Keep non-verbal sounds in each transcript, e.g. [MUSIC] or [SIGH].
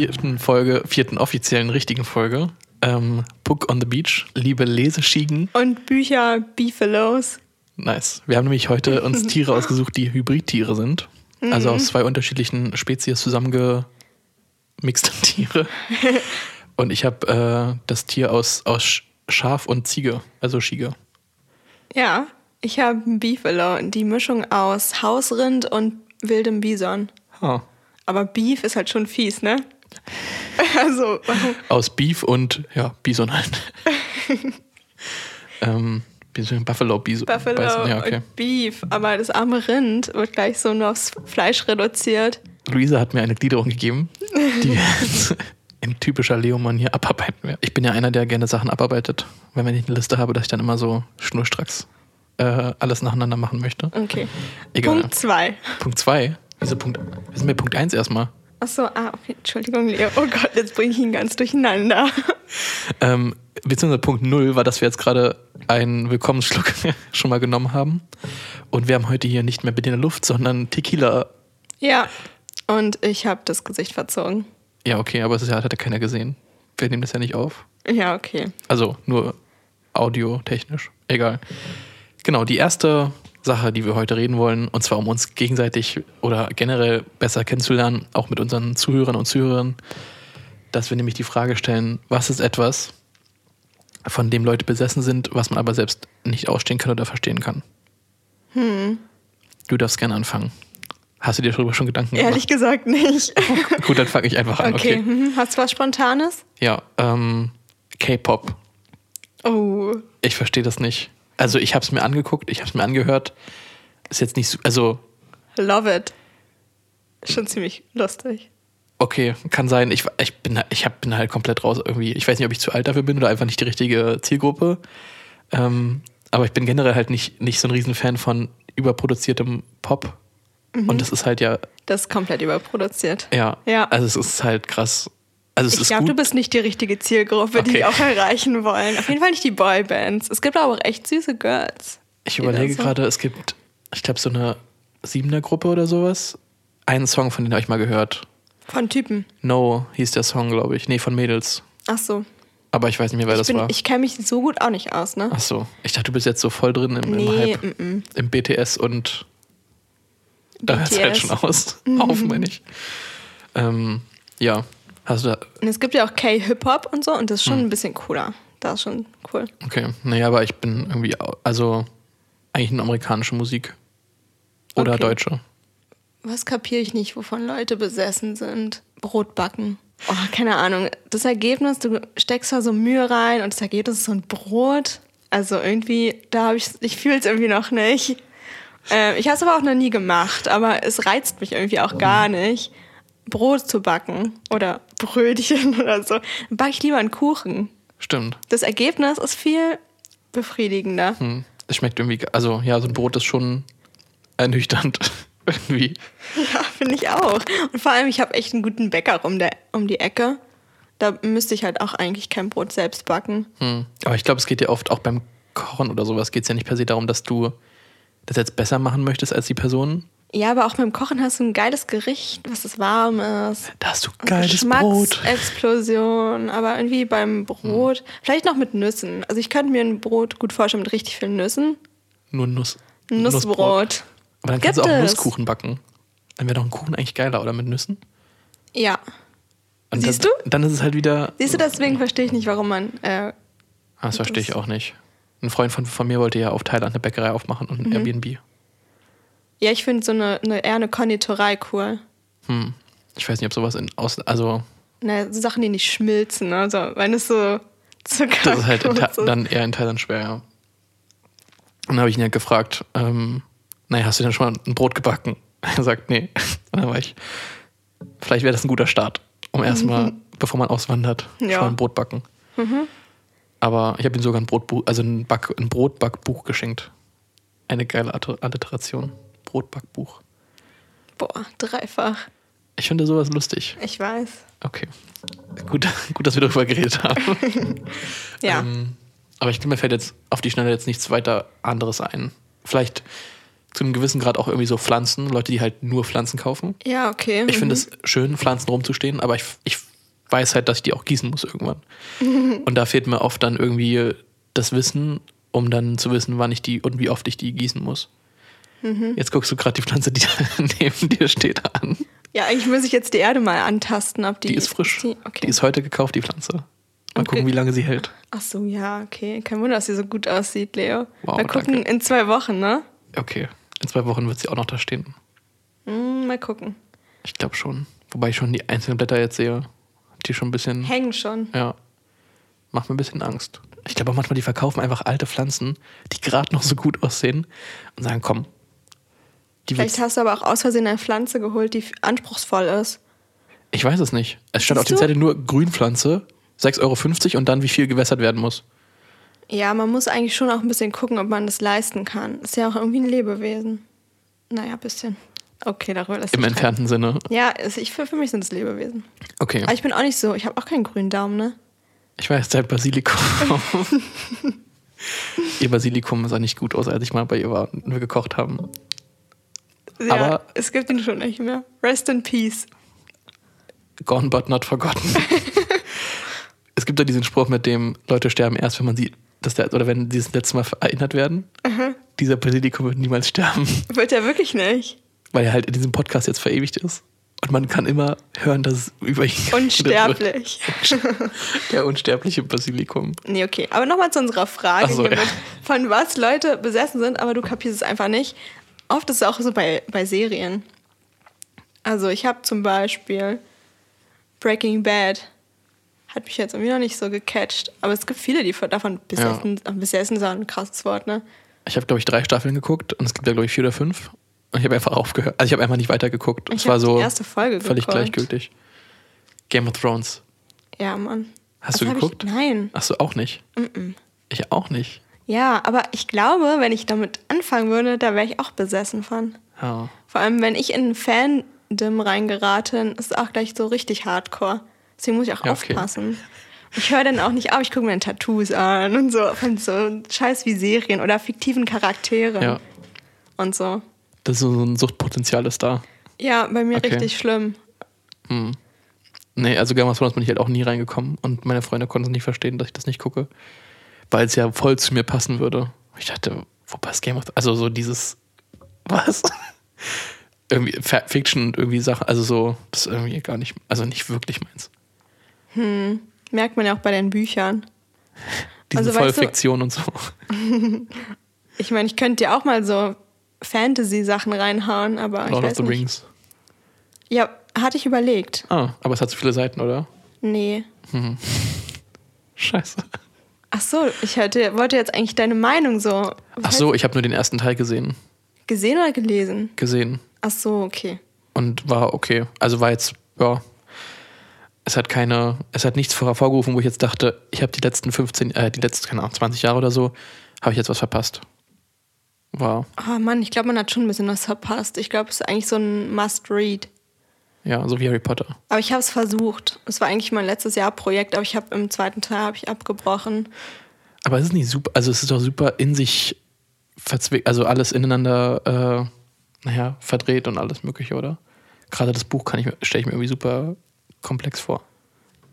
vierten Folge, vierten offiziellen richtigen Folge. Ähm, Book on the Beach, liebe Leseschiegen. Und Bücher Beefelows. Nice. Wir haben nämlich heute uns [LAUGHS] Tiere ausgesucht, die Hybridtiere sind. Also aus zwei unterschiedlichen Spezies zusammengemixte [LAUGHS] Tiere. Und ich habe äh, das Tier aus, aus Schaf und Ziege, also Schiege. Ja, ich habe ein Beefalo, die Mischung aus Hausrind und wildem Bison. Ha. Aber Beef ist halt schon fies, ne? Also? [LAUGHS] Aus Beef und ja, Bison halt. [LAUGHS] ähm, Bison, Buffalo, Bison. Buffalo Bison, ja, okay. Beef. Aber das arme Rind wird gleich so nur aufs Fleisch reduziert. Luisa hat mir eine Gliederung gegeben, die wir [LAUGHS] jetzt in typischer Leo-Mann hier abarbeiten werden. Ich bin ja einer, der gerne Sachen abarbeitet, weil wenn ich eine Liste habe, dass ich dann immer so schnurstracks äh, alles nacheinander machen möchte. Okay. Egal. Punkt 2. Punkt 2. Wieso Punkt? Wir sind bei Punkt 1 erstmal. Achso, ah, okay. Entschuldigung, Leo. Oh Gott, jetzt bringe ich ihn ganz durcheinander. Ähm, beziehungsweise Punkt 0 war, dass wir jetzt gerade einen Willkommensschluck [LAUGHS] schon mal genommen haben. Und wir haben heute hier nicht mehr der Luft, sondern Tequila. Ja. Und ich habe das Gesicht verzogen. Ja, okay, aber es ist ja, hat ja keiner gesehen. Wir nehmen das ja nicht auf. Ja, okay. Also nur audiotechnisch. Egal. Genau, die erste Sache, die wir heute reden wollen, und zwar um uns gegenseitig oder generell besser kennenzulernen, auch mit unseren Zuhörern und Zuhörern, dass wir nämlich die Frage stellen, was ist etwas, von dem Leute besessen sind, was man aber selbst nicht ausstehen kann oder verstehen kann? Du darfst gerne anfangen. Hast du dir darüber schon Gedanken Ehrlich gesagt nicht. gemacht? [LAUGHS] Gut, dann fange ich einfach an. Okay. Okay. mhm. Hast du was Spontanes? Ja, ähm, K-Pop. Oh. Ich verstehe das nicht. Also ich habe es mir angeguckt, ich habe es mir angehört. Ist jetzt nicht so, also Love it. Schon ziemlich lustig. okay, kann sein. Ich, ich, bin, ich hab, bin halt komplett raus irgendwie. Ich weiß nicht, ob ich zu alt dafür bin oder einfach nicht die richtige Zielgruppe. Ähm, aber ich bin generell halt nicht, nicht so ein Riesenfan von überproduziertem Pop. Und das ist halt ja, Das ist komplett überproduziert. ja, Ja. also es ist halt krass. Also Ich glaube, du bist nicht die richtige Zielgruppe, die Okay. wir auch erreichen wollen. Auf jeden Fall nicht die Boybands. Es gibt aber auch echt süße Girls. Ich die überlege so- gerade, es gibt, ich glaube, so eine Siebener Gruppe oder sowas. Einen Song von denen habe ich mal gehört. Von Typen. No hieß der Song, glaube ich. Nee, von Mädels. Ach so. Aber ich weiß nicht mehr, wer Ich, das bin, war. ich kenne mich so gut auch nicht aus, ne? Ach so. Ich dachte, du bist jetzt so voll drin im, im Nee, Hype. mm, mm. Im BTS und da hört es halt schon aus. Auf, meine ich. Ähm, ja. Hast du da. Und es gibt ja auch K-Hip-Hop und so und das ist Hm. schon ein bisschen cooler. Das ist schon cool. Okay. Naja, aber ich bin irgendwie. Also eigentlich eine amerikanische Musik. Oder Okay. deutsche. Was kapiere ich nicht, wovon Leute besessen sind? Brot backen. Oh, keine Ahnung. Das Ergebnis, du steckst da so Mühe rein und das Ergebnis ist so ein Brot. Also irgendwie, da habe ich, ich fühle es irgendwie noch nicht. Ähm, ich habe es aber auch noch nie gemacht, aber es reizt mich irgendwie auch gar nicht, Brot zu backen oder Brötchen [LAUGHS] oder so. Dann backe ich lieber einen Kuchen. Stimmt. Das Ergebnis ist viel befriedigender. Hm. Es schmeckt irgendwie. Also ja, so ein Brot ist schon ernüchternd. [LAUGHS] irgendwie. Ja, finde ich auch. Und vor allem, ich habe echt einen guten Bäcker um, der, um die Ecke. Da müsste ich halt auch eigentlich kein Brot selbst backen. Hm. Aber ich glaube, es geht ja oft auch beim Kochen oder sowas, geht es ja nicht per se darum, dass du das jetzt besser machen möchtest als die Person. Ja, aber auch beim Kochen hast du ein geiles Gericht, was es warm ist. Da hast du geiles Brot. Geschmacksexplosion. Aber irgendwie beim Brot, vielleicht noch mit Nüssen. Also ich könnte mir ein Brot gut vorstellen mit richtig vielen Nüssen. Nur Nuss. Ein Nussbrot. Aber dann kannst du auch es. Nusskuchen backen. Dann wäre doch ein Kuchen eigentlich geiler, oder? Mit Nüssen? Ja. Und Siehst dann, du? Dann ist es halt wieder. Siehst du, deswegen verstehe ich nicht, warum man. Äh, Ah, das verstehe ich das- auch nicht. Ein Freund von, von mir wollte ja auf Thailand eine Bäckerei aufmachen und Mhm. ein Airbnb. Ja, ich finde so eine, eine eher eine Konditorei cool. Hm. Ich weiß nicht, ob sowas in aus. Also, Ne, so Sachen, die nicht schmilzen. Also, wenn es so Zucker das ist halt ist. dann eher in Thailand schwer, ja. Und dann habe ich ihn halt gefragt, ähm, naja, hast du denn schon mal ein Brot gebacken? [LAUGHS] Er sagt, nee. Und dann war ich, vielleicht wäre das ein guter Start, um erstmal, [LAUGHS] bevor man auswandert, Ja. schon mal ein Brot backen. Aber ich habe ihm sogar ein, Brotbuch, also ein, Back, ein Brotbackbuch geschenkt. Eine geile Alliter- Alliteration. Brotbackbuch. Boah, dreifach. Ich finde sowas lustig. Ich weiß. Okay. Gut, [LAUGHS] gut dass wir darüber geredet haben. [LAUGHS] Ja. Ähm, aber ich glaube, mir fällt jetzt auf die Schnelle jetzt nichts weiter anderes ein. Vielleicht zu einem gewissen Grad auch irgendwie so Pflanzen, Leute, die halt nur Pflanzen kaufen. ja, okay. Ich finde mhm. es schön, Pflanzen rumzustehen, aber ich, ich weiß halt, dass ich die auch gießen muss irgendwann. [LAUGHS] und da fehlt mir oft dann irgendwie das Wissen, um dann zu wissen, wann ich die und wie oft ich die gießen muss. Mhm. Jetzt guckst du gerade die Pflanze, die da [LAUGHS] neben dir steht, an. Ja, eigentlich muss ich jetzt die Erde mal antasten, ob die. Die ist frisch. Die, okay. Die ist heute gekauft, die Pflanze. Mal Okay. gucken, wie lange sie hält. Ach so, ja, okay. Kein Wunder, dass sie so gut aussieht, Leo. Wow, mal gucken danke. in zwei Wochen, ne? Okay. In zwei Wochen wird sie auch noch da stehen. Hm, mal gucken. Ich glaube schon. Wobei ich schon die einzelnen Blätter jetzt sehe, die schon ein bisschen. Hängen schon. Ja. Macht mir ein bisschen Angst. Ich glaube auch manchmal, die verkaufen einfach alte Pflanzen, die gerade noch so gut aussehen und sagen, komm. Die Vielleicht hast du aber auch aus Versehen eine Pflanze geholt, die anspruchsvoll ist. ich weiß es nicht. Es stand auf dem? Zettel nur Grünpflanze, 6,50 Euro und dann wie viel gewässert werden muss. Ja, man muss eigentlich schon auch ein bisschen gucken, ob man das leisten kann. Ist ja auch irgendwie ein Lebewesen. Naja, ein bisschen. Okay, darüber lässt Im entfernten Sinne. Ja, ich, für, für mich sind es Lebewesen. Okay. Aber ich bin auch nicht so, ich habe auch keinen grünen Daumen, ne? Ich weiß, dein Basilikum. [LAUGHS] ihr Basilikum sah nicht gut aus, als ich mal bei ihr war und wir gekocht haben. Ja, Aber- es gibt ihn schon nicht mehr. Rest in peace. Gone but not forgotten. [LAUGHS] es gibt ja diesen Spruch mit dem, Leute sterben erst, wenn man sie, das, der- oder wenn sie das letzte Mal erinnert werden. Dieser Basilikum wird niemals sterben, Wird er wirklich nicht. weil er halt in diesem Podcast jetzt verewigt ist. Und man kann immer hören, dass es über ihn. Unsterblich. [LAUGHS] Der unsterbliche Basilikum. Nee, okay. Aber nochmal zu unserer Frage so, ja. von was Leute besessen sind, aber du kapierst es einfach nicht. Oft ist es auch so bei, bei Serien. Also ich habe zum Beispiel Breaking Bad. Hat mich jetzt irgendwie noch nicht so gecatcht. Aber es gibt viele, die von- davon besessen, besessen ist auch ein krasses Wort, ne? Ich habe, glaube ich, drei Staffeln geguckt und es gibt ja, glaube ich, vier oder fünf. Und ich habe einfach aufgehört. Also ich habe einfach nicht weitergeguckt. Ich es war so die erste Folge völlig geguckt. gleichgültig. Game of Thrones. Ja, Mann. Hast Das du geguckt? Ich, nein. Ach so, auch nicht. Ich auch nicht. Ja, aber ich glaube, wenn ich damit anfangen würde, da wäre ich auch besessen von. Ja. Vor allem, wenn ich in ein Fandom reingerate, ist es auch gleich so richtig hardcore. Deswegen muss ich auch Ja, okay. aufpassen. Ich höre dann auch nicht auf, ich gucke mir dann Tattoos an und so von so Scheiß wie Serien oder fiktiven Charakteren ja. und so. Das ist so ein Suchtpotenzial ist da. Ja, bei mir Okay. richtig schlimm. Nee, also Game of Thrones bin ich halt auch nie reingekommen und meine Freunde konnten es nicht verstehen, dass ich das nicht gucke. Weil es ja voll zu mir passen würde. Ich dachte, wo passt Game of Thrones? Also so dieses, [LAUGHS] was? irgendwie Fiction und irgendwie Sachen, also so, das ist irgendwie gar nicht, also nicht wirklich meins. Merkt man ja auch bei den Büchern. Diese Also, weißt du- Vollfiktion und so. [LAUGHS] Ich meine, ich könnte ja auch mal so Fantasy-Sachen reinhauen, aber ich Lord of weiß the nicht. Rings. Ja, hatte ich überlegt. Ah, aber es hat zu viele Seiten, oder? Nee. [LAUGHS] Scheiße. Ach so, ich hatte, wollte jetzt eigentlich deine Meinung so. Ach so, ich habe nur den ersten Teil gesehen. Gesehen oder gelesen? Gesehen. Ach so, okay. und war okay. Also war jetzt, ja, es hat keine, es hat nichts hervorgerufen, wo ich jetzt dachte, ich habe die letzten 15, äh, die letzten, keine Ahnung, 20 Jahre oder so, habe ich jetzt was verpasst. War, Oh Mann, ich glaube, man hat schon ein bisschen was verpasst. Ich glaube, es ist eigentlich so ein Must-Read. Ja, so wie Harry Potter. Aber ich habe es versucht. Es war eigentlich mein letztes Jahr Projekt, aber ich habe im zweiten Teil habe ich abgebrochen. Aber es ist nicht super, also es ist doch super in sich verzwickt, also alles ineinander, äh, naja, verdreht und alles Mögliche, oder? Gerade das Buch kann ich, stelle ich mir irgendwie super komplex vor.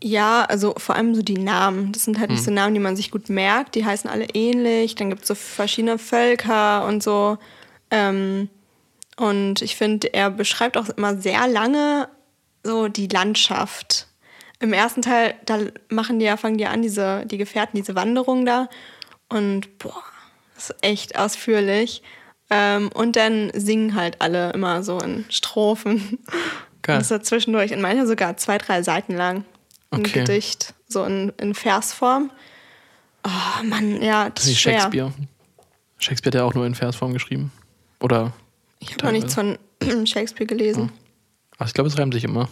Ja, also vor allem so die Namen. Das sind halt nicht so Namen, die man sich gut merkt. Die heißen alle ähnlich. Dann gibt es so verschiedene Völker und so. Ähm, und ich finde, er beschreibt auch immer sehr lange so die Landschaft. Im ersten Teil, da machen die ja, fangen die an, diese, die Gefährten, diese Wanderung da. Und boah, das ist echt ausführlich. Ähm, und dann singen halt alle immer so in Strophen. [LAUGHS] Geil. Und das ist zwischendurch, in manchen sogar zwei, drei Seiten lang. Ein Okay. Gedicht, so in, in Versform. Oh Mann, ja, das Das ist ist nicht schwer. Shakespeare. Shakespeare hat ja auch nur in Versform geschrieben. Oder, Ich habe noch nichts von [CLEARS THROAT] Shakespeare gelesen. ach, ich glaube, es reimt sich immer.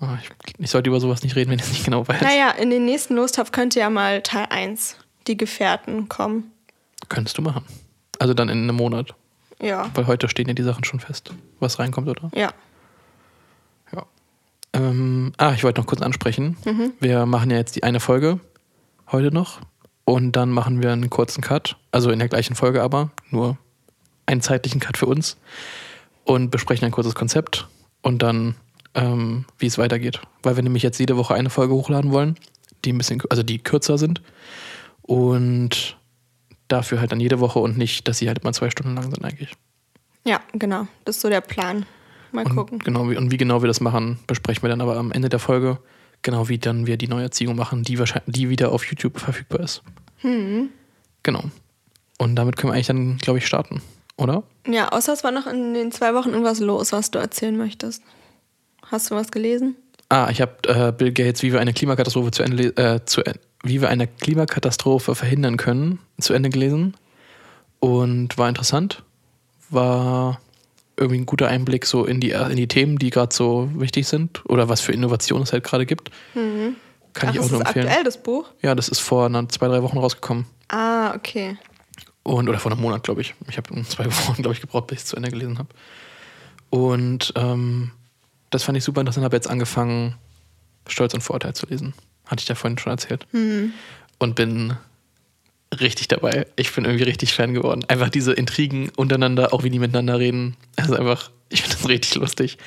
Ah, ich, ich sollte über sowas nicht reden, wenn ich es nicht genau weiß. Naja, in den nächsten Lostopf könnte ja mal Teil 1, die Gefährten, kommen. Könntest du machen. Also dann in einem Monat. Ja, Weil heute stehen ja die Sachen schon fest, was reinkommt, oder? ja. Ja. Ähm, ah, ich wollte noch kurz ansprechen. Wir machen ja jetzt die eine Folge heute noch und dann machen wir einen kurzen Cut, also in der gleichen Folge aber, nur einen zeitlichen Cut für uns und besprechen ein kurzes Konzept und dann ähm, wie es weitergeht. Weil wir nämlich jetzt jede Woche eine Folge hochladen wollen, die ein bisschen, also die kürzer sind. Und dafür halt dann jede Woche und nicht, dass sie halt immer zwei Stunden lang sind eigentlich. Ja, genau. Das ist so der Plan. Mal Und gucken. genau, und wie genau wir das machen, besprechen wir dann aber am Ende der Folge. Genau wie dann wir die Neuerziehung machen, die wahrscheinlich, die wieder auf YouTube verfügbar ist. Hm. Genau. Und damit können wir eigentlich dann, glaube ich, starten, oder? Ja, außer es war noch in den zwei Wochen irgendwas los, was du erzählen möchtest. Hast du was gelesen? Ah, ich habe äh, Bill Gates, wie wir eine Klimakatastrophe zu Ende, äh, zu, wie wir eine Klimakatastrophe verhindern können, zu Ende gelesen. Und war interessant. War irgendwie ein guter Einblick so in die, in die Themen, die gerade so wichtig sind oder was für Innovationen es halt gerade gibt. Kann Ach, ich auch ist nur das empfehlen. aktuell, das Buch? Ja, das ist vor zwei, drei Wochen rausgekommen. Ah, okay. Und, oder vor einem Monat, glaube ich. Ich habe zwei [LAUGHS] Wochen, glaube ich, gebraucht, bis ich es zu Ende gelesen habe. Und ähm, das fand ich super interessant. Habe jetzt angefangen, Stolz und Vorurteil zu lesen. Hatte ich ja vorhin schon erzählt. Und bin richtig dabei. Ich bin irgendwie richtig Fan geworden. Einfach diese Intrigen untereinander, auch wie die miteinander reden. Also einfach, ich finde das richtig lustig.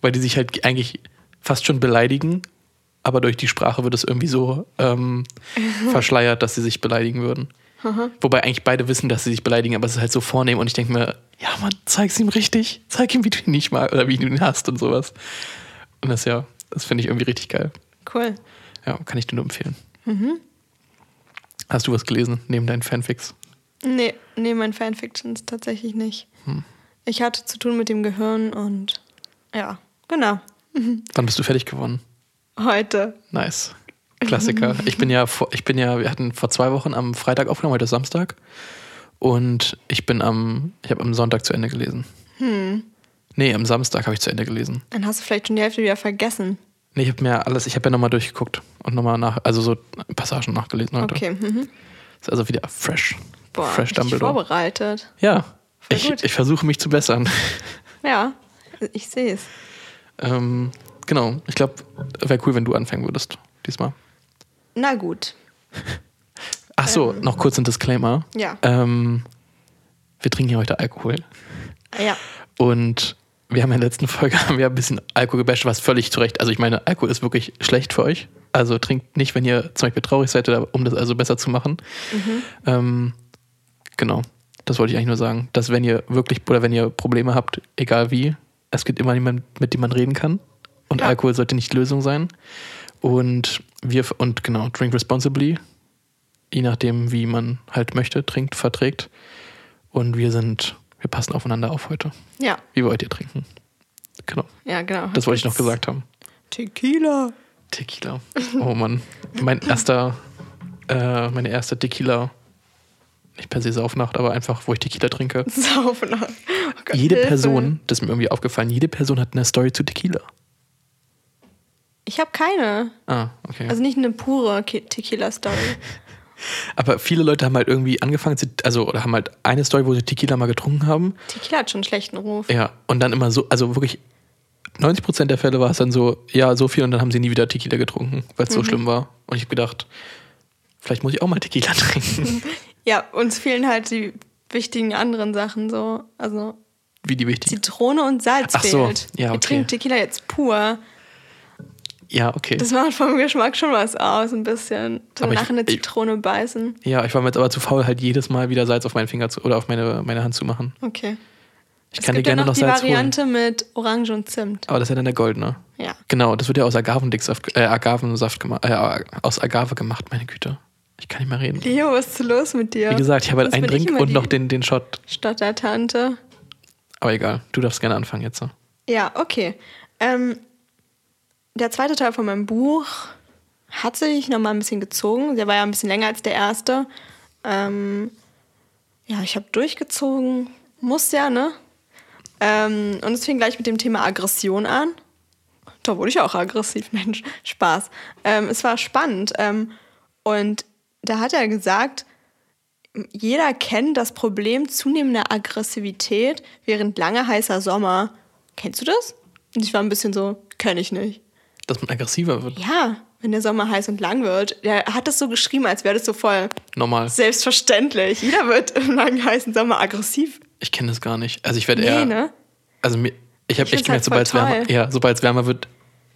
Weil die sich halt eigentlich fast schon beleidigen, aber durch die Sprache wird es irgendwie so ähm, [LAUGHS] verschleiert, dass sie sich beleidigen würden. Wobei eigentlich beide wissen, dass sie sich beleidigen, aber es ist halt so vornehm und ich denke mir, ja Mann, zeig's ihm richtig. Zeig ihm, wie du ihn nicht magst oder wie du ihn hast und sowas. Und das ja, das finde ich irgendwie richtig geil. Cool. Ja, kann ich dir nur empfehlen. Hast du was gelesen neben deinen Fanfics? Nee, nee, mein Fanfictions tatsächlich nicht. Hm. Ich hatte zu tun mit dem Gehirn und ja, genau. [LAUGHS] Wann bist du fertig geworden? Heute. Nice. Klassiker. Ich bin ja, vor, ich bin ja, wir hatten vor zwei Wochen am Freitag aufgenommen, heute ist Samstag. Und ich bin am, ich habe am Sonntag zu Ende gelesen. Hm. Nee, am Samstag habe ich zu Ende gelesen. Dann hast du vielleicht schon die Hälfte wieder vergessen. Nee, ich habe mir alles, ich habe ja nochmal durchgeguckt und nochmal nach, also so Passagen nachgelesen heute. Okay. Mhm. Ist also wieder fresh. Boah, fresh Dumbledore. vorbereitet. Ja. Voll Ich, gut. ich versuche mich zu bessern. Ja, ich sehe es. ähm, genau. Ich glaube, wäre cool, wenn du anfangen würdest diesmal. Na gut. Ach so, noch kurz ein Disclaimer. Ja. Ähm, wir trinken hier heute Alkohol. Ja. Und wir haben in der letzten Folge [LAUGHS] haben wir ein bisschen Alkohol gebasht, was völlig zu Recht. Also ich meine, Alkohol ist wirklich schlecht für euch. Also trinkt nicht, wenn ihr zum Beispiel traurig seid, um das also besser zu machen. Ähm, genau, das wollte ich eigentlich nur sagen. Dass wenn ihr wirklich oder wenn ihr Probleme habt, egal wie, es gibt immer jemanden, mit dem man reden kann. Und Ja. Alkohol sollte nicht Lösung sein. Und wir und genau, drink responsibly. Je nachdem, wie man halt möchte, trinkt, verträgt. Und wir sind, wir passen aufeinander auf heute. Ja. Wie wollt ihr trinken? Genau, Ja, genau. das wollte ich noch gesagt haben. Tequila. Tequila. Oh Mann. Mein erster, äh, meine erste Tequila, nicht per se Saufnacht, aber einfach, wo ich Tequila trinke. [LAUGHS] Saufen. Oh Gott, Jede Hilfe. Person, das ist mir irgendwie aufgefallen, jede Person hat eine Story zu Tequila. Ich habe keine. Ah, okay. Also nicht eine pure Tequila-Story. [LAUGHS] aber viele Leute haben halt irgendwie angefangen, also, oder haben halt eine Story, wo sie Tequila mal getrunken haben. Tequila hat schon einen schlechten Ruf. Ja, und dann immer so, also wirklich 90% der Fälle war es dann so, ja, so viel und dann haben sie nie wieder Tequila getrunken, weil es so schlimm war. Und ich habe gedacht, vielleicht muss ich auch mal Tequila [LAUGHS] trinken. [LAUGHS] Ja, uns fehlen halt die wichtigen anderen Sachen so. Also Wie die wichtigen. Zitrone und Salz Ach so, fehlt. ja, Wir okay. trinken Tequila jetzt pur. Ja, okay. Das macht vom Geschmack schon was aus, ein bisschen. Aber ich- Danach in eine ich- Zitrone beißen. Ja, ich war mir jetzt aber zu faul, halt jedes Mal wieder Salz auf meinen Finger zu, oder auf meine, meine Hand zu machen. Okay. Ich es kann dir gibt ja gerne noch noch die Salz holen. Variante mit Orange und Zimt. Aber das ist ja dann der goldene. Ja. Genau, das wird ja aus Agavendicksaft, äh, Agavensaft gemacht, äh, aus Agave gemacht, meine Güte. Ich kann nicht mehr reden. Leo, was ist los mit dir? Wie gesagt, ich habe halt einen ich Drink und noch den, den Shot. Stottertante. Aber egal, du darfst gerne anfangen jetzt. so. Ja, okay. Ähm, der zweite Teil von meinem Buch hat sich noch mal ein bisschen gezogen. Der war ja ein bisschen länger als der erste. Ähm, ja, ich habe durchgezogen. Muss ja, ne? Ähm, und es fing gleich mit dem Thema Aggression an. Da wurde ich auch aggressiv, [LAUGHS] Mensch. Spaß. Ähm, es war spannend. Ähm, und da hat er gesagt, jeder kennt das Problem zunehmender Aggressivität während langer heißer Sommer. Kennst du das? Und ich war ein bisschen so, kenne ich nicht. Dass man aggressiver wird. Ja, wenn der Sommer heiß und lang wird. Der hat das so geschrieben, als wäre das so voll Normal. selbstverständlich. Jeder wird im langen heißen Sommer aggressiv. Ich kenne das gar nicht. Also ich werde Nee, eher. ne? Also mir, Ich habe echt gemerkt, halt sobald es wärmer, ja, sobald wärmer wird,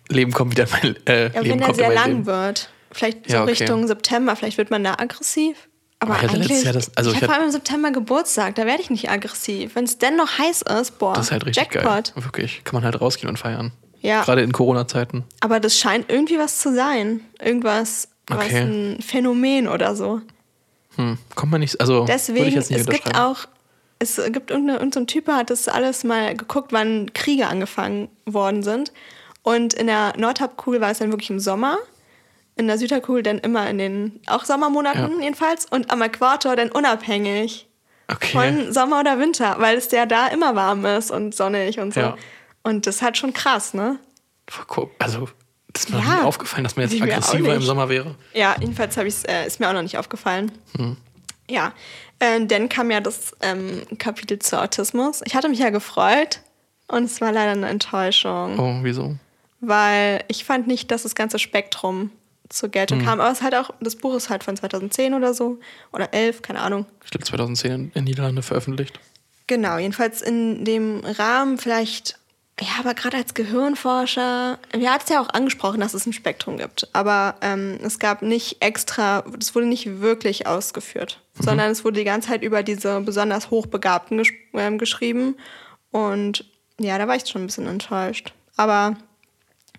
Leben kommt wieder in mein äh, Ja, Leben wenn er kommt sehr lang Leben. wird. Vielleicht so Ja, okay. Richtung September, vielleicht wird man da aggressiv. Aber, Aber ich eigentlich, Jahr das- also ich ich habe vor allem im September Geburtstag, da werde ich nicht aggressiv. Wenn es denn noch heiß ist, boah, Das ist halt richtig Jackpot. geil. Wirklich. Kann man halt rausgehen und feiern. Ja. Gerade in Corona-Zeiten. Aber das scheint irgendwie was zu sein. Irgendwas, was Okay. ein Phänomen oder so. Hm. Kommt man nicht. Also, würde ich Deswegen, jetzt nicht es gibt auch, es gibt irgendeine, irgendein so ein Typ, der hat das alles mal geguckt, wann Kriege angefangen worden sind. Und in der Nordhalbkugel war es dann wirklich im Sommer. In der Südhalbkugel dann immer in den, auch Sommermonaten Ja. jedenfalls. Und am Äquator dann unabhängig Okay. von Sommer oder Winter, weil es ja da immer warm ist und sonnig und so. Ja. Und das ist halt schon krass, ne? Also, das ist mir Ja. noch nie aufgefallen, dass man jetzt aggressiver im. Sommer wäre. Ja, jedenfalls äh, ist mir auch noch nicht aufgefallen. Hm. Ja, äh, dann kam ja das ähm, Kapitel zu Autismus. Ich hatte mich ja gefreut und es war leider eine Enttäuschung, Oh, wieso? weil ich fand nicht, dass das ganze Spektrum zur Geltung Hm. kam. Aber es halt auch, das Buch ist halt von 2010 oder so oder 11, keine Ahnung. Ich glaube, 2010 in, in Niederlande veröffentlicht. Genau, jedenfalls in dem Rahmen vielleicht, ja, aber gerade als Gehirnforscher, wir hatten es ja auch angesprochen, dass es ein Spektrum gibt, aber ähm, es gab nicht extra, das wurde nicht wirklich ausgeführt, sondern es wurde die ganze Zeit über diese besonders Hochbegabten gesch ähm, geschrieben und ja, da war ich schon ein bisschen enttäuscht. Aber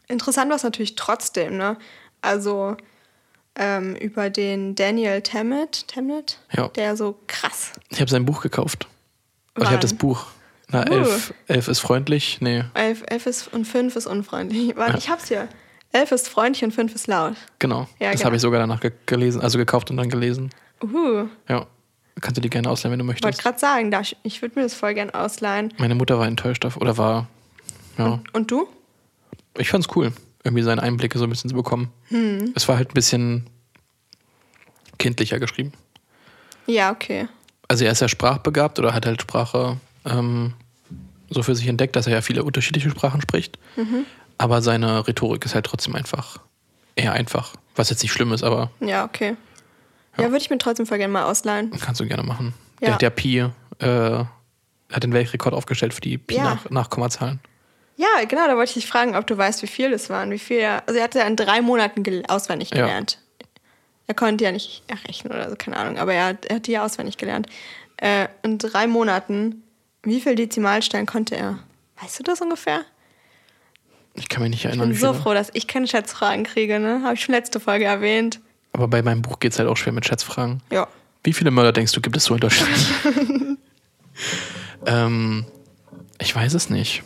interessant war es natürlich trotzdem, ne? Also ähm, über den Daniel Tammet, Tammet, Ja. der so krass Ich habe sein Buch gekauft. Ich habe das Buch. Na, Uh. elf, elf ist freundlich. Nee, Elf, elf ist und fünf ist unfreundlich. [LAUGHS] Warte, Ja. ich hab's hier. Elf ist freundlich und fünf ist laut. genau. Ja, das genau. habe ich sogar danach ge gelesen, also gekauft und dann gelesen. Uhu. Ja. Kannst du die gerne ausleihen, wenn du Wollte möchtest. gerade sagen, da, ich, ich würde mir das voll gern ausleihen. Meine Mutter war enttäuscht. Oder war. Ja. Und du? Ich fand's cool, irgendwie seine Einblicke so ein bisschen zu bekommen. Hm. Es war halt ein bisschen kindlicher geschrieben. Ja, okay. Also er ist ja sprachbegabt oder hat halt Sprache ähm, so für sich entdeckt, dass er ja viele unterschiedliche Sprachen spricht. Mhm. Aber seine Rhetorik ist halt trotzdem einfach eher einfach. Was jetzt nicht schlimm ist, aber Ja, okay. Ja, würde ich mir trotzdem voll gerne mal ausleihen. kannst du gerne machen. Ja. Der ja Pi, äh, hat den Weltrekord aufgestellt für die Pi Ja. nach. Ja, genau, da wollte ich dich fragen, ob du weißt, wie viel das waren. Wie viel er, also er hat ja in drei Monaten auswendig Ja. gelernt. Er konnte ja nicht errechnen oder so, keine Ahnung, aber er hat, er hat die ja auswendig gelernt. Äh, in drei Monaten, wie viel Dezimalstein konnte er? Weißt du das ungefähr? Ich kann mich nicht Ich erinnern, bin wie so froh, dass ich keine Schätzfragen kriege, ne? Habe ich schon letzte Folge erwähnt. Aber bei meinem Buch geht es halt auch schwer mit Schätzfragen. Ja. Wie viele Mörder denkst du, gibt es so in Deutschland? [LAUGHS] ähm, ich weiß es nicht.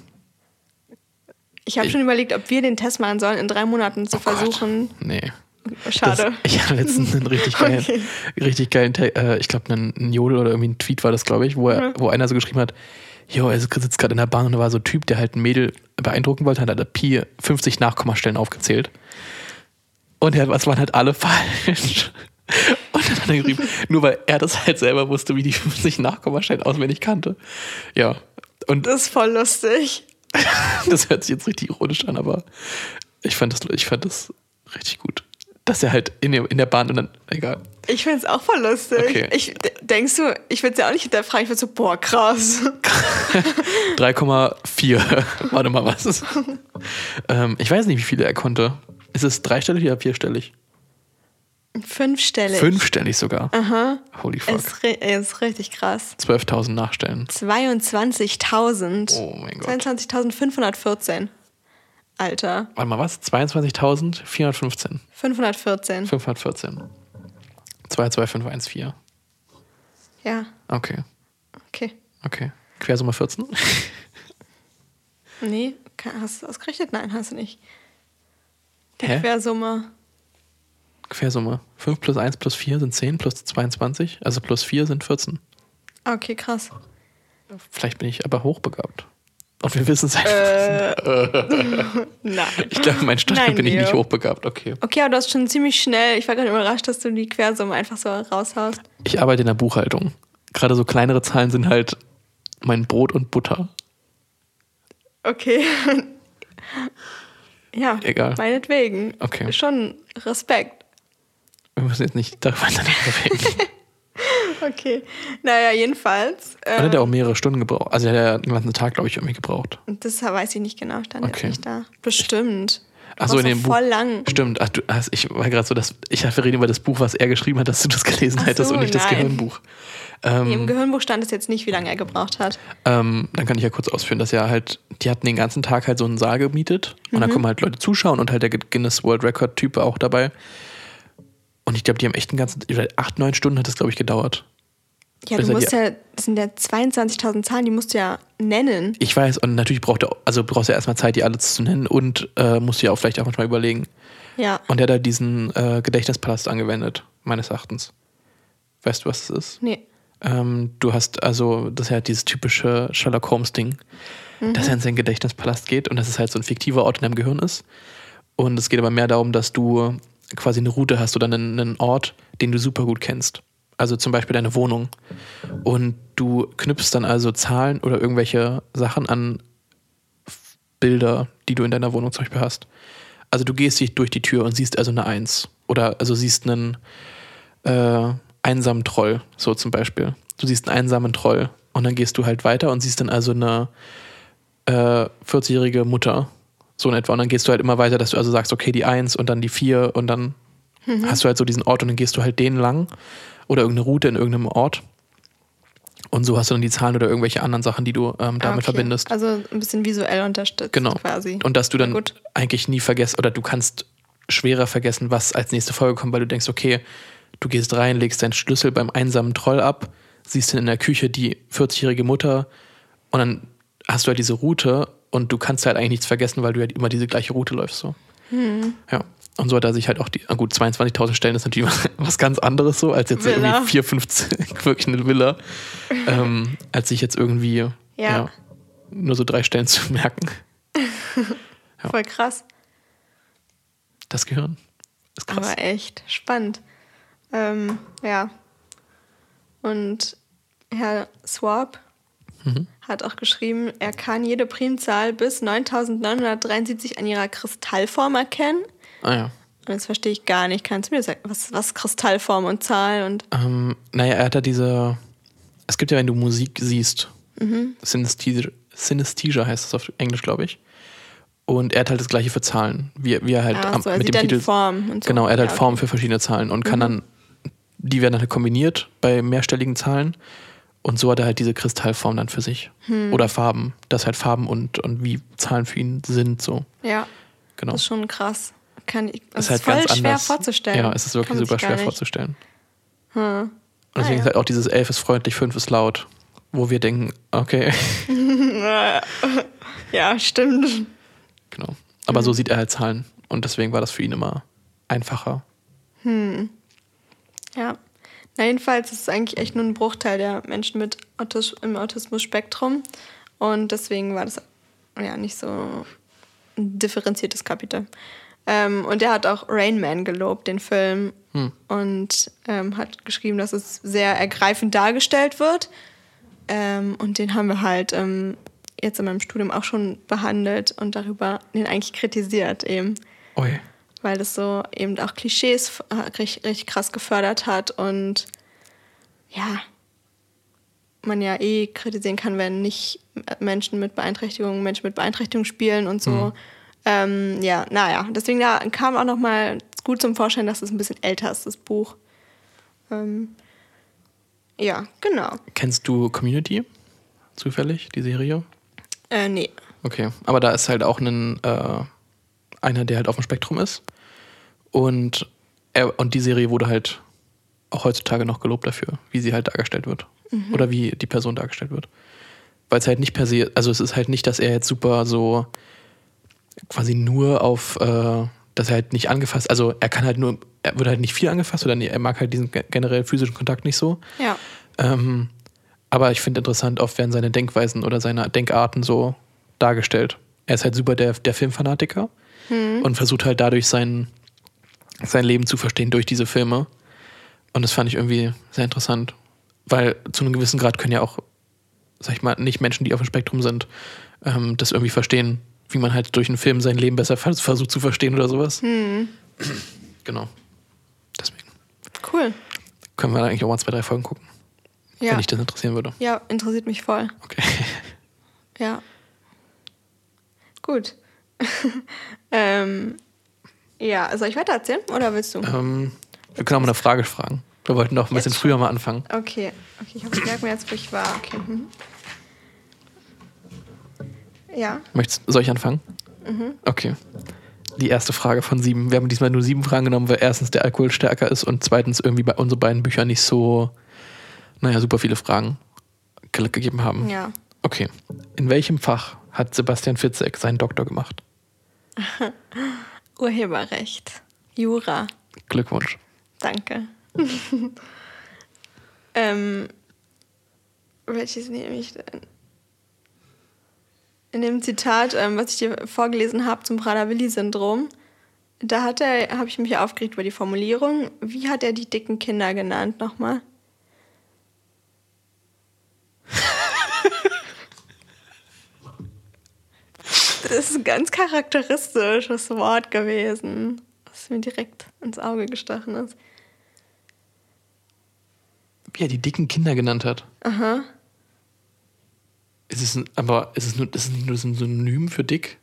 Ich habe Ich- schon überlegt, ob wir den Test machen sollen, in drei Monaten zu Oh Gott. versuchen. Nee. Schade. Das, ich hatte letztens einen richtig [LAUGHS] geilen, Okay. richtig geilen äh, ich glaube, einen, einen Jodel oder irgendwie ein Tweet war das, glaube ich, wo, er, wo einer so geschrieben hat, jo, er sitzt gerade in der Bahn und da war so ein Typ, der halt ein Mädel beeindrucken wollte, hat halt Pi 50 Nachkommastellen aufgezählt. Und er, es waren halt alle [LAUGHS] falsch. Und dann hat er geschrieben, nur weil er das halt selber wusste, wie die 50 Nachkommastellen auswendig kannte. Ja. Und Das ist voll lustig. [LAUGHS] das hört sich jetzt richtig ironisch an, aber ich fand das, ich fand das richtig gut. Dass er halt in der, in der Bahn und dann, egal. Ich finde es auch voll lustig. Okay. Ich, denkst du, ich würde es ja auch nicht hinterfragen, ich würde so, boah, krass. [LAUGHS] 3,4. [LAUGHS] Warte mal, was ist? [LAUGHS] ähm, ich weiß nicht, wie viele er konnte. Ist es dreistellig oder vierstellig? Fünfstellig. Fünfstellig sogar. Aha. Holy fuck. Ist, ist richtig krass. 12.000 Nachstellen. 22.000. Oh mein Gott. 22.514. Alter. Warte mal, was? 22.415. 514. 514. 22514. Ja, Okay. okay. Okay. Quersumme 14? Nee, hast du das ausgerechnet? Nein, hast du nicht. Die Hä? Quersumme. Quersumme. 5 plus 1 plus 4 sind 10 plus 22. Also plus 4 sind 14. Ah, Okay, krass. Vielleicht bin ich aber hochbegabt. Und wir wissen es einfach. Äh, nein. [LAUGHS] Ich glaube, mein Stand Nein, bin ich Leo. nicht hochbegabt. Okay. Okay, aber du hast schon ziemlich schnell, ich war gerade überrascht, dass du die Quersumme einfach so raushaust. Ich arbeite in der Buchhaltung. Gerade so kleinere Zahlen sind halt mein Brot und Butter. Okay. [LAUGHS] ja, Egal. meinetwegen. Okay. Schon Respekt. Wir müssen jetzt nicht darüber [LAUGHS] reden. Okay. Naja, jedenfalls. Dann hat er ähm, auch mehrere Stunden gebraucht. Also er hat ja den ganzen Tag, glaube ich, irgendwie gebraucht. Das weiß ich nicht genau, stand Okay. nicht da. Bestimmt. Ach so, in dem Buch. voll lang. Stimmt, ach, du, hast, ich war gerade so, dass ich wir reden über das Buch, was er geschrieben hat, dass du das gelesen Ach hättest so, und nicht das nein. Gehirnbuch. Im Gehirnbuch stand es jetzt nicht, wie lange er gebraucht hat. Ähm, dann kann ich ja kurz ausführen, dass er halt, die hatten den ganzen Tag halt so einen Saal gemietet und Mhm. dann kommen halt Leute zuschauen und halt der Guinness World Record Typ auch dabei. Und ich glaube, die haben echt einen ganzen, acht, neun Stunden hat das, glaube ich, gedauert. Ja, du musst ja, das sind ja 22.000 Zahlen, die musst du ja nennen. Ich weiß, und natürlich braucht er, also brauchst du ja erstmal Zeit, die alle zu nennen und äh, musst du ja auch vielleicht auch manchmal überlegen. Ja. Und er hat da diesen äh, Gedächtnispalast angewendet, meines Erachtens. Weißt du, was das ist? Nee. Ähm, du hast also, das ist halt dieses typische Sherlock Holmes-Ding, dass er in seinen Gedächtnispalast geht und dass es halt so ein fiktiver Ort in deinem Gehirn ist. Und es geht aber mehr darum, dass du quasi eine Route hast oder einen, einen Ort, den du super gut kennst. Also zum Beispiel deine Wohnung. Und du knüpfst dann also Zahlen oder irgendwelche Sachen an Bilder, die du in deiner Wohnung zum Beispiel hast. Also du gehst dich durch die Tür und siehst also eine Eins. Oder also siehst einen äh, einsamen Troll, so zum Beispiel. Du siehst einen einsamen Troll und dann gehst du halt weiter und siehst dann also eine äh, 40-jährige Mutter, so in etwa. Und dann gehst du halt immer weiter, dass du also sagst, okay, die Eins und dann die Vier und dann hast du halt so diesen Ort und dann gehst du halt den lang oder irgendeine Route in irgendeinem Ort. Und so hast du dann die Zahlen oder irgendwelche anderen Sachen, die du ähm, damit Ah, okay. verbindest. Also ein bisschen visuell unterstützt Genau. quasi. Und dass du dann eigentlich nie vergessen oder du kannst schwerer vergessen, was als nächste Folge kommt, weil du denkst, okay, du gehst rein, legst deinen Schlüssel beim einsamen Troll ab, siehst dann in der Küche die 40-jährige Mutter und dann hast du halt diese Route und du kannst halt eigentlich nichts vergessen, weil du halt immer diese gleiche Route läufst. So. Hm. Ja. Und so hat er sich halt auch die, gut, 22.000 Stellen ist natürlich [LAUGHS] was ganz anderes so, als jetzt Villa. irgendwie 4, 50, wirklich eine Villa, ähm, als sich jetzt irgendwie ja. nur so drei Stellen [LAUGHS] zu merken. [LAUGHS] Ja. Voll krass. Das Gehirn ist krass. Aber echt spannend. Ähm, ja. Und Herr Swab Mhm. hat auch geschrieben, er kann jede Primzahl bis 9973 an ihrer Kristallform erkennen. Ah ja. Und das verstehe ich gar nicht. Kannst du mir sagen, was, was Kristallform und Zahl und. Ähm, naja, er hat da diese. Es gibt ja, wenn du Musik siehst, Mhm. Synesthesia, Synesthesia heißt das auf Englisch, glaube ich. Und er hat halt das gleiche für Zahlen, wie, wie er halt am, so, er mit sieht dem Titel. Form und so. Genau, er hat halt Ja. Mhm. Formen für verschiedene Zahlen und kann dann, die werden dann halt kombiniert bei mehrstelligen Zahlen. Und so hat er halt diese Kristallform dann für sich. Hm. Oder Farben, dass halt Farben und, und wie Zahlen für ihn sind, so. Ja, Genau. das ist schon krass. Kann ich, das ist halt ist voll ganz schwer anders. vorzustellen. Ja, es ist wirklich super schwer nicht. vorzustellen. Hm. Und deswegen Ah, ja. ist halt auch dieses 11 ist freundlich, 5 ist laut, wo wir denken, okay, [LAUGHS] Ja, stimmt. genau. Aber Mhm. so sieht er halt Zahlen und deswegen war das für ihn immer einfacher. Ja. Na, jedenfalls ist es eigentlich echt nur ein Bruchteil der Menschen mit Autis im Autismus-Spektrum. Und deswegen war das ja nicht so ein differenziertes Kapitel. Ähm, und er hat auch Rain Man gelobt, den Film. Und ähm, hat geschrieben, dass es sehr ergreifend dargestellt wird. Ähm, und den haben wir halt ähm, jetzt in meinem Studium auch schon behandelt und darüber den eigentlich kritisiert eben Ui. Weil das so eben auch Klischees äh, richtig, richtig krass gefördert hat und ja, man ja eh kritisieren kann, wenn nicht Menschen mit Beeinträchtigungen Menschen mit Beeinträchtigung spielen und so. Ähm, ja, naja, deswegen da kam auch noch mal gut zum Vorschein, dass es ein bisschen älter ist, das Buch. Ähm, ja, genau. Kennst du Community? Zufällig, die Serie? Äh, nee. Okay, aber da ist halt auch ein, äh, einer, der halt auf dem Spektrum ist. Und, er, und die Serie wurde halt auch heutzutage noch gelobt dafür, wie sie halt dargestellt wird. Oder wie die Person dargestellt wird. Weil es halt nicht per se, also es ist halt nicht, dass er jetzt super so quasi nur auf, äh, dass er halt nicht angefasst, also er kann halt nur, er wird halt nicht viel angefasst oder er mag halt diesen ge- generell physischen Kontakt nicht so. Ja. Ähm, aber ich finde interessant, oft werden seine Denkweisen oder seine Denkarten so dargestellt. Er ist halt super der, der Filmfanatiker und versucht halt dadurch sein, sein Leben zu verstehen durch diese Filme. Und das fand ich irgendwie sehr interessant. Weil zu einem gewissen Grad können ja auch, sag ich mal, nicht Menschen, die auf dem Spektrum sind, ähm, das irgendwie verstehen, wie man halt durch einen Film sein Leben besser vers- versucht zu verstehen oder sowas. [CLEARS THROAT] Genau. Deswegen Cool. können wir da eigentlich auch mal zwei, drei Folgen gucken. Ja. wenn dich das interessieren würde. Ja, interessiert mich voll. Okay. [LAUGHS] Ja. Gut. [LAUGHS] ähm, ja, soll ich weiter erzählen oder willst du? Ähm, wir können auch mal eine Frage fragen. Wir wollten doch ein bisschen Jetzt früher mal anfangen. Okay, okay, ich hoffe, ich merke mir jetzt, wo ich war. Okay. Mhm. Ja, Möchtest, soll ich anfangen? Okay. Die erste Frage von sieben. Wir haben diesmal nur sieben Fragen genommen, weil erstens der Alkohol stärker ist und zweitens irgendwie bei unseren beiden Büchern nicht so, naja, super viele Fragen ge- gegeben haben. ja. Okay. In welchem Fach hat Sebastian Fitzek seinen Doktor gemacht? [LAUGHS] Urheberrecht. Jura. Glückwunsch. Danke. [LAUGHS] ähm, welches nehme ich denn? In dem Zitat, ähm, was ich dir vorgelesen habe zum Prader-Willi-Syndrom, da hat er, habe ich mich aufgeregt über die Formulierung. Wie hat er die dicken Kinder genannt nochmal? Das ist ein ganz charakteristisches Wort gewesen, was mir direkt ins Auge gestochen ist. Wie er die dicken Kinder genannt hat. Aha. Ist es ein, aber ist es, nur, ist es nicht nur so ein Synonym für dick?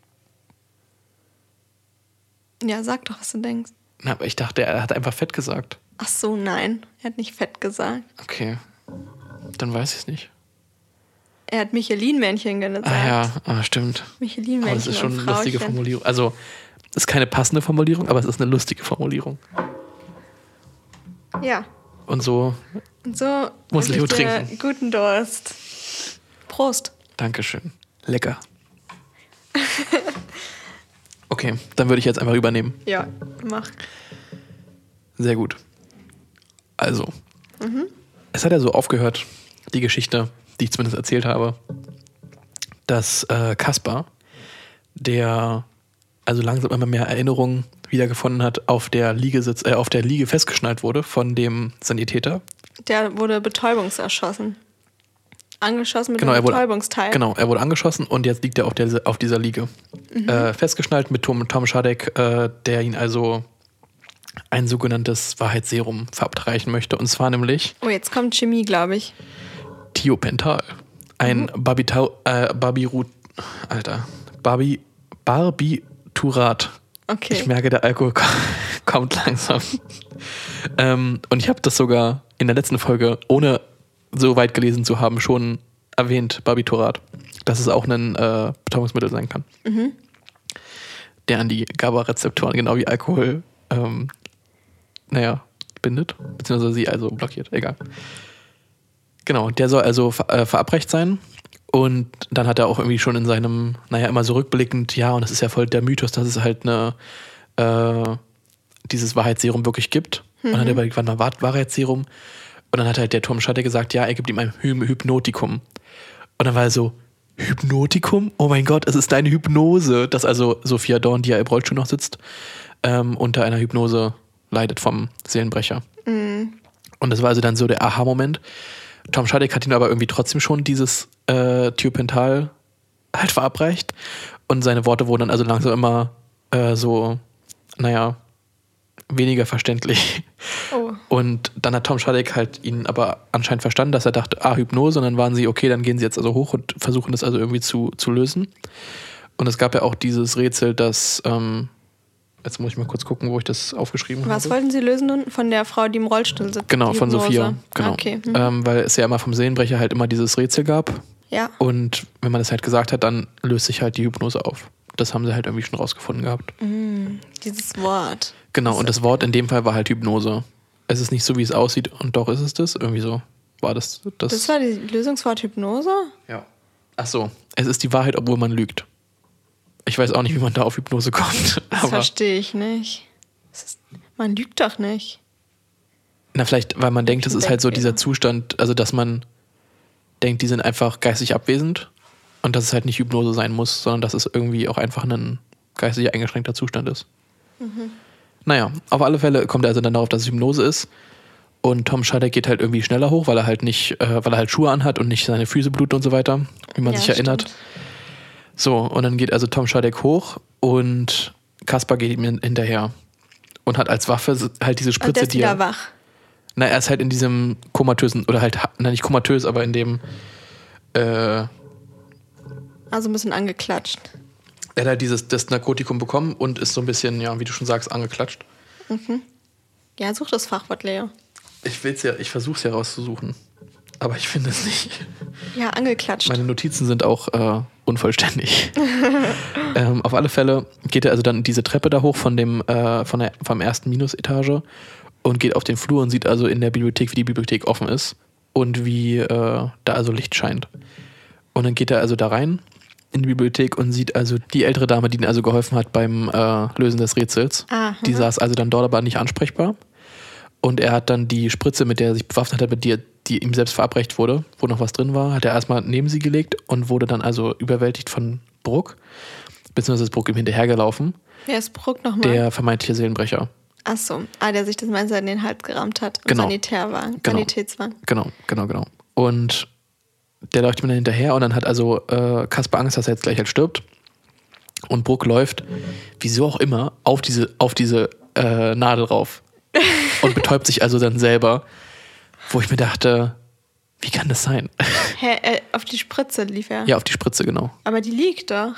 Ja, sag doch, was du denkst. Na, aber ich dachte, er hat einfach fett gesagt. Ach so, nein. Er hat nicht fett gesagt. Okay. Dann weiß ich es nicht. Er hat Michelin-Männchen gesagt. Ah ja, ah, stimmt. Michelin-Männchen. Aber das ist schon eine lustige. Formulierung. Also, es ist keine passende Formulierung, aber es ist eine lustige Formulierung. Ja. Und so, Und so Muss Leo trinken. Guten Durst. Prost. Dankeschön. Lecker. [LAUGHS] Okay, dann würde ich jetzt einfach übernehmen. Ja, mach. Sehr gut. Also, es hat ja so aufgehört, die Geschichte, die ich zumindest erzählt habe, dass äh, Kaspar, der also langsam immer mehr Erinnerungen wiedergefunden hat, auf der Liege sitz, äh, auf der Liege festgeschnallt wurde von dem Sanitäter. Der wurde betäubungserschossen. Angeschossen mit Genau, einem er wurde, Betäubungsteil. genau, er wurde angeschossen und jetzt liegt er auf, der, auf dieser Liege. Äh, festgeschnallt mit Tom, Tom Schadek, äh, der ihn also ein sogenanntes Wahrheitsserum verabreichen möchte. Und zwar nämlich Oh, jetzt kommt Chemie, glaube ich. Thiopental. Ein Barbitau, äh, Barbirut, Alter, Barbi, Barbiturat. Okay. Ich merke, der Alkohol ko- [LAUGHS] kommt langsam. ähm, und ich habe das sogar in der letzten Folge, ohne so weit gelesen zu haben, schon erwähnt, Barbiturat. Dass es auch ein äh, Betäubungsmittel sein kann. Der an die GABA-Rezeptoren, genau wie Alkohol, ähm, naja, bindet. Beziehungsweise sie also blockiert. Egal. Genau, der soll also ver äh, verabreicht sein. Und dann hat er auch irgendwie schon in seinem, naja, immer so rückblickend, ja, und das ist ja voll der Mythos, dass es halt eine, äh, dieses Wahrheitsserum wirklich gibt. Und dann hat er überlegt, wann war Wahr- Wahrheitsserum? Und dann hat halt der Tom Schatter gesagt, ja, er gibt ihm ein Hy Hypnotikum. Und dann war er so, Hypnotikum? Oh mein Gott, es ist deine Hypnose. Dass also Sophia Dorn, die ja im Rollstuhl noch sitzt, ähm, unter einer Hypnose leidet vom Seelenbrecher. Und das war also dann so der Aha-Moment. Tom Schadek hat ihn aber irgendwie trotzdem schon dieses äh, Thiopental halt verabreicht. Und seine Worte wurden dann also langsam immer äh, so, naja, weniger verständlich. Oh. Und dann hat Tom Schadek halt ihn aber anscheinend verstanden, dass er dachte, ah, Hypnose. Und dann waren sie, okay, dann gehen sie jetzt also hoch und versuchen das also irgendwie zu, zu lösen. Und es gab ja auch dieses Rätsel, dass, ähm, jetzt muss ich mal kurz gucken, wo ich das aufgeschrieben habe. Was wollten Sie lösen nun? von der Frau, die im Rollstuhl sitzt? Genau, von Hypnose? Sophia. Genau. Okay. hm. Ähm, weil es ja immer vom Seelenbrecher halt immer dieses Rätsel gab. ja. Und wenn man das halt gesagt hat, dann löst sich halt die Hypnose auf. Das haben sie halt irgendwie schon rausgefunden gehabt. Dieses Wort. Genau, und das Wort in dem Fall war halt Hypnose. Es ist nicht so, wie es aussieht, und doch ist es das. Irgendwie so war das. Das, Das war die Lösungswort Hypnose? ja. Ach so, es ist die Wahrheit, obwohl man lügt. Ich weiß auch nicht, wie man da auf Hypnose kommt. [LAUGHS] Das verstehe ich nicht. Ist, man lügt doch nicht. na, vielleicht, weil man denkt, das ist halt so dieser Zustand, also dass man denkt, die sind einfach geistig abwesend und dass es halt nicht Hypnose sein muss, sondern dass es irgendwie auch einfach ein geistig eingeschränkter Zustand ist. Naja, auf alle Fälle kommt er also dann darauf, dass es Hypnose ist. Und Tom Schadek geht halt irgendwie schneller hoch, weil er halt nicht, äh, weil er halt Schuhe anhat und nicht seine Füße bluten und so weiter, wie man Ja, sich erinnert. stimmt. So, und dann geht also Tom Schadek hoch und Kaspar geht ihm hin- hinterher und hat als Waffe halt diese Spritze, ist die wieder er, wach. Na, er ist halt in diesem komatösen, oder halt, ha- na nicht komatös, aber in dem, äh, er Also ein bisschen angeklatscht. hat halt dieses, das Narkotikum bekommen und ist so ein bisschen, ja, wie du schon sagst, angeklatscht. Ja, such das Fachwort, Leo. Ich will's ja, ich versuch's ja rauszusuchen. Aber ich finde es nicht. Ja, angeklatscht. Meine Notizen sind auch äh, unvollständig. [LAUGHS] ähm, auf alle Fälle geht er also dann diese Treppe da hoch von dem, äh, von der, vom ersten Minusetage und geht auf den Flur und sieht also in der Bibliothek, wie die Bibliothek offen ist und wie äh, da also Licht scheint. Und dann geht er also da rein in die Bibliothek und sieht also die ältere Dame, die ihm also geholfen hat beim äh, Lösen des Rätsels. Aha. Die saß also dann dort aber nicht ansprechbar. Und er hat dann die Spritze, mit der er sich bewaffnet hat, mit der die ihm selbst verabreicht wurde, wo noch was drin war, hat er erstmal neben sie gelegt und wurde dann also überwältigt von Bruck, beziehungsweise ist Bruck ihm hinterhergelaufen, Wer ist Bruck nochmal? der vermeintliche Seelenbrecher. Achso, ah, der sich das Messer in den Hals gerammt hat. Genau. Sanitärswagen. Genau. Sanitätswagen. Genau, genau, genau. Und der läuft ihm dann hinterher und dann hat also äh, Kaspar Angst, dass er jetzt gleich halt stirbt. Und Bruck läuft, wieso auch immer, auf diese, auf diese äh, Nadel rauf. [LAUGHS] Und betäubt sich also dann selber. Wo ich mir dachte, wie kann das sein? [LAUGHS] Hä, äh, auf die Spritze lief er. ja, auf die Spritze, genau. Aber die liegt doch.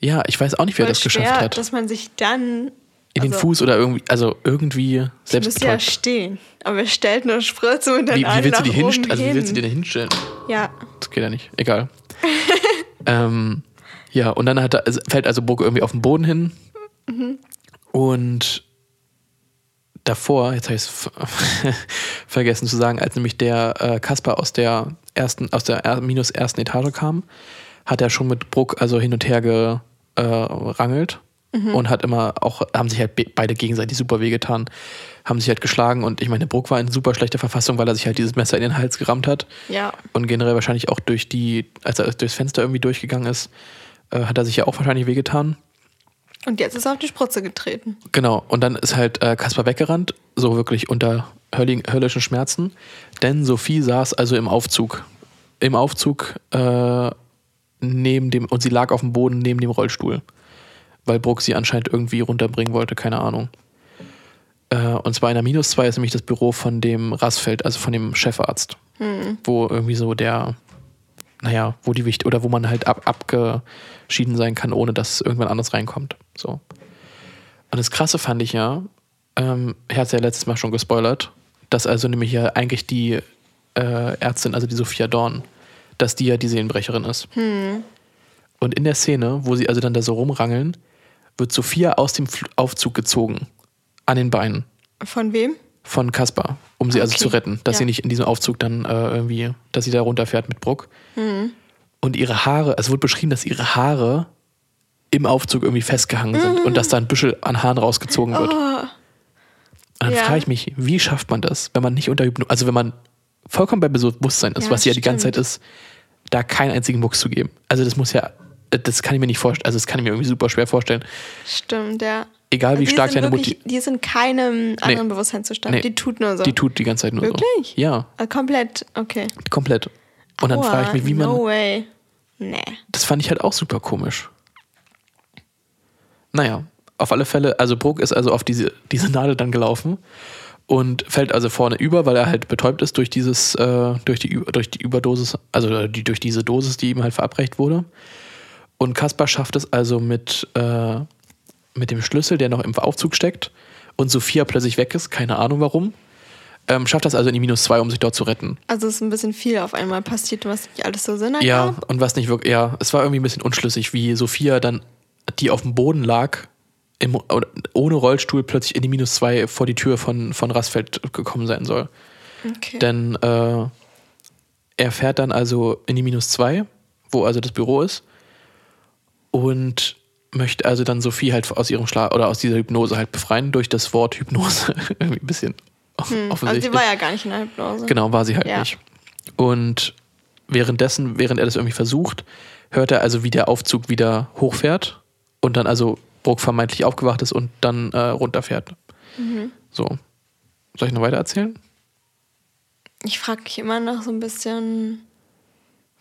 Ja, ich weiß auch nicht, wer Voll das geschafft schwer, hat. Dass man sich dann. In den also, Fuß oder irgendwie, also irgendwie selbst müsste ja betäubt. stehen. Aber er stellt eine Spritze und dann Wie, wie willst du die hinstellen? Also wie willst du die denn hinstellen? Ja, Das geht ja nicht. Egal. [LAUGHS] ähm, ja, und dann hat er, fällt also Burg irgendwie auf den Boden hin. Und davor, jetzt habe ich es [LAUGHS] vergessen zu sagen, als nämlich der äh, Kasper aus der ersten, aus der er minus ersten Etage kam, hat er schon mit Bruck also hin und her gerangelt und hat immer auch, haben sich halt be beide gegenseitig super wehgetan, haben sich halt geschlagen und ich meine, Bruck war in super schlechter Verfassung, weil er sich halt dieses Messer in den Hals gerammt hat ja. und generell wahrscheinlich auch durch die, als er durchs Fenster irgendwie durchgegangen ist, äh, hat er sich ja auch wahrscheinlich wehgetan. Und jetzt ist er auf die Spritze getreten. Genau, und dann ist halt äh, Kaspar weggerannt, so wirklich unter höllischen Schmerzen, denn Sophie saß also im Aufzug. Im Aufzug äh, neben dem, und sie lag auf dem Boden neben dem Rollstuhl, weil Bruck sie anscheinend irgendwie runterbringen wollte, keine Ahnung. Äh, und zwar in der Minus 2 ist nämlich das Büro von dem Rassfeld, also von dem Chefarzt, wo irgendwie so der, naja, wo die Wicht oder wo man halt ab, abgeschieden sein kann, ohne dass irgendwann anderes reinkommt. So. Und das Krasse fand ich ja, ähm, er hat ja letztes Mal schon gespoilert, dass also nämlich ja eigentlich die äh, Ärztin, also die Sophia Dorn, dass die ja die Seelenbrecherin ist. Und in der Szene, wo sie also dann da so rumrangeln, wird Sophia aus dem Aufzug gezogen. An den Beinen. Von wem? Von Kaspar, um sie also Okay, zu retten, dass ja. sie nicht in diesem Aufzug dann äh, irgendwie, dass sie da runterfährt mit Bruck. Mhm. Und ihre Haare, es wurde beschrieben, dass ihre Haare im Aufzug irgendwie festgehangen sind und dass da ein Büschel an Haaren rausgezogen wird. Und dann Oh. Ja. frage ich mich, wie schafft man das, wenn man nicht unter Hypnose, also wenn man vollkommen bei Bewusstsein ist, Ja, was sie ja die ganze. Zeit ist, da keinen einzigen Mucks zu geben. Also das muss ja, das kann ich mir nicht vorstellen, also das kann ich mir irgendwie super schwer vorstellen. Stimmt, ja. Egal wie die stark deine wirklich, Mutti, Die sind keinem anderen Bewusstseinszustand. Nee. Die tut nur so. die tut die ganze Zeit nur Wirklich? so. Ja, Äh, Komplett, okay. komplett. Und dann Aua, frage ich mich, wie man, No way. Nee. das fand ich halt auch super komisch. Naja, auf alle Fälle, also Bruck ist also auf diese, diese Nadel dann gelaufen und fällt also vorne über, weil er halt betäubt ist durch dieses, äh, durch die, durch die Überdosis, also die, durch diese Dosis, die ihm halt verabreicht wurde. Und Kaspar schafft es also mit, äh, mit dem Schlüssel, der noch im Aufzug steckt und Sophia plötzlich weg ist, keine Ahnung warum, ähm, schafft das also in die Minus zwei, um sich dort zu retten. Also es ist ein bisschen viel auf einmal passiert, was nicht alles so Sinn Ja, ergab. und was nicht wirklich, ja, es war irgendwie ein bisschen unschlüssig, wie Sophia dann, die auf dem Boden lag, im, ohne Rollstuhl plötzlich in die Minus zwei vor die Tür von, von Rassfeld gekommen sein soll. Okay. Denn äh, er fährt dann also in die Minus zwei, wo also das Büro ist, und möchte also dann Sophie halt aus ihrem Schlaf oder aus dieser Hypnose halt befreien durch das Wort Hypnose. [LAUGHS] irgendwie ein bisschen also offensichtlich. sie war ja gar nicht in der Hypnose. Genau, war sie halt Ja. nicht. Und währenddessen, während er das irgendwie versucht, hört er also, wie der Aufzug wieder hochfährt und dann also Burg vermeintlich aufgewacht ist und dann äh, runterfährt. Mhm. So. Soll ich noch weiter erzählen? Ich frage mich immer noch so ein bisschen,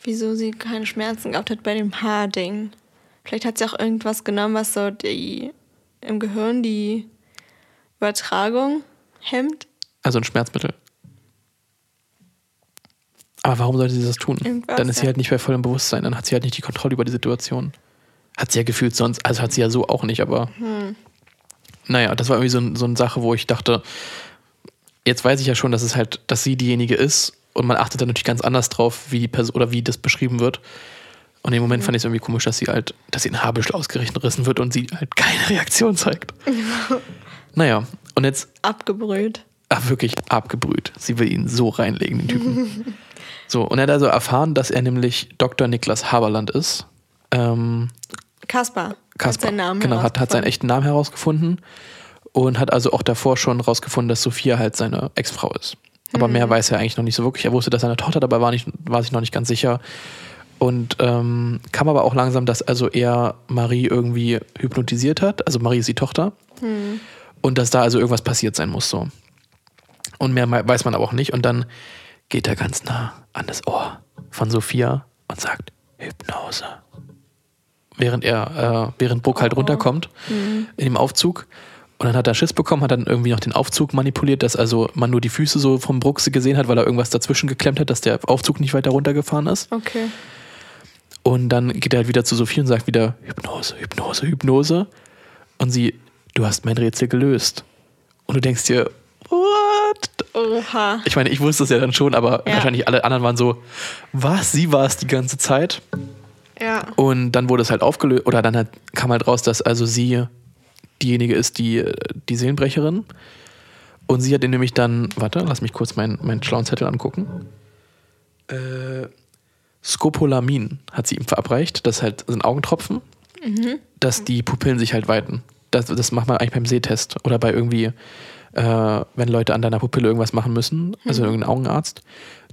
wieso sie keine Schmerzen gehabt hat bei dem Haarding. Vielleicht hat sie auch irgendwas genommen, was so die im Gehirn die Übertragung hemmt. Also ein Schmerzmittel. Aber warum sollte sie das tun? Irgendwas, dann ist sie halt nicht bei vollem Bewusstsein, dann hat sie halt nicht die Kontrolle über die Situation. Hat sie ja gefühlt sonst, also hat sie ja so auch nicht, aber Hm. naja, das war irgendwie so, so eine Sache, wo ich dachte, jetzt weiß ich ja schon, dass es halt, dass sie diejenige ist und man achtet dann natürlich ganz anders drauf, wie die Person oder wie das beschrieben wird. Und im Moment fand ich es irgendwie komisch, dass sie halt, dass sie in Haarbüschel ausgerissen wird und sie halt keine Reaktion zeigt. [LAUGHS] naja, und jetzt Abgebrüht. ah, wirklich abgebrüht. Sie will ihn so reinlegen, den Typen. [LAUGHS] so, und er hat also erfahren, dass er nämlich Dr. Niklas Haberland ist. Ähm, Kaspar. Hat Kaspar. seinen Namen genau, hat, hat seinen echten Namen herausgefunden und hat also auch davor schon herausgefunden, dass Sophia halt seine Ex-Frau ist. Aber Mhm. mehr weiß er eigentlich noch nicht so wirklich. Er wusste, dass seine Tochter dabei war, nicht, war sich noch nicht ganz sicher. Und ähm, kam aber auch langsam, dass also er Marie irgendwie hypnotisiert hat. Also Marie ist die Tochter. Mhm. Und dass da also irgendwas passiert sein muss so. Und mehr weiß man aber auch nicht. Und dann geht er ganz nah an das Ohr von Sophia und sagt Hypnose. Während er, äh, während Bruck halt runterkommt in dem Aufzug. Und dann hat er Schiss bekommen, hat dann irgendwie noch den Aufzug manipuliert, dass also man nur die Füße so vom Bruck gesehen hat, weil er irgendwas dazwischen geklemmt hat, dass der Aufzug nicht weiter runtergefahren ist. Okay. Und dann geht er halt wieder zu Sophie und sagt wieder Hypnose, Hypnose, Hypnose. Und sie, du hast mein Rätsel gelöst. Und du denkst dir, what? Oha. Ich meine, ich wusste es ja dann schon, aber Ja. wahrscheinlich alle anderen waren so, was? Sie war es die ganze Zeit? Ja. Und dann wurde es halt aufgelöst, oder dann hat, kam halt raus, dass also sie diejenige ist, die, die Seelenbrecherin. Und sie hat ihn nämlich dann, warte, lass mich kurz meinen meinen schlauen Zettel angucken. Äh, Scopolamin hat sie ihm verabreicht. Das halt sind Augentropfen, dass die Pupillen sich halt weiten. Das, das macht man eigentlich beim Sehtest oder bei irgendwie, äh, wenn Leute an deiner Pupille irgendwas machen müssen, also irgendein Augenarzt,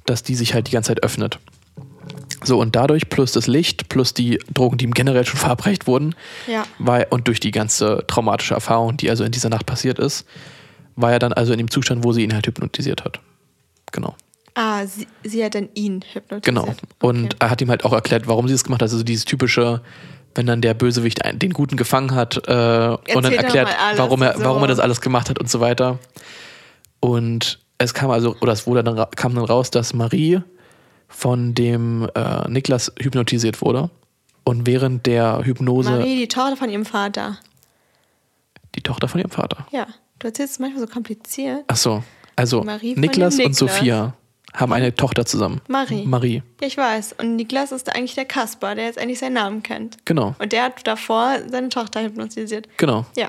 dass die sich halt die ganze Zeit öffnet. So, und dadurch plus das Licht, plus die Drogen, die ihm generell schon verabreicht wurden, Ja. war, und durch die ganze traumatische Erfahrung, die also in dieser Nacht passiert ist, war er dann also in dem Zustand, wo sie ihn halt hypnotisiert hat. Genau. Ah, sie, sie hat dann ihn hypnotisiert. Genau. Und er hat ihm halt auch erklärt, warum sie es gemacht hat. Also dieses typische, wenn dann der Bösewicht den Guten gefangen hat äh, und dann erklärt, warum, er, so. warum er das alles gemacht hat und so weiter. Und es kam also, oder es wurde dann, kam dann raus, dass Marie von dem äh, Niklas hypnotisiert wurde. Und während der Hypnose Marie, die Tochter von ihrem Vater. die Tochter von ihrem Vater. Ja. Du erzählst es manchmal so kompliziert. Ach so, also Niklas dem und Niklas. Sophia haben eine Tochter zusammen. Marie. Marie, Ja, ich weiß. Und Niklas ist eigentlich der Kaspar, der jetzt eigentlich seinen Namen kennt. genau, Und der hat davor seine Tochter hypnotisiert. genau. Ja.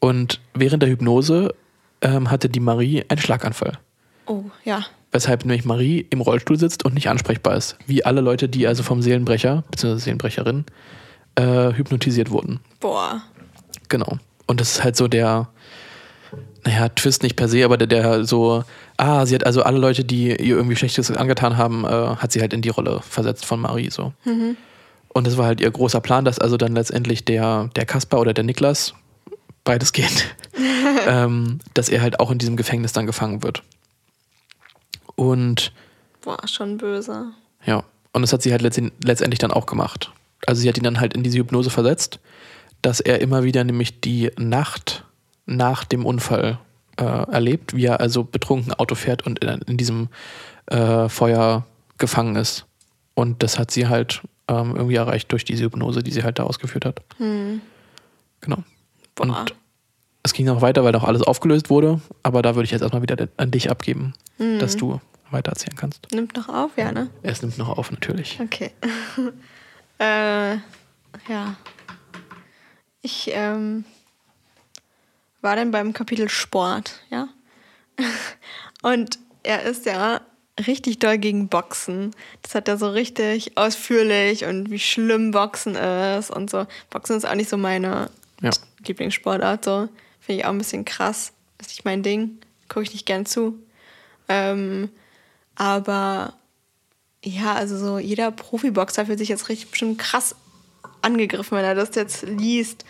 Und während der Hypnose ähm, hatte die Marie einen Schlaganfall. Oh, ja. Weshalb nämlich Marie im Rollstuhl sitzt und nicht ansprechbar ist. Wie alle Leute, die also vom Seelenbrecher, bzw. Seelenbrecherin, äh, hypnotisiert wurden. Boah. Genau. Und das ist halt so der, naja, Twist nicht per se, aber der, der so, ah, sie hat also alle Leute, die ihr irgendwie Schlechtes angetan haben, äh, hat sie halt in die Rolle versetzt von Marie so. Und das war halt ihr großer Plan, dass also dann letztendlich der, der Kaspar oder der Niklas, beides geht, [LAUGHS] ähm, dass er halt auch in diesem Gefängnis dann gefangen wird. Und Boah, schon böse. ja, und das hat sie halt letztend- letztendlich dann auch gemacht. Also sie hat ihn dann halt in diese Hypnose versetzt, dass er immer wieder nämlich die Nacht nach dem Unfall äh, erlebt, wie er also betrunken Auto fährt und in, in diesem äh, Feuer gefangen ist. Und das hat sie halt ähm, irgendwie erreicht durch diese Hypnose, die sie halt da ausgeführt hat. Genau. Boah. Und es ging noch weiter, weil noch alles aufgelöst wurde, aber da würde ich jetzt erstmal wieder an dich abgeben, dass du weiter erzählen kannst. Nimmt noch auf, ja, ne? Es nimmt noch auf, natürlich. Okay. [LAUGHS] äh, ja. Ich ähm, war dann beim Kapitel Sport, ja. [LAUGHS] Und er ist ja richtig doll gegen Boxen. Das hat er so richtig ausführlich und wie schlimm Boxen ist und so. Boxen ist auch nicht so meine Ja. Lieblingssportart, so. Finde ich auch ein bisschen krass. Ist nicht mein Ding. Gucke ich nicht gern zu. Ähm, aber ja, also so jeder Profiboxer fühlt sich jetzt richtig bestimmt krass angegriffen, wenn er das jetzt liest.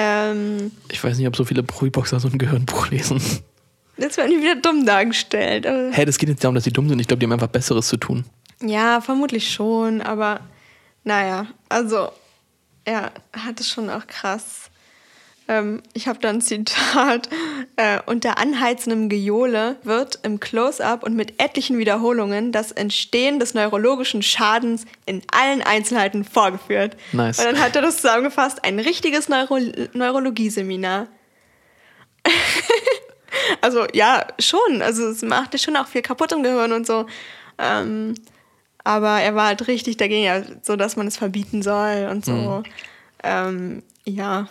Ähm, Ich weiß nicht, ob so viele Profiboxer so ein Gehirnbruch lesen. jetzt werden die wieder dumm dargestellt. Hä, das geht nicht darum, dass die dumm sind. Ich glaube, die haben einfach Besseres zu tun. ja, vermutlich schon, aber naja, also er hat es schon auch krass Ähm, ich habe da ein Zitat. Äh, unter anheizendem Gejohle wird im Close-up und mit etlichen Wiederholungen das Entstehen des neurologischen Schadens in allen Einzelheiten vorgeführt. Nice. Und dann hat er das zusammengefasst, ein richtiges Neuro Neurologieseminar. [LAUGHS] also ja, schon. Also es macht ja schon auch viel kaputt im Gehirn und so. Ähm, aber er war halt richtig dagegen, ja, so dass man es verbieten soll und so. Ähm, ja,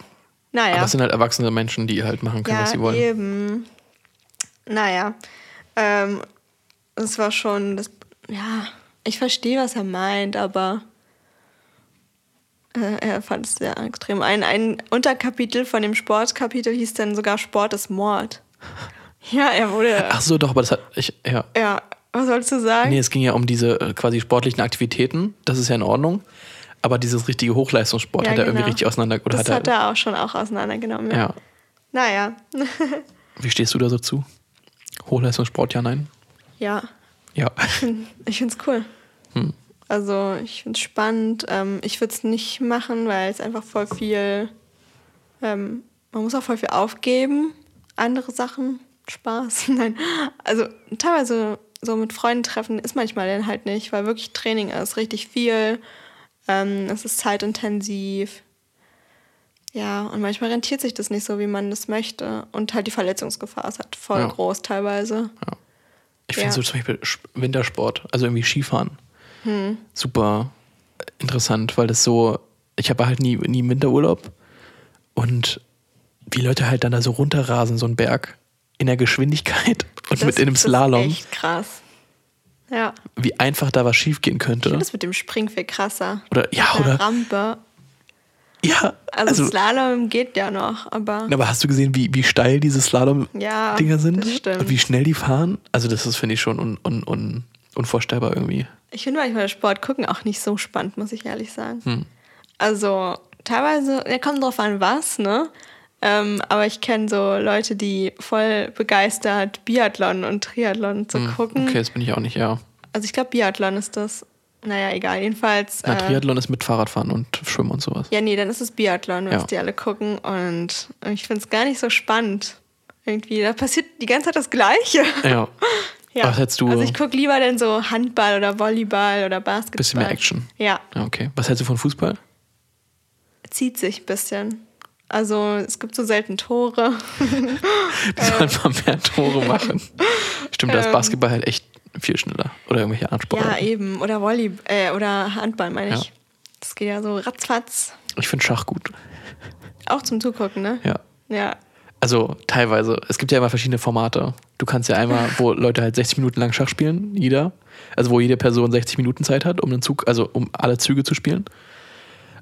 naja. Aber es sind halt erwachsene Menschen, die halt machen können, ja, was sie wollen. eben. Naja, ähm, es war schon, das, ja, ich verstehe, was er meint, aber äh, er fand es sehr extrem. Ein, ein Unterkapitel von dem Sportkapitel hieß dann sogar Sport ist Mord. [LAUGHS] Ja, er wurde. Ach so, doch, aber das hat ich ja. Ja, was sollst du sagen? Nee, es ging ja um diese äh, quasi sportlichen Aktivitäten. Das ist ja in Ordnung. Aber dieses richtige Hochleistungssport Ja, hat er irgendwie genau. richtig auseinander. Oder das hat hat er, er auch schon auch auseinandergenommen. Ja. ja. Naja, [LAUGHS] Wie stehst du da so zu? Hochleistungssport, ja, nein? ja. Ja. [LAUGHS] Ich finde es cool. Hm. Also ich finde es spannend. Ähm, ich würde es nicht machen, weil es einfach voll viel, ähm, man muss auch voll viel aufgeben. Andere Sachen, Spaß. [LAUGHS] Nein, also teilweise so mit Freunden treffen ist manchmal dann halt nicht, weil wirklich Training ist, richtig viel. Ähm, es ist zeitintensiv. Ja, und manchmal rentiert sich das nicht so, wie man das möchte. Und halt die Verletzungsgefahr ist halt voll Ja. groß teilweise. Ich finde Ja. so zum Beispiel Wintersport, also irgendwie Skifahren, Hm. super interessant, weil das so, ich habe halt nie, nie Winterurlaub und wie Leute halt dann da so runterrasen, so einen Berg in der Geschwindigkeit [LAUGHS] und Das- mit in einem das Slalom, ist echt krass. Ja. wie einfach da was schiefgehen Ich könnte. finde das mit dem Springen viel krasser. Oder, ja, Mit der oder, Rampe. ja, Also, also, Slalom geht ja noch, aber aber hast du gesehen, wie, wie steil diese Slalom-Dinger ja, sind? das stimmt. Und wie schnell die fahren? Also das ist, finde ich, schon un, un, un, unvorstellbar irgendwie. ich finde manchmal Sport gucken auch nicht so spannend, muss ich ehrlich sagen. Hm. Also teilweise, ja, kommt drauf an, was, ne? Ähm, aber ich kenne so Leute, die voll begeistert Biathlon und Triathlon zu gucken. Hm, Okay, das bin ich auch nicht, ja. Also ich glaube, Biathlon ist das. Naja, egal, jedenfalls. Na, äh, Triathlon ist mit Fahrradfahren und Schwimmen und sowas. Ja, nee, dann ist es Biathlon, was Ja. die alle gucken. Und ich finde es gar nicht so spannend. Irgendwie, da passiert die ganze Zeit das Gleiche. Ja. [LAUGHS] Ja. Was hättest du- Also ich gucke lieber dann so Handball oder Volleyball oder Basketball. Bisschen mehr Action. Ja, Ja, okay. Was hältst du von Fußball? zieht sich ein bisschen. Also es gibt so selten Tore. [LAUGHS] Die sollen mal mehr Tore machen. Stimmt, da ist Ähm. Basketball halt echt viel schneller. Oder irgendwelche anderen ja, eben. Oder Volleyball äh, oder Handball, meine ich. Ja. Das geht ja so ratzfatz. Ich finde Schach gut. Auch zum Zugucken, ne? Ja. Ja. Also teilweise. Es gibt ja immer verschiedene Formate. Du kannst ja einmal, wo Leute halt 60 Minuten lang Schach spielen, jeder. Also wo jede Person 60 Minuten Zeit hat, um einen Zug, also um alle Züge zu spielen.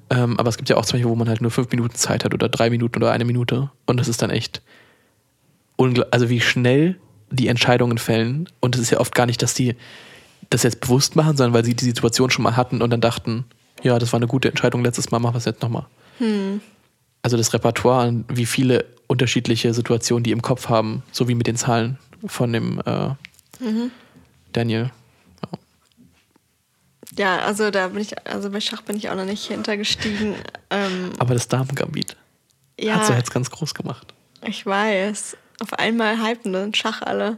Ähm, aber es gibt ja auch zum Beispiel, wo man halt nur fünf Minuten Zeit hat oder drei Minuten oder eine Minute. Und das ist dann echt ungl- also wie schnell die Entscheidungen fällen. Und es ist ja oft gar nicht, dass die das jetzt bewusst machen, sondern weil sie die Situation schon mal hatten und dann dachten, ja, das war eine gute Entscheidung letztes Mal, machen wir es jetzt nochmal. Also das Repertoire wie viele unterschiedliche Situationen die im Kopf haben, so wie mit den Zahlen von dem äh, Daniel. Ja, also da bin ich, also bei Schach bin ich auch noch nicht hintergestiegen. Ähm, Aber das Damen-Gambit ja, hat sie jetzt ganz groß gemacht. ich weiß. Auf einmal hypen den Schach alle.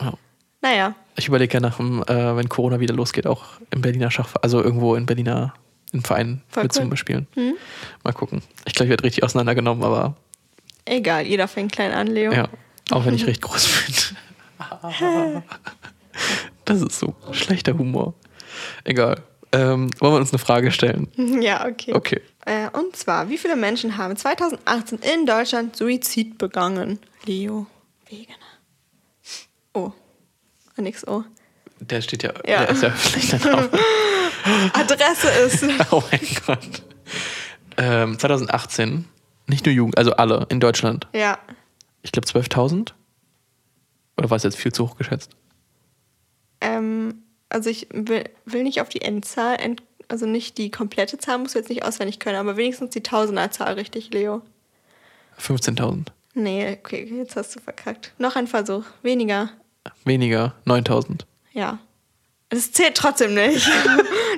Ja. Naja, Ich überlege ja nach, dem, äh, wenn Corona wieder losgeht, auch im Berliner Schach, also irgendwo in Berliner im Verein Voll mit cool. zu bespielen. Mal gucken. Ich glaube, ich werde richtig auseinandergenommen, aber egal, jeder fängt klein an, Leo. ja, auch wenn ich [LAUGHS] recht groß bin. [LAUGHS] das ist so schlechter Humor. Egal. Ähm, wollen wir uns eine Frage stellen? [LAUGHS] Ja, okay. Okay. Äh, und zwar, wie viele Menschen haben 2018 in Deutschland Suizid begangen? Leo Wegener. Oh, nix oh. Der steht ja, Ja. der ist ja [LAUGHS] der Name. [LAUGHS] Adresse ist. oh mein Gott. Ähm, 2018, nicht nur Jugend, also alle in Deutschland. ja. Ich glaube 12.000? Oder war es jetzt viel zu hoch geschätzt? Ähm, also ich will, will nicht auf die Endzahl, end, also nicht die komplette Zahl, muss jetzt nicht auswendig können, aber wenigstens die Tausenderzahl richtig, Leo. 15.000. Nee, okay, jetzt hast du verkackt. Noch ein Versuch. Weniger. Weniger, 9.000. Ja. Das zählt trotzdem nicht. [LAUGHS]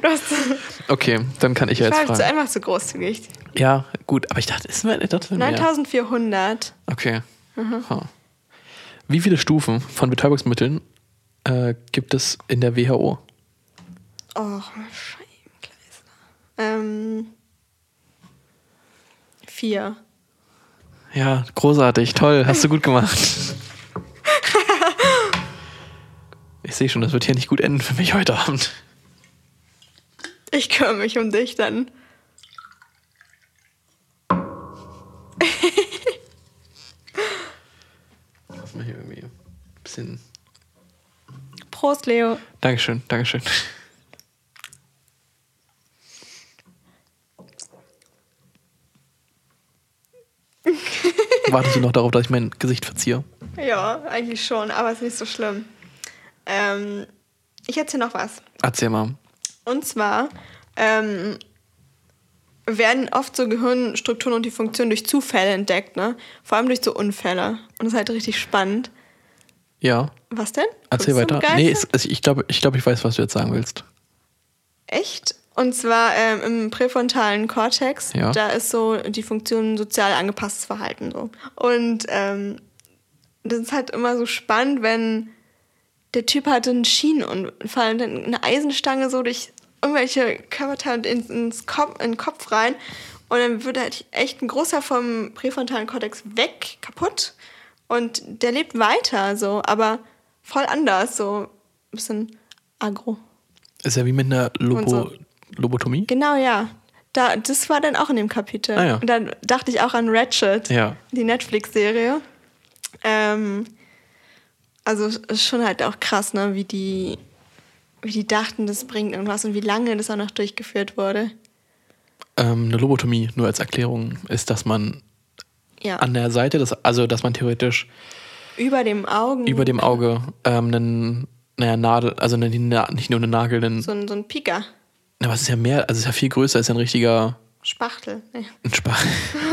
[LAUGHS] Okay, dann kann ich ja jetzt war zu fragen. einfach zu großzügig. Ja, gut, aber ich dachte, ist mir, dachte mehr. 9400. Okay. Ha. Wie viele Stufen von Betäubungsmitteln äh, gibt es in der WHO? Oh, Scheibenkleister. Ähm. Vier. Ja, großartig, toll, hast du gut gemacht. Ich sehe schon, das wird hier nicht gut enden für mich heute Abend. Ich kümmere mich um dich dann. Lass mal hier irgendwie ein bisschen. Prost, Leo. Dankeschön, Dankeschön. [LAUGHS] Wartest du noch darauf, dass ich mein Gesicht verziehe? Ja, eigentlich schon, aber ist nicht so schlimm. Ähm, ich erzähle noch was. Erzähl mal. Und zwar ähm, werden oft so Gehirnstrukturen und die Funktionen durch Zufälle entdeckt, ne? Vor allem durch so Unfälle. Und das ist halt richtig spannend. Ja, Was denn? erzähl Guckst weiter. Nee, es, es, ich glaube, ich, glaub, ich weiß, was du jetzt sagen willst. Echt? Und zwar ähm, im präfrontalen Kortex, Ja. da ist so die Funktion sozial angepasstes Verhalten so. Und ähm, das ist halt immer so spannend, wenn der Typ hatte einen Schienenunfall und dann eine Eisenstange so durch irgendwelche Körperteile ins, ins Kopf, in den Kopf rein und dann wird halt echt ein großer vom präfrontalen Kortex weg, kaputt und der lebt weiter so, aber voll anders, so ein bisschen agro. Ist ja wie mit einer Lobo so. Lobotomie. Genau, ja. Da, das war dann auch in dem Kapitel. Ah, ja. Und dann dachte ich auch an Ratchet, Ja. die Netflix-Serie. Ähm, also schon halt auch krass, ne, wie die, wie die dachten, das bringt irgendwas und wie lange das auch noch durchgeführt wurde. Ähm, eine Lobotomie, nur als Erklärung, ist, dass man Ja. an der Seite, des, also dass man theoretisch über dem Augen. über dem Auge ähm, einen, naja, Nadel, also eine, Na- nicht nur eine Nagel, einen, so ein, so ein Pika. na, was ist ja mehr, also es ist ja viel größer, ist ja ein richtiger Spachtel. Nee. [LAUGHS] ein, Spa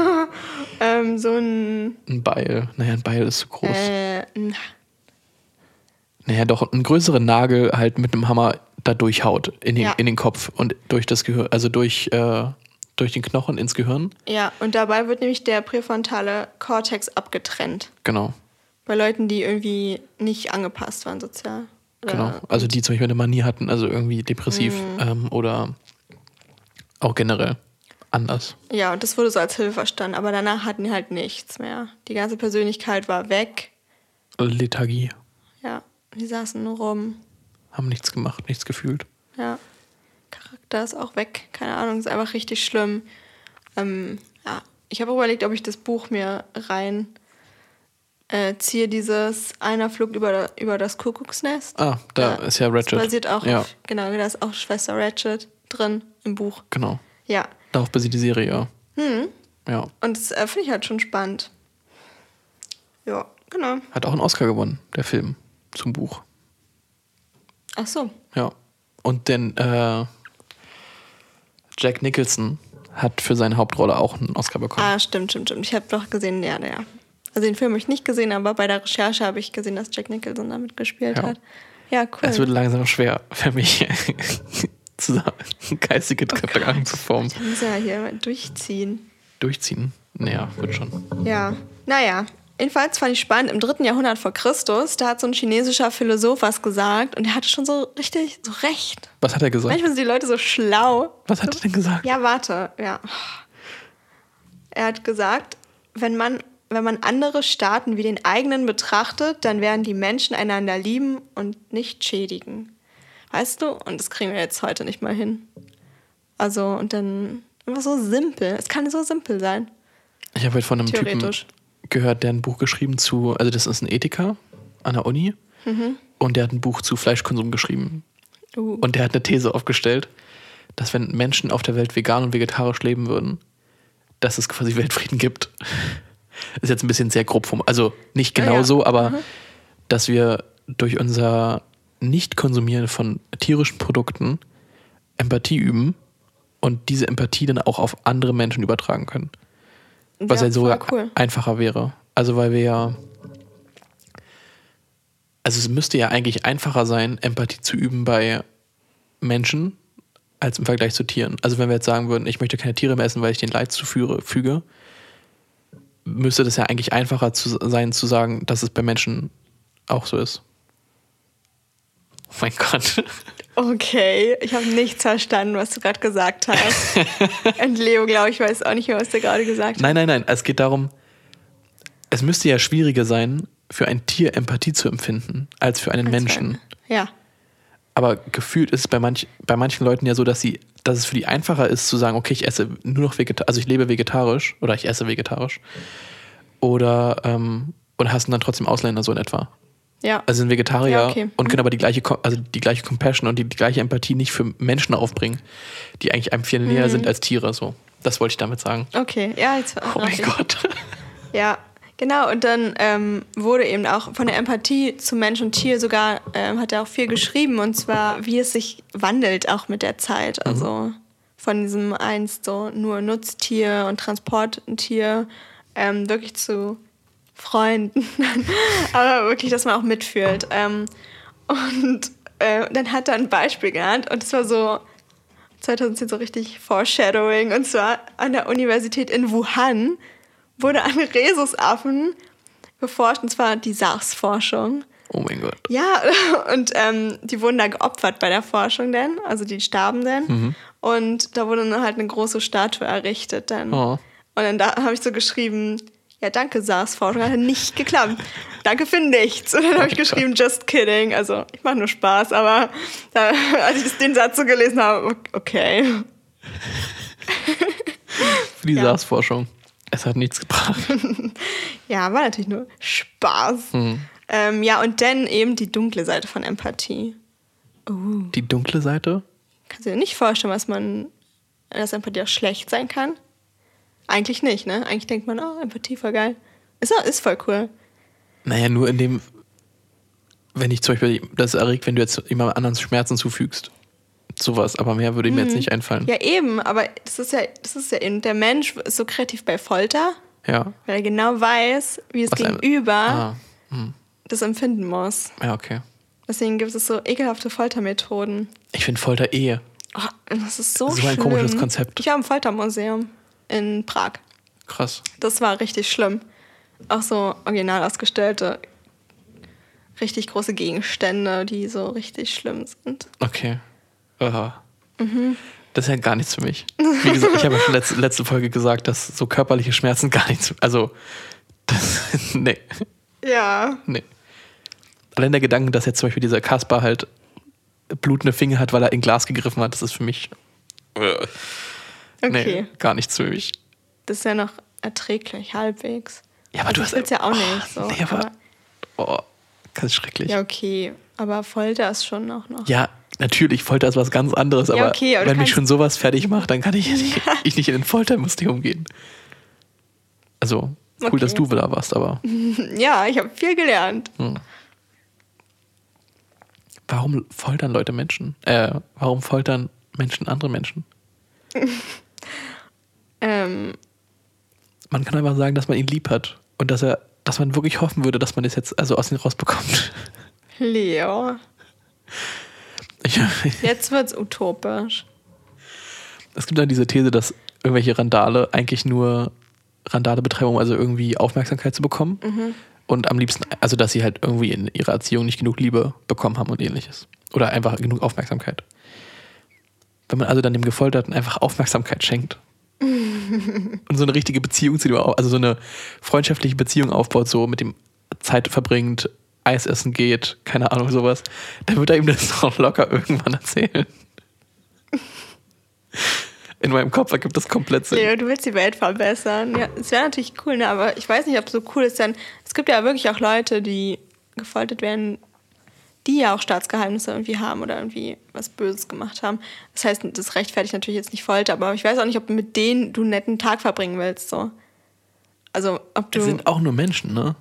[LAUGHS] Ähm, so ein. ein Beil. Naja, ein Beil ist zu groß. Äh, Naja, doch einen größeren Nagel halt mit einem Hammer da durchhaut in den, Ja. in den Kopf und durch das Gehirn, also durch, äh, durch den Knochen ins Gehirn. ja, und dabei wird nämlich der präfrontale Kortex abgetrennt. Genau. Bei Leuten, die irgendwie nicht angepasst waren sozial. Oder- Genau. Also die zum Beispiel eine Manie hatten, also irgendwie depressiv Mhm. ähm, oder auch generell anders. Ja, und das wurde so als Hilfe verstanden, aber danach hatten die halt nichts mehr. Die ganze Persönlichkeit war weg. Lethargie. Ja, die saßen nur rum. Haben nichts gemacht, nichts gefühlt. Ja. Charakter ist auch weg. Keine Ahnung, ist einfach richtig schlimm. Ähm, ja, ich habe überlegt, ob ich das Buch mir rein äh, ziehe, dieses Einer flog über, über das Kuckucksnest. Ah, da ist ja Ratchet. Das basiert auch Ja, auf, genau, da ist auch Schwester Ratchet drin im Buch. genau. Ja. Darauf basiert die Serie, ja. Hm. Ja. Und das äh, finde ich halt schon spannend. Ja, genau. Hat auch einen Oscar gewonnen, der Film zum Buch. Ach so. Ja. Und den äh, Jack Nicholson hat für seine Hauptrolle auch einen Oscar bekommen. Ah, stimmt, stimmt, stimmt. Ich habe doch gesehen, ja, ja. Also den Film habe ich nicht gesehen, aber bei der Recherche habe ich gesehen, dass Jack Nicholson damit gespielt Ja. hat. Ja, cool. Es wird langsam schwer für mich, [LAUGHS] zusammen geistige Gedanken zu formen. Ich muss ja hier durchziehen. Durchziehen? Naja, wird schon. Ja, naja. Jedenfalls fand ich spannend, im dritten Jahrhundert vor Christus, da hat so ein chinesischer Philosoph was gesagt und er hatte schon so richtig so recht. Was hat er gesagt? Manchmal sind die Leute so schlau. Was hat er denn gesagt? Ja, warte, ja. Er hat gesagt, wenn man, wenn man andere Staaten wie den eigenen betrachtet, dann werden die Menschen einander lieben und nicht schädigen. Weißt du? Und das kriegen wir jetzt heute nicht mal hin. Also, und dann einfach so simpel. Es kann so simpel sein. Ich habe heute von einem Typen gehört, der ein Buch geschrieben zu, also das ist ein Ethiker an der Uni und der hat ein Buch zu Fleischkonsum geschrieben. Uh. Und der hat eine These aufgestellt, dass wenn Menschen auf der Welt vegan und vegetarisch leben würden, dass es quasi Weltfrieden gibt. Ist jetzt ein bisschen sehr grob vom, also nicht genau Ja, ja. so, aber dass wir durch unser Nicht-Konsumieren von tierischen Produkten Empathie üben und diese Empathie dann auch auf andere Menschen übertragen können. Was ja, ja sogar cool. einfacher wäre. Also weil wir ja. also es müsste ja eigentlich einfacher sein, Empathie zu üben bei Menschen als im Vergleich zu Tieren. Also wenn wir jetzt sagen würden, ich möchte keine Tiere mehr essen, weil ich den Leid zuführe, füge, müsste das ja eigentlich einfacher zu sein, zu sagen, dass es bei Menschen auch so ist. Oh mein Gott. Okay, ich habe nichts verstanden, was du gerade gesagt hast. [LAUGHS] Und Leo, glaube ich, weiß auch nicht mehr, was der gerade gesagt hat. Nein, nein, nein. Es geht darum, es müsste ja schwieriger sein, für ein Tier Empathie zu empfinden, als für einen Menschen. Ja. Aber gefühlt ist es bei, manch, bei manchen Leuten ja so, dass sie, dass es für die einfacher ist zu sagen, okay, ich esse nur noch vegetarisch, also ich lebe vegetarisch oder ich esse vegetarisch. Oder ähm, und hassen dann trotzdem Ausländer so in etwa. Ja. Also sind Vegetarier Ja, okay. und Mhm. können aber die gleiche, also die gleiche Compassion und die, die gleiche Empathie nicht für Menschen aufbringen, die eigentlich einem viel Mhm. näher sind als Tiere. So, das wollte ich damit sagen. Okay, ja, jetzt Oh mein Gott. Ja, genau. Und dann ähm, wurde eben auch von der Empathie zu Mensch und Tier sogar, ähm, hat er auch viel geschrieben. Und zwar, wie es sich wandelt auch mit der Zeit. Also von diesem einst so nur Nutztier und Transporttier ähm, wirklich zu Freunden. [LAUGHS] Aber wirklich, dass man auch mitfühlt. Ähm, und äh, dann hat er ein Beispiel genannt. Und es war so 2010 so richtig Foreshadowing. Und zwar an der Universität in Wuhan wurde an Rhesusaffen geforscht, und zwar die SARS-Forschung. Oh mein Gott. Ja, [LAUGHS] und ähm, die wurden da geopfert bei der Forschung dann, also die starben dann. Mhm. Und da wurde dann halt eine große Statue errichtet dann. Oh. Und dann da habe ich so geschrieben, ja danke SARS-Forschung, hat nicht geklappt. danke für nichts. Und dann habe ich geschrieben, just kidding. Also ich mache nur Spaß, aber da, als ich den Satz so gelesen habe, okay. Für die Ja. SARS-Forschung. Es hat nichts gebracht. [LAUGHS] Ja, war natürlich nur Spaß. Ähm, ja, und dann eben die dunkle Seite von Empathie. Die dunkle Seite? Kannst du dir nicht vorstellen, was man, dass Empathie auch schlecht sein kann? Eigentlich nicht, ne? Eigentlich denkt man, oh, Empathie voll geil. Ist, auch- ist voll cool. Naja, nur in dem, wenn ich zum Beispiel das erregt, wenn du jetzt jemand anderen Schmerzen zufügst. Sowas, aber mehr würde mir jetzt nicht einfallen. Ja, eben, aber das ist ja, das ist ja eben, der Mensch ist so kreativ bei Folter, Ja. weil er genau weiß, wie es Was gegenüber Ah, das empfinden muss. ja, okay. Deswegen gibt es so ekelhafte Foltermethoden. Ich finde Folter eh. Oh, das ist so So schlimm. ein komisches Konzept. Ich war im Foltermuseum in Prag. Krass. Das war richtig schlimm. Auch so original ausgestellte, richtig große Gegenstände, die so richtig schlimm sind. Okay. Aha. Das ist ja gar nichts für mich. Wie gesagt, ich habe ja schon letzte, letzte Folge gesagt, dass so körperliche Schmerzen gar nichts. Also, das, [LAUGHS] nee, Ja. nee. Allein der Gedanke, dass jetzt zum Beispiel dieser Kaspar halt blutende Finger hat, weil er in Glas gegriffen hat, das ist für mich. Okay. Nee, gar nichts für mich. Das ist ja noch erträglich, halbwegs. Ja, aber Also du hast. will's ja auch nicht so, Nee, aber. aber- Oh, ganz schrecklich. Ja, Ja. okay. Aber Folter ist schon auch noch. Natürlich, Folter ist was ganz anderes, aber, okay, aber wenn mich schon sowas fertig macht, dann kann ich, ich nicht in ein Foltermuseum gehen. Also, cool, Okay. dass du da warst, aber. [LAUGHS] Ja, ich habe viel gelernt. Warum foltern Leute Menschen? Äh, warum foltern Menschen andere Menschen? [LAUGHS] Ähm, Man kann einfach sagen, dass man ihn lieb hat und dass er, dass man wirklich hoffen würde, dass man das jetzt also aus ihm rausbekommt. Leo, Ich, jetzt wird's utopisch. es gibt dann diese These, dass irgendwelche Randale eigentlich nur Randale betreiben, um also irgendwie Aufmerksamkeit zu bekommen. Und am liebsten, also dass sie halt irgendwie in ihrer Erziehung nicht genug Liebe bekommen haben und ähnliches. Oder einfach genug Aufmerksamkeit. Wenn man also dann dem Gefolterten einfach Aufmerksamkeit schenkt [LAUGHS] und so eine richtige Beziehung zu dem, also so eine freundschaftliche Beziehung aufbaut, so mit dem Zeit verbringt, Eis essen geht, keine Ahnung, sowas, dann wird er ihm das [LAUGHS] auch locker irgendwann erzählen. In meinem Kopf ergibt das komplett Sinn. Leo, du willst die Welt verbessern. Ja, es wäre natürlich cool, ne? aber ich weiß nicht, ob es so cool ist, denn es gibt ja wirklich auch Leute, die gefoltert werden, die ja auch Staatsgeheimnisse irgendwie haben oder irgendwie was Böses gemacht haben. Das heißt, das rechtfertigt natürlich jetzt nicht Folter, aber ich weiß auch nicht, ob mit denen du einen netten Tag verbringen willst. So. Also, ob du. Es sind auch nur Menschen, ne?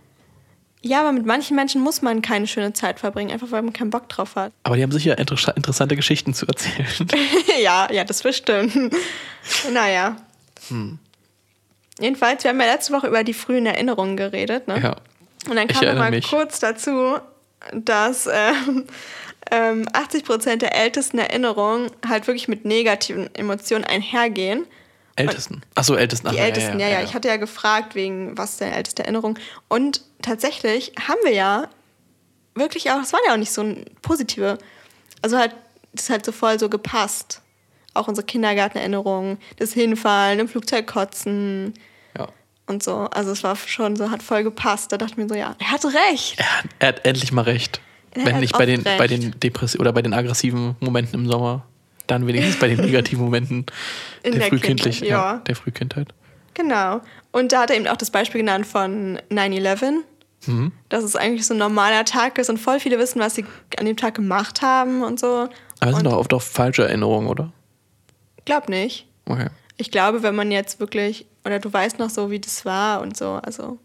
Ja, aber mit manchen Menschen muss man keine schöne Zeit verbringen, einfach weil man keinen Bock drauf hat. Aber die haben sicher inter interessante Geschichten zu erzählen. [LAUGHS] ja, ja, das bestimmt. naja. Hm. Jedenfalls, wir haben ja letzte Woche über die frühen Erinnerungen geredet, ne? ja. Und dann Ich kam noch erinnere mal mich. kurz dazu, dass ähm, ähm, 80% der ältesten Erinnerungen halt wirklich mit negativen Emotionen einhergehen. Ältesten. Achso, Ältesten. Die Ach, Ältesten, ja ja, Ich hatte ja gefragt, wegen was ist deine älteste Erinnerung. Und tatsächlich haben wir ja wirklich auch, es waren ja auch nicht so positive. Also halt, das halt so voll so gepasst. Auch unsere Kindergartenerinnerungen, das Hinfallen, im Flugzeug kotzen Ja. und so. Also es war schon so, hat voll gepasst. Da dachte ich mir so, ja, er hatte recht. Er, hat- er hat endlich mal recht. Er Wenn hat nicht bei den, bei recht. den Depressi oder bei den aggressiven Momenten im Sommer, dann wenigstens bei den [LAUGHS] negativen Momenten In der, der Frühkindlich, Kindheit, ja. ja. der Frühkindheit. Genau. Und da hat er eben auch das Beispiel genannt von 9-11. Mhm. Dass es eigentlich so ein normaler Tag ist und voll viele wissen, was sie an dem Tag gemacht haben und so. Aber es sind doch oft auch falsche Erinnerungen, oder? glaub nicht. Okay. Ich glaube, wenn man jetzt wirklich, oder du weißt noch so, wie das war und so, also.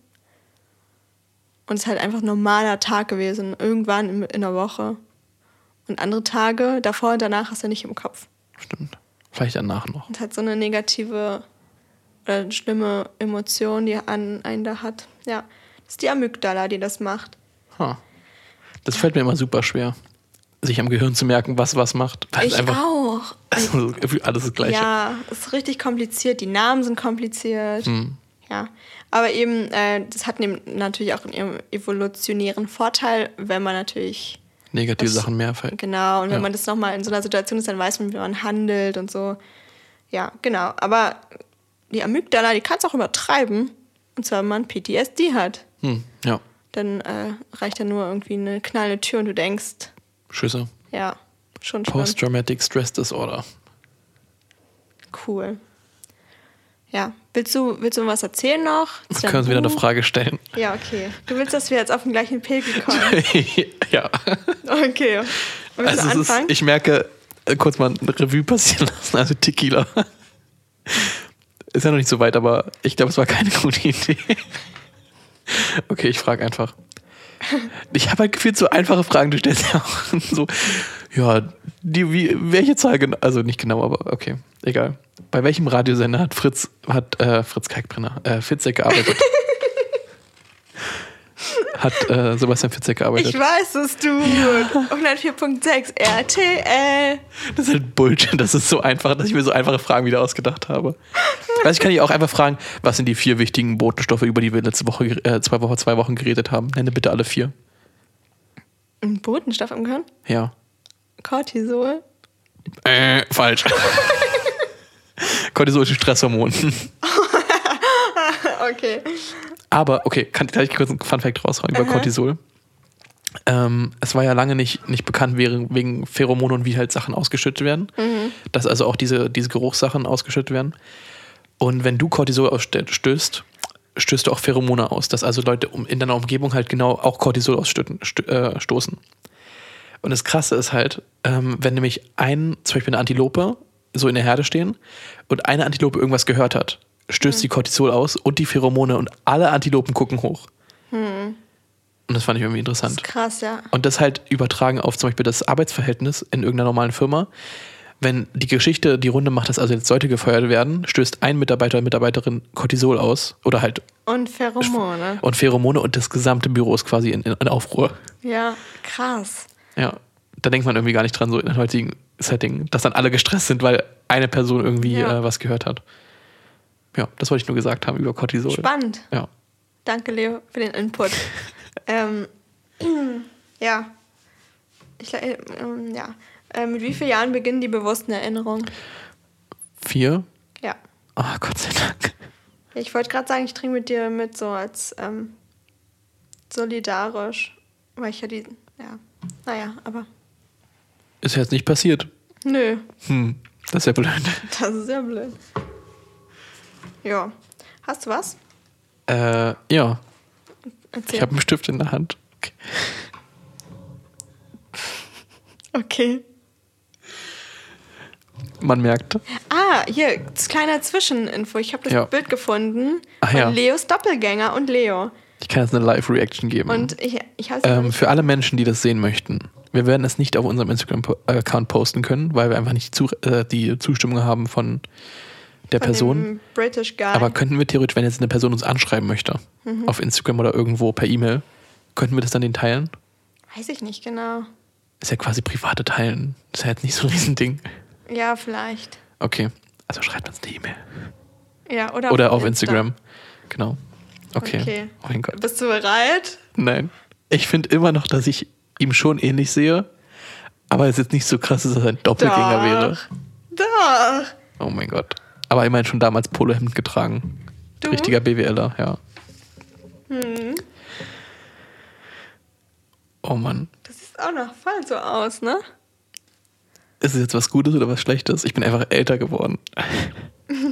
Und es ist halt einfach ein normaler Tag gewesen, irgendwann in, in der Woche. Und andere Tage, davor und danach hast du nicht im Kopf. Stimmt. Vielleicht danach noch. Und hat so eine negative oder eine schlimme Emotion, die an einen da hat. Ja, das ist die Amygdala, die das macht. Huh. Das fällt mir immer super schwer, sich am Gehirn zu merken, was was macht. Weil Ich einfach auch. [LAUGHS] Also, alles das Gleiche. Ja, es ist richtig kompliziert. Die Namen sind kompliziert. Hm. Ja, aber eben, äh, das hat natürlich auch einen evolutionären Vorteil, wenn man natürlich Negative Sachen mehr fällt. Genau, und wenn Ja. man das nochmal in so einer Situation ist, dann weiß man, wie man handelt und so. Ja, genau. Aber die Amygdala, die kann es auch übertreiben. Und zwar, wenn man PTSD hat. Hm. Ja. Dann äh, reicht ja nur irgendwie eine knallende Tür und du denkst, Schüsse. ja, schon schlimm. Post-Traumatic Stress Disorder. Cool. Ja, willst du, willst du was erzählen noch? zu können wir wieder eine? Frage stellen. Ja, okay. Du willst, dass wir jetzt auf den gleichen Pegel kommen? [LAUGHS] ja. Okay. Willst Also du es ist, anfangen? ich merke, äh, kurz mal eine Revue passieren lassen. Also Tequila. Ist ja noch nicht so weit, aber ich glaube, es war keine gute Idee. Okay, ich frage einfach. Ich habe halt gefühlt so einfache Fragen, du stellst ja auch so, ja, die, wie, welche Zahl genau, also nicht genau, aber okay, egal. Bei welchem Radiosender hat Fritz, hat äh, Fritz Kalkbrenner, äh, Fitzek gearbeitet? [LAUGHS] hat äh, Sebastian Fitzek gearbeitet? Ich weiß es, du. 104.6 RTL. Das ist halt Bullshit. Das ist so einfach, dass ich mir so einfache Fragen wieder ausgedacht habe. Also ich kann dich auch einfach fragen, was sind die vier wichtigen Botenstoffe, über die wir letzte Woche, äh, zwei Wochen, zwei Wochen geredet haben? Nenne bitte alle vier. Ein Botenstoff im Gehirn? Ja. Cortisol. Äh, falsch. [LAUGHS] Cortisol ist ein Stresshormon. [LAUGHS] Okay. Aber, okay, kann, ich kurz einen Funfact raushauen über Aha. Cortisol? Ähm, es war ja lange nicht, nicht bekannt wegen, Pheromone und wie halt Sachen ausgeschüttet werden. Dass also auch diese, diese Geruchssachen ausgeschüttet werden. Und wenn du Cortisol ausstößt, stößt du auch Pheromone aus. Dass also Leute in deiner Umgebung halt genau auch Cortisol ausstoßen. Äh. Und das Krasse ist halt, ähm, wenn nämlich ein, zum Beispiel eine Antilope, so in der Herde stehen und eine Antilope irgendwas gehört hat, stößt sie Cortisol aus und die Pheromone und alle Antilopen gucken hoch. Und das fand ich irgendwie Das interessant. ist krass, ja. Und das halt übertragen auf zum Beispiel das Arbeitsverhältnis in irgendeiner normalen Firma. Wenn die Geschichte die Runde macht, dass also jetzt Leute gefeuert werden, stößt ein Mitarbeiter oder Mitarbeiterin Cortisol aus oder halt Und Pheromone. und Pheromone und das gesamte Büro ist quasi in, in Aufruhr. Ja, krass. Ja, da denkt man irgendwie gar nicht dran, so in dem heutigen Setting, dass dann alle gestresst sind, weil eine Person irgendwie Ja. äh, was gehört hat. Ja, das wollte ich nur gesagt haben über Cortisol. Spannend. Ja. Danke, Leo, für den Input. [LAUGHS] ähm, [CLEARS THROAT] ja. Ich, äh, ähm, ja. Äh, mit wie vielen Jahren beginnen die bewussten Erinnerungen? Vier. Ja. Oh, Gott sei Dank. Ich wollte gerade sagen, ich trinke mit dir mit so als ähm, solidarisch, weil ich ja die, ja, naja, aber Ist jetzt nicht passiert. nö, Hm, das ist ja blöd. [LAUGHS] das ist ja blöd. Ja. Hast du was? Äh, ja, Erzähl. ich habe einen Stift in der Hand. Okay. okay. Man merkt. Ah, hier, das kleine Zwischeninfo. Ich habe das Ja. Bild gefunden Ach von ja. Leos Doppelgänger und Leo. Ich kann jetzt eine Live-Reaction geben. Und ich, ich ähm, für alle Menschen, die das sehen möchten, wir werden es nicht auf unserem Instagram-Account posten können, weil wir einfach nicht zu, äh, die Zustimmung haben von der von Person. British Guy. Aber könnten wir theoretisch, wenn jetzt eine Person uns anschreiben möchte, Mhm. auf Instagram oder irgendwo per E-Mail, könnten wir das dann den teilen? Weiß ich nicht genau. Ist ja quasi private Teilen. Ist ja jetzt nicht so ein Riesending. Ja, vielleicht. Okay. Also schreibt uns eine E-Mail. Ja, oder, Oder auf Insta. Instagram. Genau. Okay. Okay. Oh mein Gott. Bist du bereit? Nein. Ich finde immer noch, dass ich ihm schon ähnlich sehe. Aber es ist jetzt nicht so krass, dass er ein Doppelgänger Doch. wäre. Doch. Oh mein Gott. Aber immerhin schon damals Polohemd getragen. Du? Richtiger BWLer, ja. Hm. Oh Mann. Das sieht auch noch voll so aus, ne? Ist es jetzt was Gutes oder was Schlechtes? Ich bin einfach älter geworden. [LAUGHS]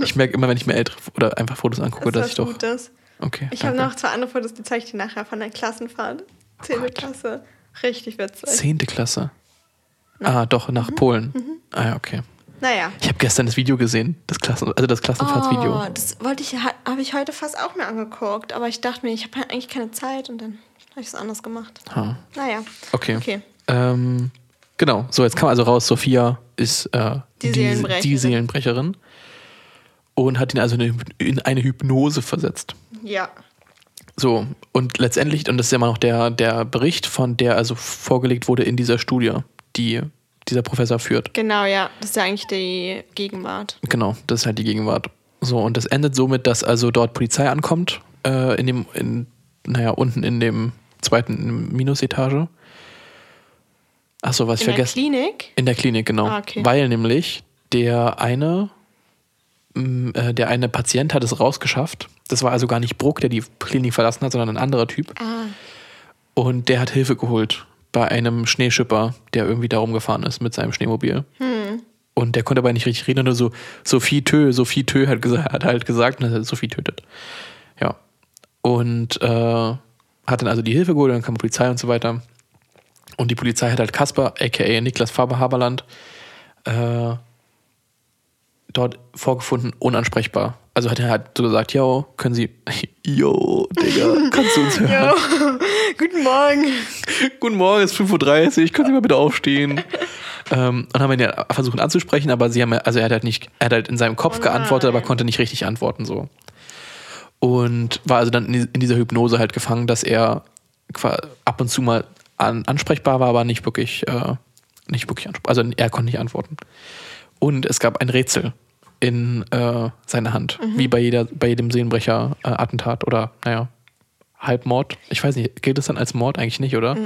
Ich merke immer, wenn ich mir ältere oder einfach Fotos angucke, Das dass ist ich was doch. Gutes. Okay. Ich habe noch zwei andere Fotos, die zeige ich dir nachher von der Klassenfahrt. Zehnte Gott. Klasse. Richtig witzig. Zehnte Klasse. Ah, doch, Mhm. nach Polen. Ah ja, okay. Naja. Ich habe gestern das Video gesehen, das Klassen, also das Klassenfahrtsvideo. Oh, das wollte ich, habe ich heute fast auch mir angeguckt. Aber ich dachte mir, ich habe eigentlich keine Zeit und dann habe ich es anders gemacht. Ha. Naja. Okay. Okay. Ähm, genau, so jetzt kam also raus, Sophia ist äh, Die Seelenbrecherin. die Seelenbrecherin und hat ihn also in eine Hypnose versetzt. Ja. So, und letztendlich, und das ist ja immer noch der, der Bericht, von der also vorgelegt wurde in dieser Studie, die dieser Professor führt. Genau, ja. Das ist ja eigentlich die Gegenwart. Genau, das ist halt die Gegenwart. So, und das endet somit, dass also dort Polizei ankommt, äh, in dem, in, naja, unten in dem zweiten Minusetage. Achso, was ich In der vergessen. Klinik? In der Klinik, genau. Ah, okay. Weil nämlich der eine, m, äh, der eine Patient hat es rausgeschafft. Das war also gar nicht Bruck, der die Klinik verlassen hat, sondern ein anderer Typ. Ah. Und der hat Hilfe geholt bei einem Schneeschipper, der irgendwie da rumgefahren ist mit seinem Schneemobil. Hm. Und der konnte aber nicht richtig reden, nur so Sophie Tö, Sophie Tö hat, hat halt gesagt, dass er Sophie tötet. Ja. Und äh, hat dann also die Hilfe geholt, dann kam die Polizei und so weiter. Und die Polizei hat halt Kasper, aka Niklas Faber Haberland, äh, dort vorgefunden, unansprechbar. Also hat er halt so gesagt, yo, können Sie, [LAUGHS] yo, Digga, kannst du uns [LAUGHS] hören? [LAUGHS] Guten Morgen. Guten Morgen, es ist 5.30 Uhr, können Sie mal bitte aufstehen? ähm, und haben ihn ja versucht anzusprechen, aber sie haben ja, also er hat halt nicht, er hat halt in seinem Kopf Oh geantwortet, aber konnte nicht richtig antworten so. Und war also dann in, die- in dieser Hypnose halt gefangen, dass er ab und zu mal an, ansprechbar war, aber nicht wirklich, äh, nicht wirklich ansprechbar. Also er konnte nicht antworten. Und es gab ein Rätsel in äh, seiner Hand, wie bei, jeder, bei jedem Seelenbrecher-Attentat oder, naja, Halbmord. Ich weiß nicht, gilt das dann als Mord? Eigentlich nicht, oder?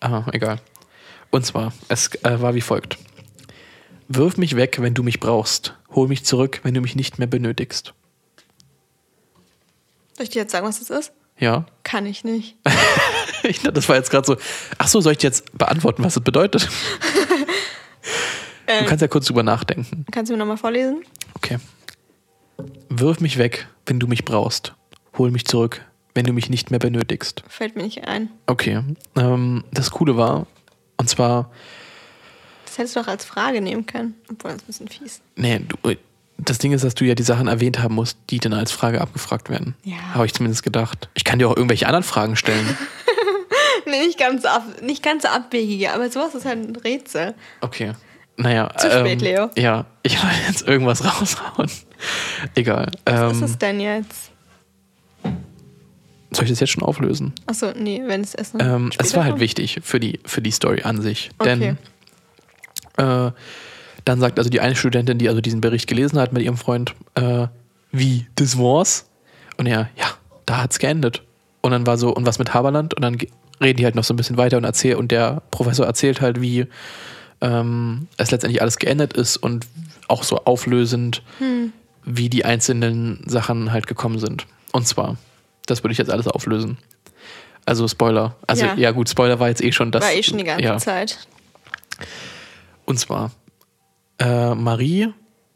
Aha, egal. Und zwar, es äh, war wie folgt. Wirf mich weg, wenn du mich brauchst. Hol mich zurück, wenn du mich nicht mehr benötigst. Soll ich dir jetzt sagen, was das ist? Ja? Kann ich nicht. [LAUGHS] Ich dachte, das war jetzt gerade so. Ach so, soll ich dir jetzt beantworten, was das bedeutet? [LAUGHS] Du kannst ja kurz drüber nachdenken. Kannst du mir nochmal vorlesen? Okay. Wirf mich weg, wenn du mich brauchst. Hol mich zurück, wenn du mich nicht mehr benötigst. Fällt mir nicht ein. Okay. Ähm, das Coole war, und zwar, Das hättest du auch als Frage nehmen können. Obwohl, das ein bisschen fies. nee, du, das Ding ist, dass du ja die Sachen erwähnt haben musst, die dann als Frage abgefragt werden. Ja. Habe ich zumindest gedacht. Ich kann dir auch irgendwelche anderen Fragen stellen. [LAUGHS] Nee, nicht ganz, ab, nicht ganz abwegige, aber sowas ist halt ein Rätsel. Okay. Naja. Zu spät, Leo. Ja, ich wollte jetzt irgendwas raushauen. Egal. Was ist Ähm, es denn jetzt? soll ich das jetzt schon auflösen? Achso, nee, wenn es erst noch Ähm, es war halt kommt. wichtig für die, für die Story an sich. Okay. Denn äh, dann sagt also die eine Studentin, die also diesen Bericht gelesen hat mit ihrem Freund, äh, wie, das war's? Und er, ja, da hat's geendet. Und dann war so, und was mit Haberland? Und dann reden die halt noch so ein bisschen weiter und erzählen, und der Professor erzählt halt, wie ähm, es letztendlich alles geendet ist und auch so auflösend, wie die einzelnen Sachen halt gekommen sind. Und zwar, das würde ich jetzt alles auflösen. Also Spoiler. Also ja, Ja. gut, Spoiler war jetzt eh schon das. War eh schon die ganze ja. Zeit. Und zwar, äh, Marie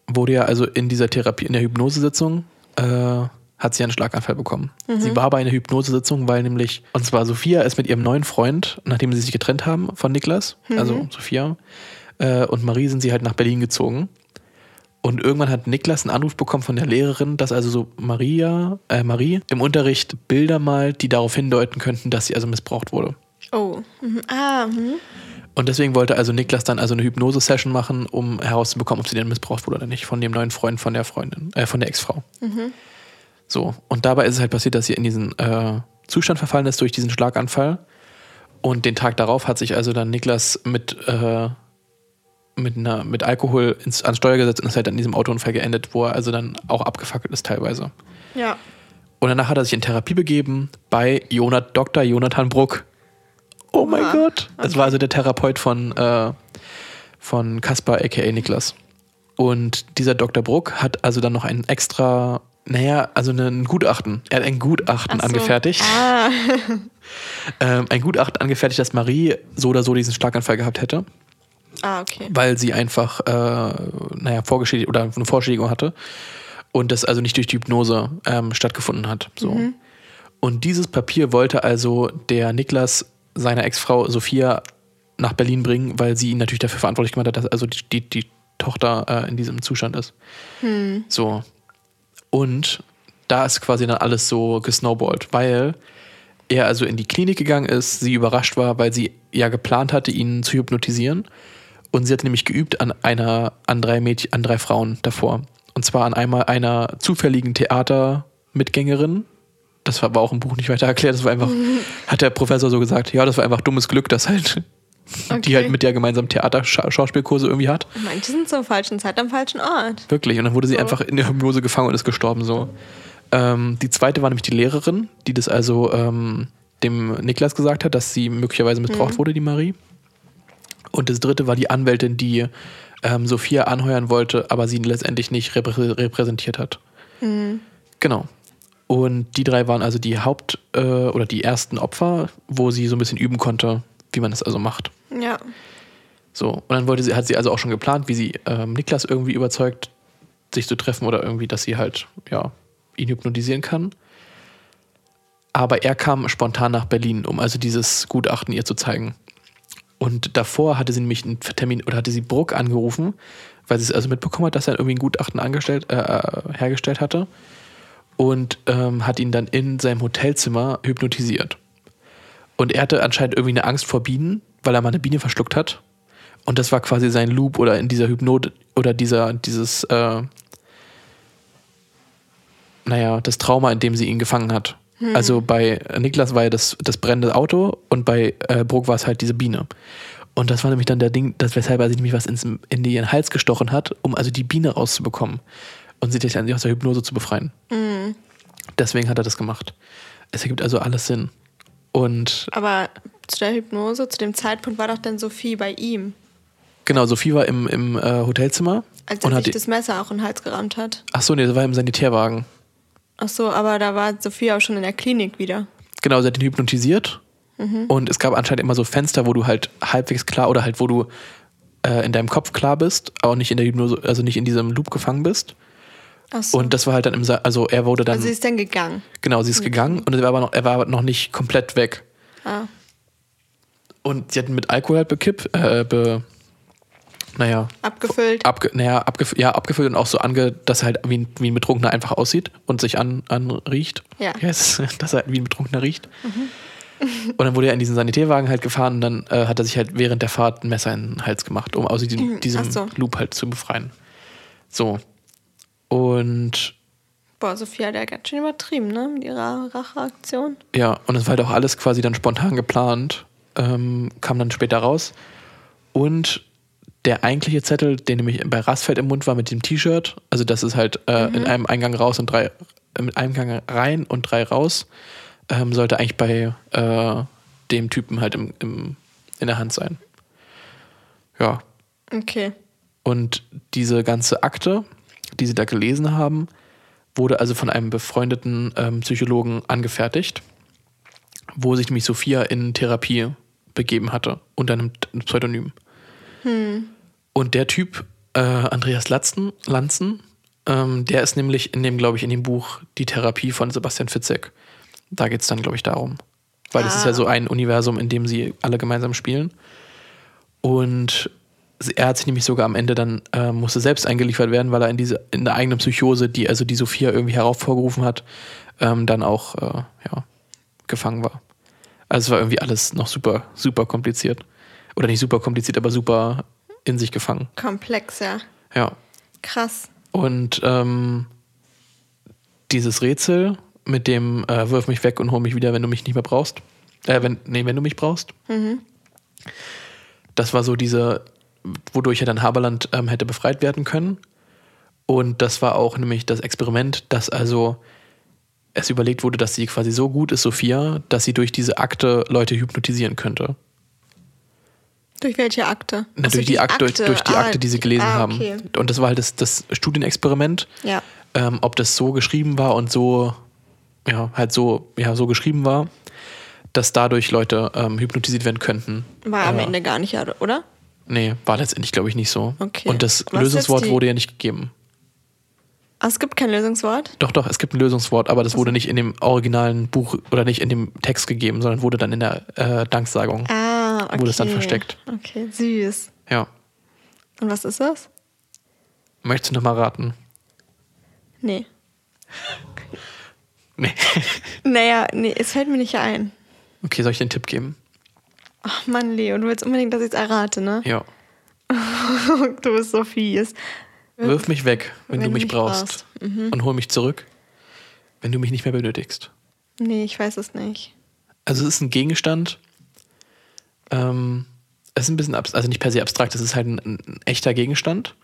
wurde ja also in dieser Therapie, in der Hypnosesitzung, äh, hat sie einen Schlaganfall bekommen. Sie war bei einer Hypnosesitzung, weil nämlich, und zwar Sophia ist mit ihrem neuen Freund, nachdem sie sich getrennt haben von Niklas, also Sophia, äh, und Marie sind sie halt nach Berlin gezogen. Und irgendwann hat Niklas einen Anruf bekommen von der Lehrerin, dass also so Maria, äh, Marie im Unterricht Bilder malt, die darauf hindeuten könnten, dass sie also missbraucht wurde. Oh. Mhm. Ah, mhm. Und deswegen wollte also Niklas dann also eine Hypnose-Session machen, um herauszubekommen, ob sie denn missbraucht wurde oder nicht, von dem neuen Freund von der Freundin, äh, von der Ex-Frau. So, und dabei ist es halt passiert, dass sie in diesen äh, Zustand verfallen ist durch diesen Schlaganfall Und den Tag darauf hat sich also dann Niklas mit, äh, mit, einer, mit Alkohol ins, ans Steuer gesetzt und ist halt in diesem Autounfall geendet, wo er also dann auch abgefackelt ist teilweise. Ja. Und danach hat er sich in Therapie begeben bei Jonat, Dr. Jonathan Bruck. Oh mein Ah, Gott. Das okay. war also der Therapeut von, äh, von Kaspar, aka Niklas. Und dieser Dr. Bruck hat also dann noch ein extra, naja, also ein Gutachten. Er hat ein Gutachten Ach so. angefertigt. Ah, [LAUGHS] Ähm, ein Gutachten angefertigt, dass Marie so oder so diesen Schlaganfall gehabt hätte, ah okay. weil sie einfach, äh, naja, vorgeschädigt oder eine Vorschädigung hatte und das also nicht durch die Hypnose ähm, stattgefunden hat. So. Und dieses Papier wollte also der Niklas seiner Ex-Frau Sophia nach Berlin bringen, weil sie ihn natürlich dafür verantwortlich gemacht hat, dass also die, die, die Tochter äh, in diesem Zustand ist. So. Und da ist quasi dann alles so gesnowballt, weil er also in die Klinik gegangen ist, sie überrascht war, weil sie ja geplant hatte, ihn zu hypnotisieren. Und sie hat nämlich geübt an einer, an drei Mädchen, an drei Frauen davor. Und zwar an einmal einer zufälligen Theatermitgängerin. Das war aber auch im Buch nicht weiter erklärt. Das war einfach, [LAUGHS] hat der Professor so gesagt, ja, das war einfach dummes Glück, dass halt die Okay. halt mit der gemeinsam Theater-Schauspielkurse irgendwie hat. Manche sind zur falschen Zeit am falschen Ort. Wirklich. Und dann wurde sie So. einfach in der Hypnose gefangen und ist gestorben so. Ähm, die zweite war nämlich die Lehrerin, die das also ähm, dem Niklas gesagt hat, dass sie möglicherweise missbraucht wurde, die Marie. Und das dritte war die Anwältin, die ähm, Sophia anheuern wollte, aber sie letztendlich nicht reprä repräsentiert hat. Genau. Und die drei waren also die Haupt- äh, oder die ersten Opfer, wo sie so ein bisschen üben konnte, wie man das also macht. Ja. So, und dann wollte sie, hat sie also auch schon geplant, wie sie ähm, Niklas irgendwie überzeugt, sich zu treffen oder irgendwie, dass sie halt, ja, ihn hypnotisieren kann. Aber er kam spontan nach Berlin, um also dieses Gutachten ihr zu zeigen. Und davor hatte sie nämlich einen Termin oder hatte sie Bruck angerufen, weil sie es also mitbekommen hat, dass er irgendwie ein Gutachten angestellt, äh, äh, hergestellt hatte. Und ähm, hat ihn dann in seinem Hotelzimmer hypnotisiert. Und er hatte anscheinend irgendwie eine Angst vor Bienen, weil er mal eine Biene verschluckt hat. Und das war quasi sein Loop oder in dieser Hypnose oder dieser, dieses, äh, naja, das Trauma, in dem sie ihn gefangen hat. Also bei Niklas war ja das, das brennende Auto und bei äh, Bruck war es halt diese Biene. Und das war nämlich dann der Ding, das weshalb er sich nämlich was ins, in ihren Hals gestochen hat, um also die Biene rauszubekommen und sie dann aus der Hypnose zu befreien. Deswegen hat er das gemacht. Es ergibt also alles Sinn. Und Aber zu der Hypnose, zu dem Zeitpunkt war doch dann Sophie bei ihm, genau, Sophie war im, im äh, Hotelzimmer als und er hat sich die, das Messer auch in den Hals gerammt hat. Ach so, nee, das war im Sanitärwagen. Ach so, aber da war Sophie auch schon in der Klinik wieder. Genau, sie hat ihn hypnotisiert. Und es gab anscheinend immer so Fenster, wo du halt halbwegs klar oder halt, wo du äh, in deinem Kopf klar bist, aber nicht in der Hypnose, also nicht in diesem Loop gefangen bist. So. Und das war halt dann im Sa also er wurde dann, also sie ist dann gegangen. genau, sie ist gegangen und er war, aber noch, er war noch nicht komplett weg. Ah. Und sie hat ihn mit Alkohol halt bekippt, äh, be, naja, Abgefüllt. abge, naja, abgef ja, abgefüllt und auch so ange, dass er halt wie ein, wie ein Betrunkener einfach aussieht und sich an, anriecht. Ja. Wie heißt es? Dass er wie ein Betrunkener riecht. Und dann wurde er in diesen Sanitärwagen halt gefahren und dann äh, hat er sich halt während der Fahrt ein Messer in den Hals gemacht, um aus diesem, diesem ach so. Loop halt zu befreien. So. Und Boah, Sophie hat ja ganz schön übertrieben, ne? Mit ihrer Racheaktion. Ja, und es war halt auch alles quasi dann spontan geplant, ähm, kam dann später raus. Und der eigentliche Zettel, der nämlich bei Rassfeld im Mund war mit dem T-Shirt, also das ist halt äh, in einem Eingang raus und drei, äh, mit einem Gang rein und drei raus, ähm, sollte eigentlich bei äh, dem Typen halt im, im, in der Hand sein. Ja, Okay. und diese ganze Akte, die sie da gelesen haben, wurde also von einem befreundeten ähm, Psychologen angefertigt, wo sich nämlich Sophia in Therapie begeben hatte unter einem Pseudonym. Und der Typ, äh, Andreas Latzen, Lanzen, ähm, der ist nämlich in dem, glaube ich, in dem Buch Die Therapie von Sebastian Fitzek. Da geht es dann, glaube ich, darum. Weil das ist ja Ah. so ein Universum, in dem sie alle gemeinsam spielen. Und er hat sich nämlich sogar am Ende dann, äh, musste selbst eingeliefert werden, weil er in diese, in der eigenen Psychose, die also die Sophia irgendwie heraufvorgerufen hat, ähm, dann auch, äh, ja, gefangen war. Also es war irgendwie alles noch super, super kompliziert. Oder nicht super kompliziert, aber super in sich gefangen. Komplex, ja. Ja. Krass. Und ähm, dieses Rätsel mit dem äh, Wirf mich weg und hol mich wieder, wenn du mich nicht mehr brauchst, Äh, wenn, nee, wenn du mich brauchst. Das war so diese, wodurch ja dann Haberland ähm, hätte befreit werden können. Und das war auch nämlich das Experiment, dass also es überlegt wurde, dass sie quasi so gut ist, Sophia, dass sie durch diese Akte Leute hypnotisieren könnte. Durch welche Akte? Na, Ach so, durch, die Akte, Durch, durch die Ah, Akte, die sie gelesen ah, haben. okay. Und das war halt das, das Studienexperiment, Ja. ähm, ob das so geschrieben war und so, ja, halt so, ja, so geschrieben war, dass dadurch Leute ähm, hypnotisiert werden könnten. War am Äh, Ende gar nicht, oder? Nee, war letztendlich, glaube ich, nicht so. Okay. Und das Was Lösungswort wurde ja nicht gegeben. Ah, es gibt kein Lösungswort. Doch, doch, es gibt ein Lösungswort, aber das wurde nicht in dem originalen Buch oder nicht in dem Text gegeben, sondern wurde dann in der äh, Danksagung. Ah, okay. Wurde es dann versteckt. Okay, süß. Ja. Und was ist das? Möchtest du noch mal raten? Nee. [LAUGHS] Nee. Naja, nee, es fällt mir nicht ein. Okay, soll ich dir einen Tipp geben? Ach Mann, Leo, du willst unbedingt, dass ich es errate, ne? Ja. [LAUGHS] du bist so fies. Wirf mich weg, wenn, Wenn du mich mich brauchst. Und hol mich zurück, wenn du mich nicht mehr benötigst. Nee, ich weiß es nicht. Also es ist ein Gegenstand. Ähm, es ist ein bisschen, also nicht per se abstrakt, es ist halt ein, ein echter Gegenstand.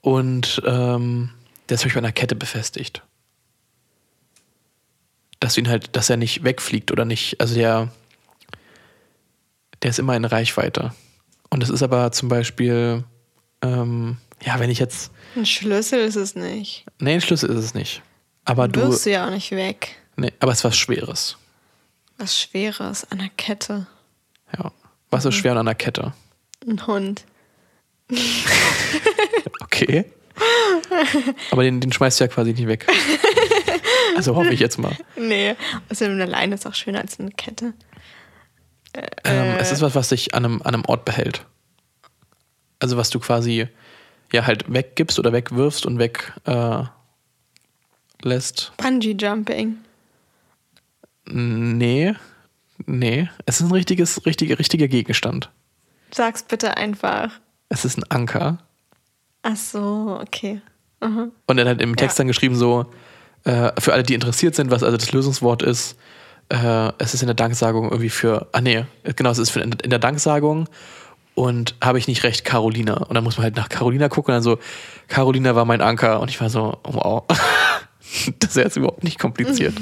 Und ähm, der ist an einer Kette befestigt. Dass du ihn halt, dass er nicht wegfliegt oder nicht, also der, der ist immer in Reichweite. Und es ist aber zum Beispiel, ähm, ja, wenn ich jetzt, Ein Schlüssel ist es nicht. nee, ein Schlüssel ist es nicht. Aber du, Wirfst du ja auch nicht weg. nee, aber es ist was Schweres. Was Schweres an der Kette. Ja. Was ist schwer an einer Kette? Ein Hund. [LAUGHS] Okay. Aber den, den schmeißt du ja quasi nicht weg. [LAUGHS] Also hoffe ich jetzt mal. Nee, außerdem eine Leine ist auch schöner als eine Kette. Ähm, es ist was, was dich an einem, an einem Ort behält. Also was du quasi ja halt weggibst oder wegwirfst und weg äh, lässt. Bungee Jumping. Nee. Nee. Es ist ein richtiges, richtiger, richtiger Gegenstand. Sag's bitte einfach. Es ist ein Anker. Ach so, okay. Aha. Und er hat im Text Ja. dann geschrieben so, äh, für alle, die interessiert sind, was also das Lösungswort ist, äh, es ist in der Danksagung irgendwie für, ah nee, genau, es ist für, in, in der Danksagung und habe ich nicht recht, Carolina. Und dann muss man halt nach Carolina gucken und dann so, Carolina war mein Anker und ich war so, wow, [LAUGHS] das ist jetzt überhaupt nicht kompliziert.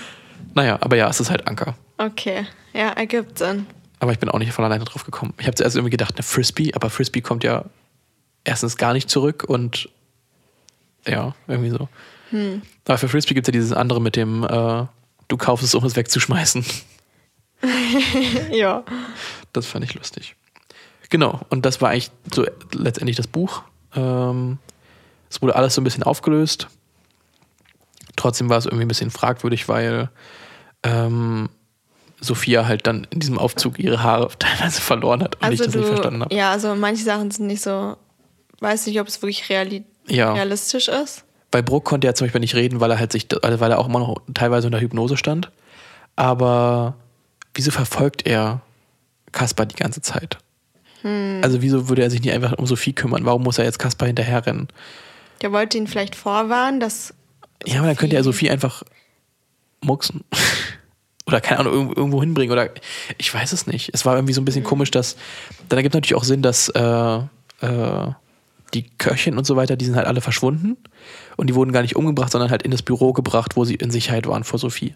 [LAUGHS] naja, aber ja, es ist halt Anker. Okay, ja, ergibt Sinn. Aber ich bin auch nicht von alleine drauf gekommen. Ich habe zuerst irgendwie gedacht, eine Frisbee, aber Frisbee kommt ja erstens gar nicht zurück und ja, irgendwie so. Aber für Frisbee gibt es ja dieses andere mit dem, äh, du kaufst es, um es wegzuschmeißen. [LAUGHS] ja. Das fand ich lustig. Genau, und das war eigentlich so letztendlich das Buch. Ähm, es wurde alles so ein bisschen aufgelöst. Trotzdem war es irgendwie ein bisschen fragwürdig, weil ähm, Sophia halt dann in diesem Aufzug ihre Haare [LAUGHS] teilweise verloren hat und ich Also das du, nicht verstanden habe. ja, also manche Sachen sind nicht so, weiß nicht, ob es wirklich reali Ja. realistisch ist. Bei Bruck konnte er zum Beispiel nicht reden, weil er halt sich, weil er auch immer noch teilweise unter Hypnose stand. Aber wieso verfolgt er Kaspar die ganze Zeit? Also wieso würde er sich nicht einfach um Sophie kümmern? Warum muss er jetzt Kaspar hinterherrennen? Der wollte ihn vielleicht vorwarnen, dass. Ja, aber dann könnte er Sophie einfach mucksen. [LAUGHS] oder keine Ahnung, irgendwo, irgendwo hinbringen. Oder ich weiß es nicht. Es war irgendwie so ein bisschen komisch, dass. Dann ergibt natürlich auch Sinn, dass äh, äh, die Köchin und so weiter, die sind halt alle verschwunden. Und die wurden gar nicht umgebracht, sondern halt in das Büro gebracht, wo sie in Sicherheit waren vor Sophie.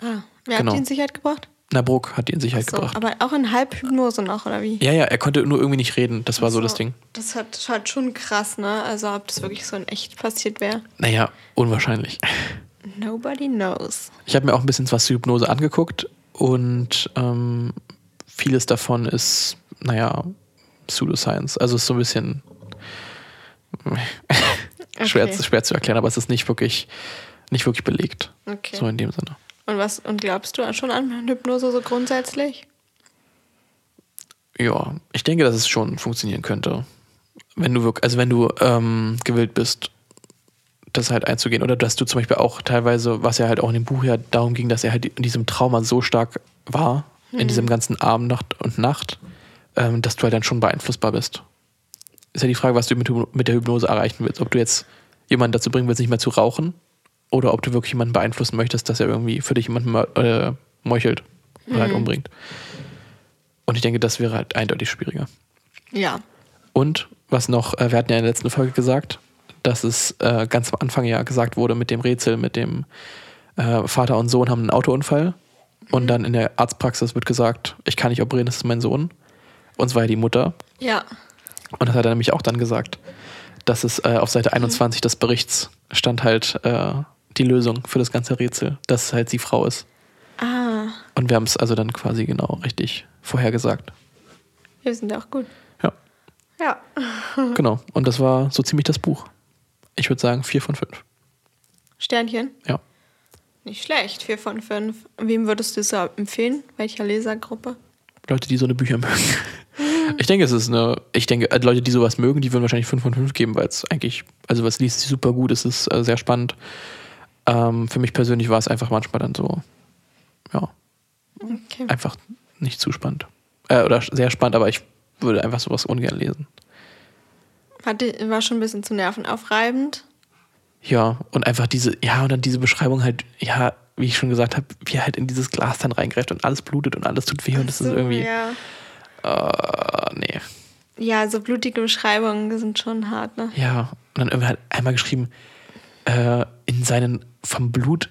Ah, wer Genau. hat die in Sicherheit gebracht? Na, Bruck hat die in Sicherheit So, gebracht. aber auch in Halbhypnose noch, oder wie? Ja, ja, er konnte nur irgendwie nicht reden. Das war so, das Ding. Das hat halt schon krass, ne? Also ob das wirklich so in echt passiert wäre. Naja, unwahrscheinlich. Nobody knows. Ich habe mir auch ein bisschen was zur Hypnose angeguckt und ähm, vieles davon ist, naja, Pseudoscience. Also ist so ein bisschen Okay. schwer zu erklären, aber es ist nicht wirklich, nicht wirklich belegt. Okay. So in dem Sinne. Und was und glaubst du schon an Hypnose so grundsätzlich? Ja, ich denke, dass es schon funktionieren könnte. Wenn du wirklich, also wenn du ähm, gewillt bist, das halt einzugehen. Oder dass du zum Beispiel auch teilweise, was ja halt auch in dem Buch ja darum ging, dass er halt in diesem Trauma so stark war, in diesem ganzen Abend, Nacht und Nacht, ähm, dass du halt dann schon beeinflussbar bist. Ist ja die Frage, was du mit, mit der Hypnose erreichen willst. Ob du jetzt jemanden dazu bringen willst, nicht mehr zu rauchen, oder ob du wirklich jemanden beeinflussen möchtest, dass er irgendwie für dich jemanden äh, meuchelt oder halt umbringt. Und ich denke, das wäre halt eindeutig schwieriger. Ja. Und was noch, äh, wir hatten ja in der letzten Folge gesagt, dass es äh, ganz am Anfang ja gesagt wurde mit dem Rätsel, mit dem äh, Vater und Sohn haben einen Autounfall. Und dann in der Arztpraxis wird gesagt, ich kann nicht operieren, das ist mein Sohn. Und es war ja die Mutter. Ja. Und das hat er nämlich auch dann gesagt, dass es äh, auf Seite 21 des Berichts stand halt äh, die Lösung für das ganze Rätsel, dass es halt sie Frau ist. Ah, Und wir haben es also dann quasi genau richtig vorhergesagt. wir sind ja auch gut. Ja, Ja. [LAUGHS] genau. Und das war so ziemlich das Buch. Ich würde sagen vier von fünf. Sternchen. Ja. Nicht schlecht. Vier von fünf. Wem würdest du es empfehlen? Welcher Lesergruppe? Leute, die so eine Bücher mögen. Ich denke, es ist eine, ich denke, äh, Leute, die sowas mögen, die würden wahrscheinlich 5 von 5 geben, weil es eigentlich, also was liest sich super gut, es ist äh, sehr spannend. Ähm, für mich persönlich war es einfach manchmal dann so, ja, Okay. einfach nicht zu spannend. Äh, oder sehr spannend, aber ich würde einfach sowas ungern lesen. Hatte, war schon ein bisschen zu nervenaufreibend. Ja, und einfach diese, ja, und dann diese Beschreibung halt, ja, wie ich schon gesagt habe, wie er halt in dieses Glas dann reingreift und alles blutet und alles tut weh und das ist So, irgendwie, Ja. äh, nee. ja, so blutige Beschreibungen sind schon hart, ne? Ja, und dann irgendwie halt einmal geschrieben, äh, in seinen vom Blut,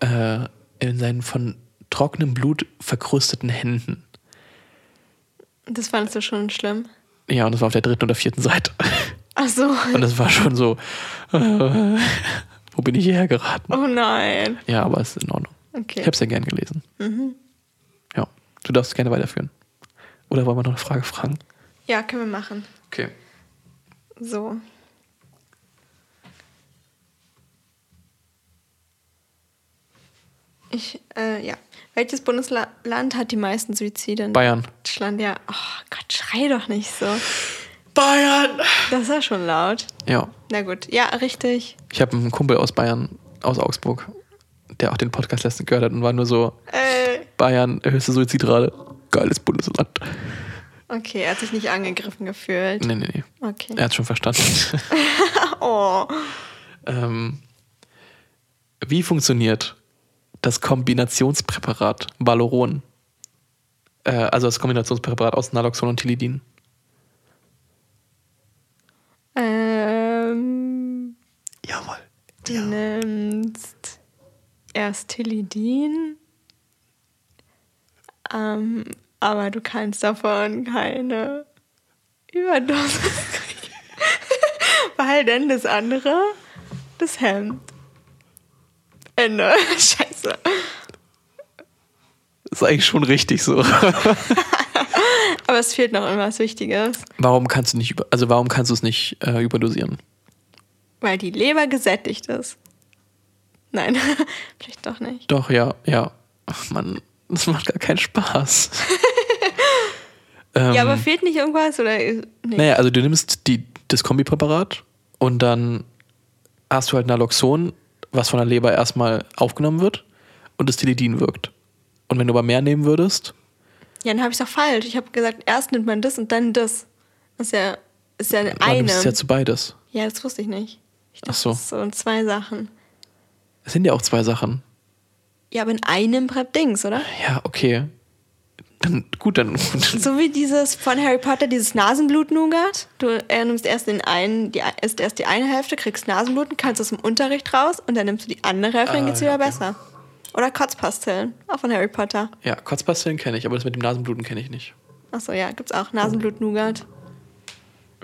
äh, in seinen von trockenem Blut verkrusteten Händen. Das fandest du schon schlimm. Ja, und das war auf der dritten oder vierten Seite. Ach so. Und das war schon so, äh, wo bin ich hierher geraten? Oh nein. Ja, aber es ist in Ordnung. Okay. Ich habe es ja gern gelesen. Ja, du darfst gerne weiterführen. Oder wollen wir noch eine Frage fragen? Ja, können wir machen. Okay. So. Ich, äh, ja. Welches Bundesland hat die meisten Suizide in Bayern. Deutschland? Ja. Oh Gott, schrei doch nicht so. Bayern! Das war schon laut. Ja, Na gut. Ja, richtig. ich habe einen Kumpel aus Bayern, aus Augsburg, der auch den Podcast letztens gehört hat und war nur so, Äh, Bayern, höchste Suizidrate. Geiles Bundesland. okay, er hat sich nicht angegriffen gefühlt. Nee, nee, nee. Okay. Er hat schon verstanden. [LAUGHS] Oh. ähm, wie funktioniert das Kombinationspräparat Valoron? Äh, also das Kombinationspräparat aus Naloxon und Tilidin. Du nimmst erst Tilidin, ähm, aber du kannst davon keine Überdosis kriegen. [LAUGHS] Weil denn das andere, das Hemd. Ende. [LAUGHS] Scheiße. Ist eigentlich schon richtig so. [LAUGHS] Aber es fehlt noch irgendwas Wichtiges. warum kannst du nicht also warum kannst du es nicht äh, überdosieren? Weil die Leber gesättigt ist. Nein, [LAUGHS] vielleicht doch nicht. Doch, ja, ja. Ach Mann, das macht gar keinen Spaß. ähm, [LAUGHS] Ja, aber fehlt nicht irgendwas? Oder nee. Naja, also du nimmst die, das Kombipräparat und dann hast du halt Naloxon, was von der Leber erstmal aufgenommen wird und das Tilidin wirkt. Und wenn du aber mehr nehmen würdest, Ja, dann habe ich doch falsch. Ich habe gesagt, erst nimmt man das und dann das. Das ist ja, ist ja eine. nimmst du ja zu beides. Ja, das wusste ich nicht. Ich dachte, Ach so. das in zwei Sachen. Es sind ja auch zwei Sachen. Ja, aber in einem Prep Dings, oder? Ja, okay. Dann, gut, dann. [LAUGHS] So wie dieses von Harry Potter, dieses Nasenblut-Nougat. Du äh, nimmst erst den einen, die, isst erst die eine Hälfte, kriegst Nasenbluten, kannst aus dem Unterricht raus und dann nimmst du die andere Hälfte, dann Ah, geht's ja, wieder okay. besser. Oder Kotzpastillen, auch von Harry Potter. Ja, Kotzpastillen kenne ich, aber das mit dem Nasenbluten kenne ich nicht. Achso, ja, gibt's auch Nasenblut-Nougat.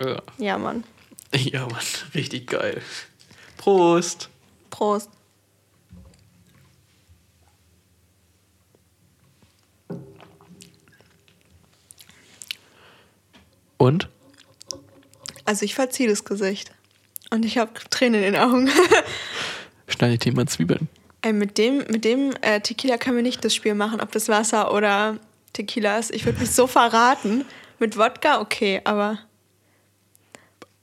Ja. Ja, Mann. [LAUGHS] ja, Mann, richtig geil. Prost! Prost. Und? Also ich verziehe das Gesicht. Und ich habe Tränen in den Augen. [LAUGHS] Schneidet jemand Zwiebeln? Ey, mit dem, mit dem äh, Tequila können wir nicht das Spiel machen, ob das Wasser oder Tequila ist. Ich würde mich so verraten. Mit Wodka, okay, aber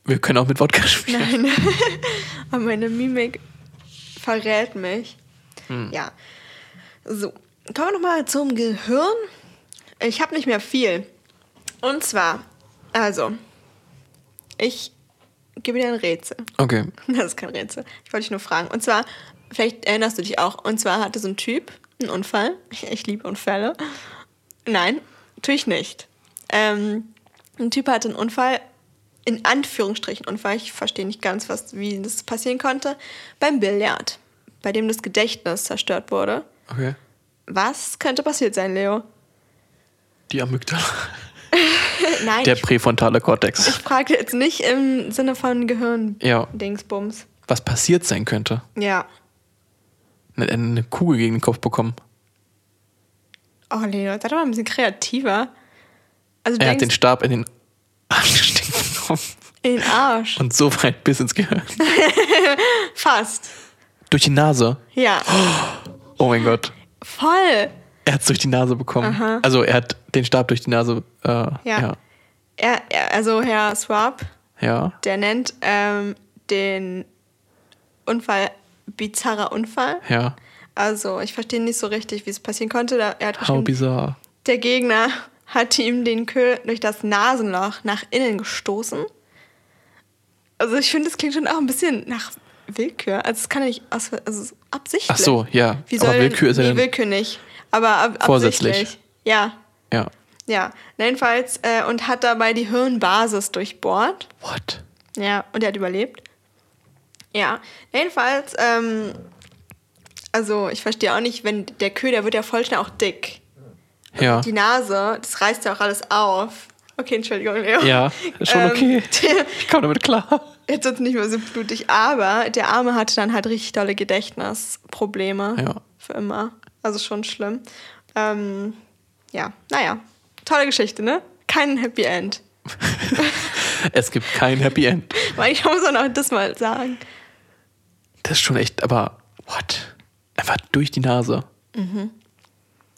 Wir können auch mit Wodka spielen. nein. [LAUGHS] aber meine Mimik verrät mich. Ja. So, kommen wir nochmal zum Gehirn. Ich habe nicht mehr viel. Und zwar, also, ich gebe dir ein Rätsel. Okay. [LAUGHS] Das ist kein Rätsel. Ich wollte dich nur fragen. Und zwar, vielleicht erinnerst du dich auch, und zwar hatte so ein Typ, Ein Unfall. Ich, ich liebe Unfälle. Nein, natürlich nicht. Ähm, ein Typ hatte einen Unfall, in Anführungsstrichen Unfall, ich verstehe nicht ganz, was, wie das passieren konnte, beim Billard, bei dem das Gedächtnis zerstört wurde. Okay. Was könnte passiert sein, Leo? Die Amygdala. [LAUGHS] Nein, Der präfrontale Kortex. ich frage jetzt nicht im Sinne von Ja. Gehirn-Dingsbums. Was passiert sein könnte. Ja. Eine, eine Kugel gegen den Kopf bekommen. Oh, Leo, sei doch mal ein bisschen kreativer. Also Er hat den Stab in den Arsch [LAUGHS] gesteckt bekommen. in den Arsch. Und so weit bis ins Gehirn. [LAUGHS] Fast. Durch die Nase. Ja. Oh mein Gott. Voll. Er hat es durch die Nase bekommen. Aha. Also er hat den Stab durch die Nase. Äh, ja. ja. Er, er, also Herr Swab, Ja. der nennt ähm, den Unfall bizarrer Unfall. Ja. Also ich verstehe nicht so richtig, wie es passieren konnte. Er hat How bizarre. der Gegner hat ihm den Köhl durch das Nasenloch nach innen gestoßen. Also ich finde, das klingt schon auch ein bisschen nach Willkür. Also es kann ja nicht aus, also absichtlich. Ach so, ja. Wie Aber soll Willkür ist ja nee, Willkür nicht. Aber ab, Vorsätzlich. absichtlich. Ja, Ja. ja. Jedenfalls äh, und hat dabei die Hirnbasis durchbohrt. What? Ja, und er hat überlebt. Ja, jedenfalls, ähm, also ich verstehe auch nicht, wenn der Kühl, der wird ja voll schnell auch dick. Ja. Die Nase, das reißt ja auch alles auf. Okay, Entschuldigung, Leo. Ja, ist [LAUGHS] schon Ähm, okay. [LAUGHS] Ich komme damit klar. Jetzt wird es nicht mehr so blutig, aber der Arme hatte dann halt richtig dolle Gedächtnisprobleme. Ja. Für immer. Also schon schlimm. Ähm, ja, naja. Tolle Geschichte, ne? Kein Happy End. [LAUGHS] Es gibt kein Happy End. Weil ich muss auch noch das mal sagen. Das ist schon echt, aber what? Einfach durch die Nase. Mhm.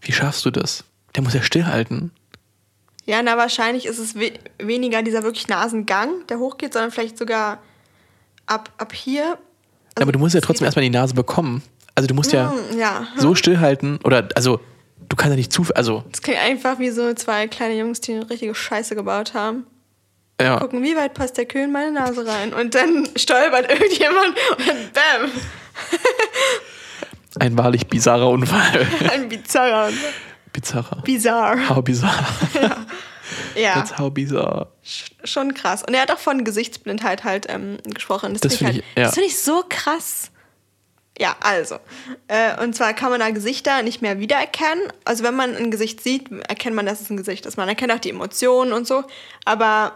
Wie schaffst du das? Der muss ja stillhalten. Ja, na, wahrscheinlich ist es we weniger dieser wirklich Nasengang, der hochgeht, sondern vielleicht sogar ab, ab hier. Also aber du musst ja trotzdem erstmal die Nase bekommen. Also du musst ja Hm, Ja. so stillhalten oder also du kannst ja nicht zu also Das klingt einfach wie so zwei kleine Jungs, die eine richtige Scheiße gebaut haben. ja, Gucken, wie weit passt der Kühl in meine Nase rein? Und dann [LAUGHS] stolpert irgendjemand und dann bam. [LAUGHS] ein wahrlich bizarrer Unfall. Ein bizarrer. Bizarrer. Bizarre. How bizarre. [LAUGHS] Ja, That's how bizarre. schon krass. Und er hat auch von Gesichtsblindheit halt ähm, gesprochen. Das find finde halt, ich- ja. das find ich so krass. Ja, also. Äh, und zwar kann man da Gesichter nicht mehr wiedererkennen. Also wenn man ein Gesicht sieht, erkennt man, dass es ein Gesicht ist. Man erkennt auch die Emotionen und so. Aber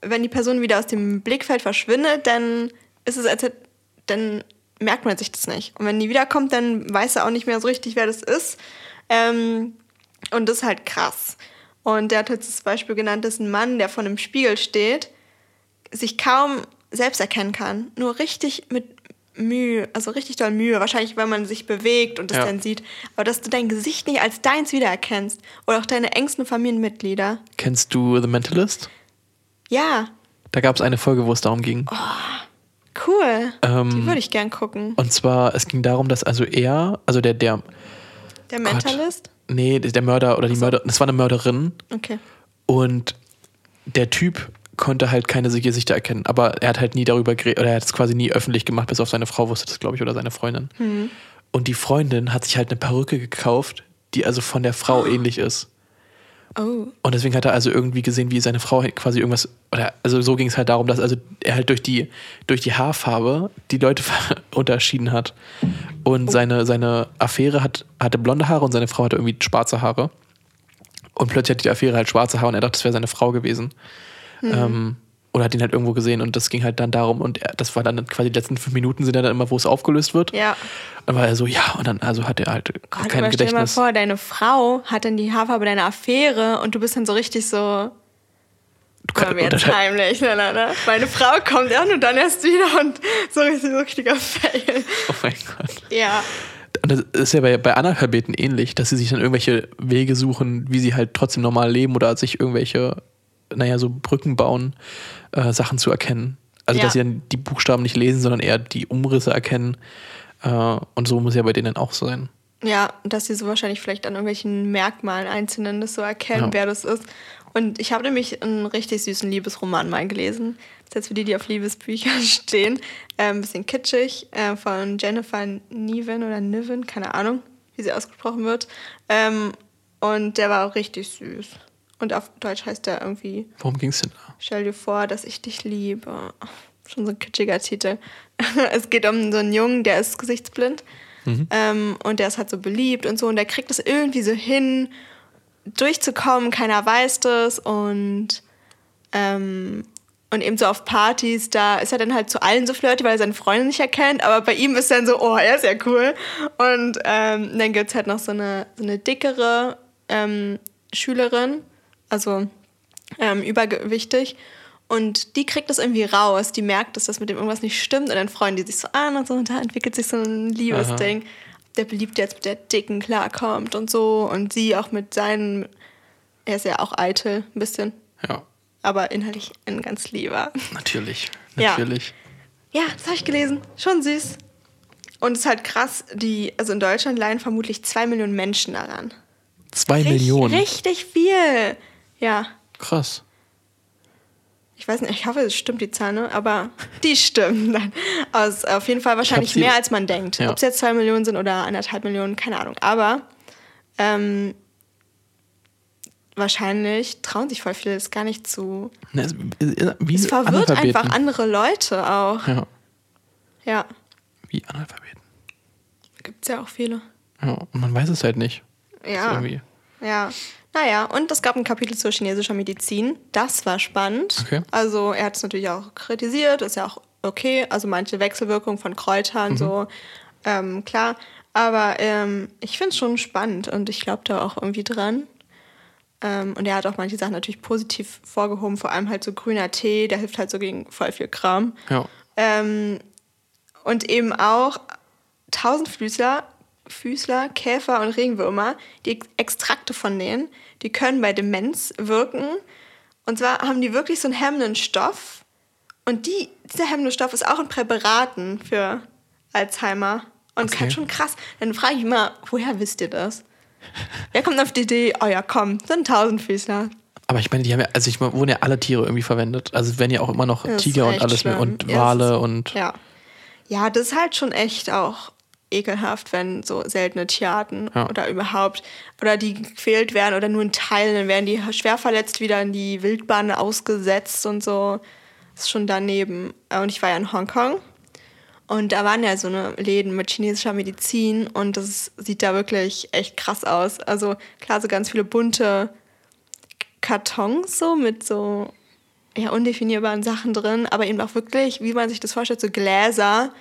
wenn die Person wieder aus dem Blickfeld verschwindet, dann ist es, als dann merkt man sich das nicht. Und wenn die wiederkommt, dann weiß er auch nicht mehr so richtig, wer das ist. Ähm, und das ist halt krass. Und der hat jetzt das Beispiel genannt, dass ein Mann, der vor einem Spiegel steht, sich kaum selbst erkennen kann. Nur richtig mit Mühe, also richtig doll Mühe. Wahrscheinlich, weil man sich bewegt und es Ja. dann sieht. Aber dass du dein Gesicht nicht als deins wiedererkennst. Oder auch deine engsten Familienmitglieder. Kennst du The Mentalist? Ja, Da gab es eine Folge, wo es darum ging. cool. Ähm, Die würde ich gern gucken. Und zwar, es ging darum, dass also er, also der, der, Der Mentalist? Nee, der Mörder oder die Mörder, das war eine Mörderin Okay. und der Typ konnte halt keine Gesichter erkennen, aber er hat halt nie darüber geredet, oder er hat es quasi nie öffentlich gemacht, bis auf seine Frau wusste das, glaube ich, oder seine Freundin. Und die Freundin hat sich halt eine Perücke gekauft, die also von der Frau ähnlich ist. Oh. Und deswegen hat er also irgendwie gesehen, wie seine Frau halt quasi irgendwas, oder also so ging es halt darum, dass also er halt durch die, durch die Haarfarbe die Leute [LAUGHS] unterschieden hat. Und seine, seine Affäre hat, hatte blonde Haare und seine Frau hatte irgendwie schwarze Haare. Und plötzlich hatte die Affäre halt schwarze Haare und er dachte, das wäre seine Frau gewesen. Ähm, oder hat ihn halt irgendwo gesehen und das ging halt dann darum und er, das war dann quasi die letzten fünf Minuten sind ja dann immer, wo es aufgelöst wird. Ja. Dann war er so, ja, und dann also hat er halt Gott, kein aber stell dir mal Gedächtnis. vor, deine Frau hat dann die Haarfarbe deiner Affäre und du bist dann so richtig so. Du kann- Können wir jetzt heimlich, ne, ne, ne? Meine Frau kommt ja und dann erst wieder und so richtig, so richtiger Fail. Oh mein Gott. Ja. Und das ist ja bei, bei Analphabeten ähnlich, dass sie sich dann irgendwelche Wege suchen, wie sie halt trotzdem normal leben oder sich irgendwelche, naja, so Brücken bauen, äh, Sachen zu erkennen. Also, Ja. dass sie dann die Buchstaben nicht lesen, sondern eher die Umrisse erkennen. Äh, und so muss ja bei denen auch sein. Ja, und dass sie so wahrscheinlich vielleicht an irgendwelchen Merkmalen einzelnen das so erkennen, Ja. wer das ist. Und ich habe nämlich einen richtig süßen Liebesroman mal gelesen. Das ist jetzt für die, die auf Liebesbücher [LAUGHS] stehen. Äh, ein bisschen kitschig, äh, von Jennifer Niven oder Niven, keine Ahnung. wie sie ausgesprochen wird. Ähm, und der war auch richtig süß. Und auf Deutsch heißt der irgendwie. Worum ging es denn da? Stell dir vor, dass ich dich liebe. Schon so ein kitschiger Titel. [LAUGHS] es geht um so einen Jungen, der ist gesichtsblind. Mhm. Ähm, und der ist halt so beliebt und so. Und der kriegt es irgendwie so hin, durchzukommen. Keiner weiß das. Und, ähm, und eben so auf Partys, da ist er dann halt zu allen so flirty, weil er seine Freunde nicht erkennt. Aber bei ihm ist dann so, oh, er ist ja cool. Und ähm, dann gibt es halt noch so eine, so eine dickere ähm, Schülerin, also ähm, übergewichtig. Und die kriegt das irgendwie raus. Die merkt, dass das mit dem irgendwas nicht stimmt. Und dann freuen die sich so an und so. Und da entwickelt sich so ein Liebesding. Der Beliebte jetzt mit der Dicken klarkommt und so. Und sie auch mit seinen. Er ist ja auch eitel, ein bisschen. Ja. Aber inhaltlich ein ganz lieber. Natürlich. [LAUGHS] Natürlich. Ja, ja das habe ich gelesen. Schon süß. Und es ist halt krass, die, also in Deutschland leiden vermutlich zwei Millionen Menschen daran. Zwei Richtig, Millionen. Richtig viel. Ja. Krass. Ich weiß nicht, ich hoffe, es stimmt die Zahl, ne? aber [LAUGHS] die stimmt. Nein. Also auf jeden Fall wahrscheinlich mehr, als man denkt. Ja. Ob es jetzt zwei Millionen sind oder anderthalb Millionen, keine Ahnung. Aber ähm, wahrscheinlich trauen sich voll viele, das gar nicht zu. Ne, es, äh, wie Es verwirrt einfach andere Leute auch. Ja, Ja, wie Analphabeten. gibt es ja auch viele. Ja, und man weiß es halt nicht. Ja. Ja. Naja, und es gab ein Kapitel zur chinesischer Medizin. Das war spannend. Okay. Also er hat es natürlich auch kritisiert, ist ja auch okay. Also manche Wechselwirkungen von Kräutern, so ähm, klar. Aber ähm, ich finde es schon spannend und ich glaube da auch irgendwie dran. Ähm, und er hat auch manche Sachen natürlich positiv vorgehoben, vor allem halt so grüner Tee, der hilft halt so gegen voll viel Kram. Ja. Ähm, und eben auch Tausendfüßler, Füßler, Käfer und Regenwürmer, die Extrakte von denen, die können bei Demenz wirken. Und zwar haben die wirklich so einen hemmenden Stoff. Und die, dieser hemmende Stoff ist auch in Präparaten für Alzheimer. Und es ist Okay. halt schon krass. Dann frage ich immer, woher wisst ihr das? Wer kommt auf die Idee, oh ja, komm, so ein Tausendfüßler. Aber ich meine, die haben ja, also ich meine, wurden ja alle Tiere irgendwie verwendet. Also es werden ja auch immer noch Tiger und alles mehr schlimm. und Ja, Wale das ist- und Ja. Ja, das ist halt schon echt auch ekelhaft, wenn so seltene Tierarten Ja. oder überhaupt oder die gequält werden oder nur in Teilen, dann werden die schwer verletzt wieder in die Wildbahn ausgesetzt und so. Das ist schon daneben. Und ich war ja in Hongkong und da waren ja so eine Läden mit chinesischer Medizin und das sieht da wirklich echt krass aus. Also klar, so ganz viele bunte Kartons so mit so ja, undefinierbaren Sachen drin, aber eben auch wirklich, wie man sich das vorstellt, so Gläser,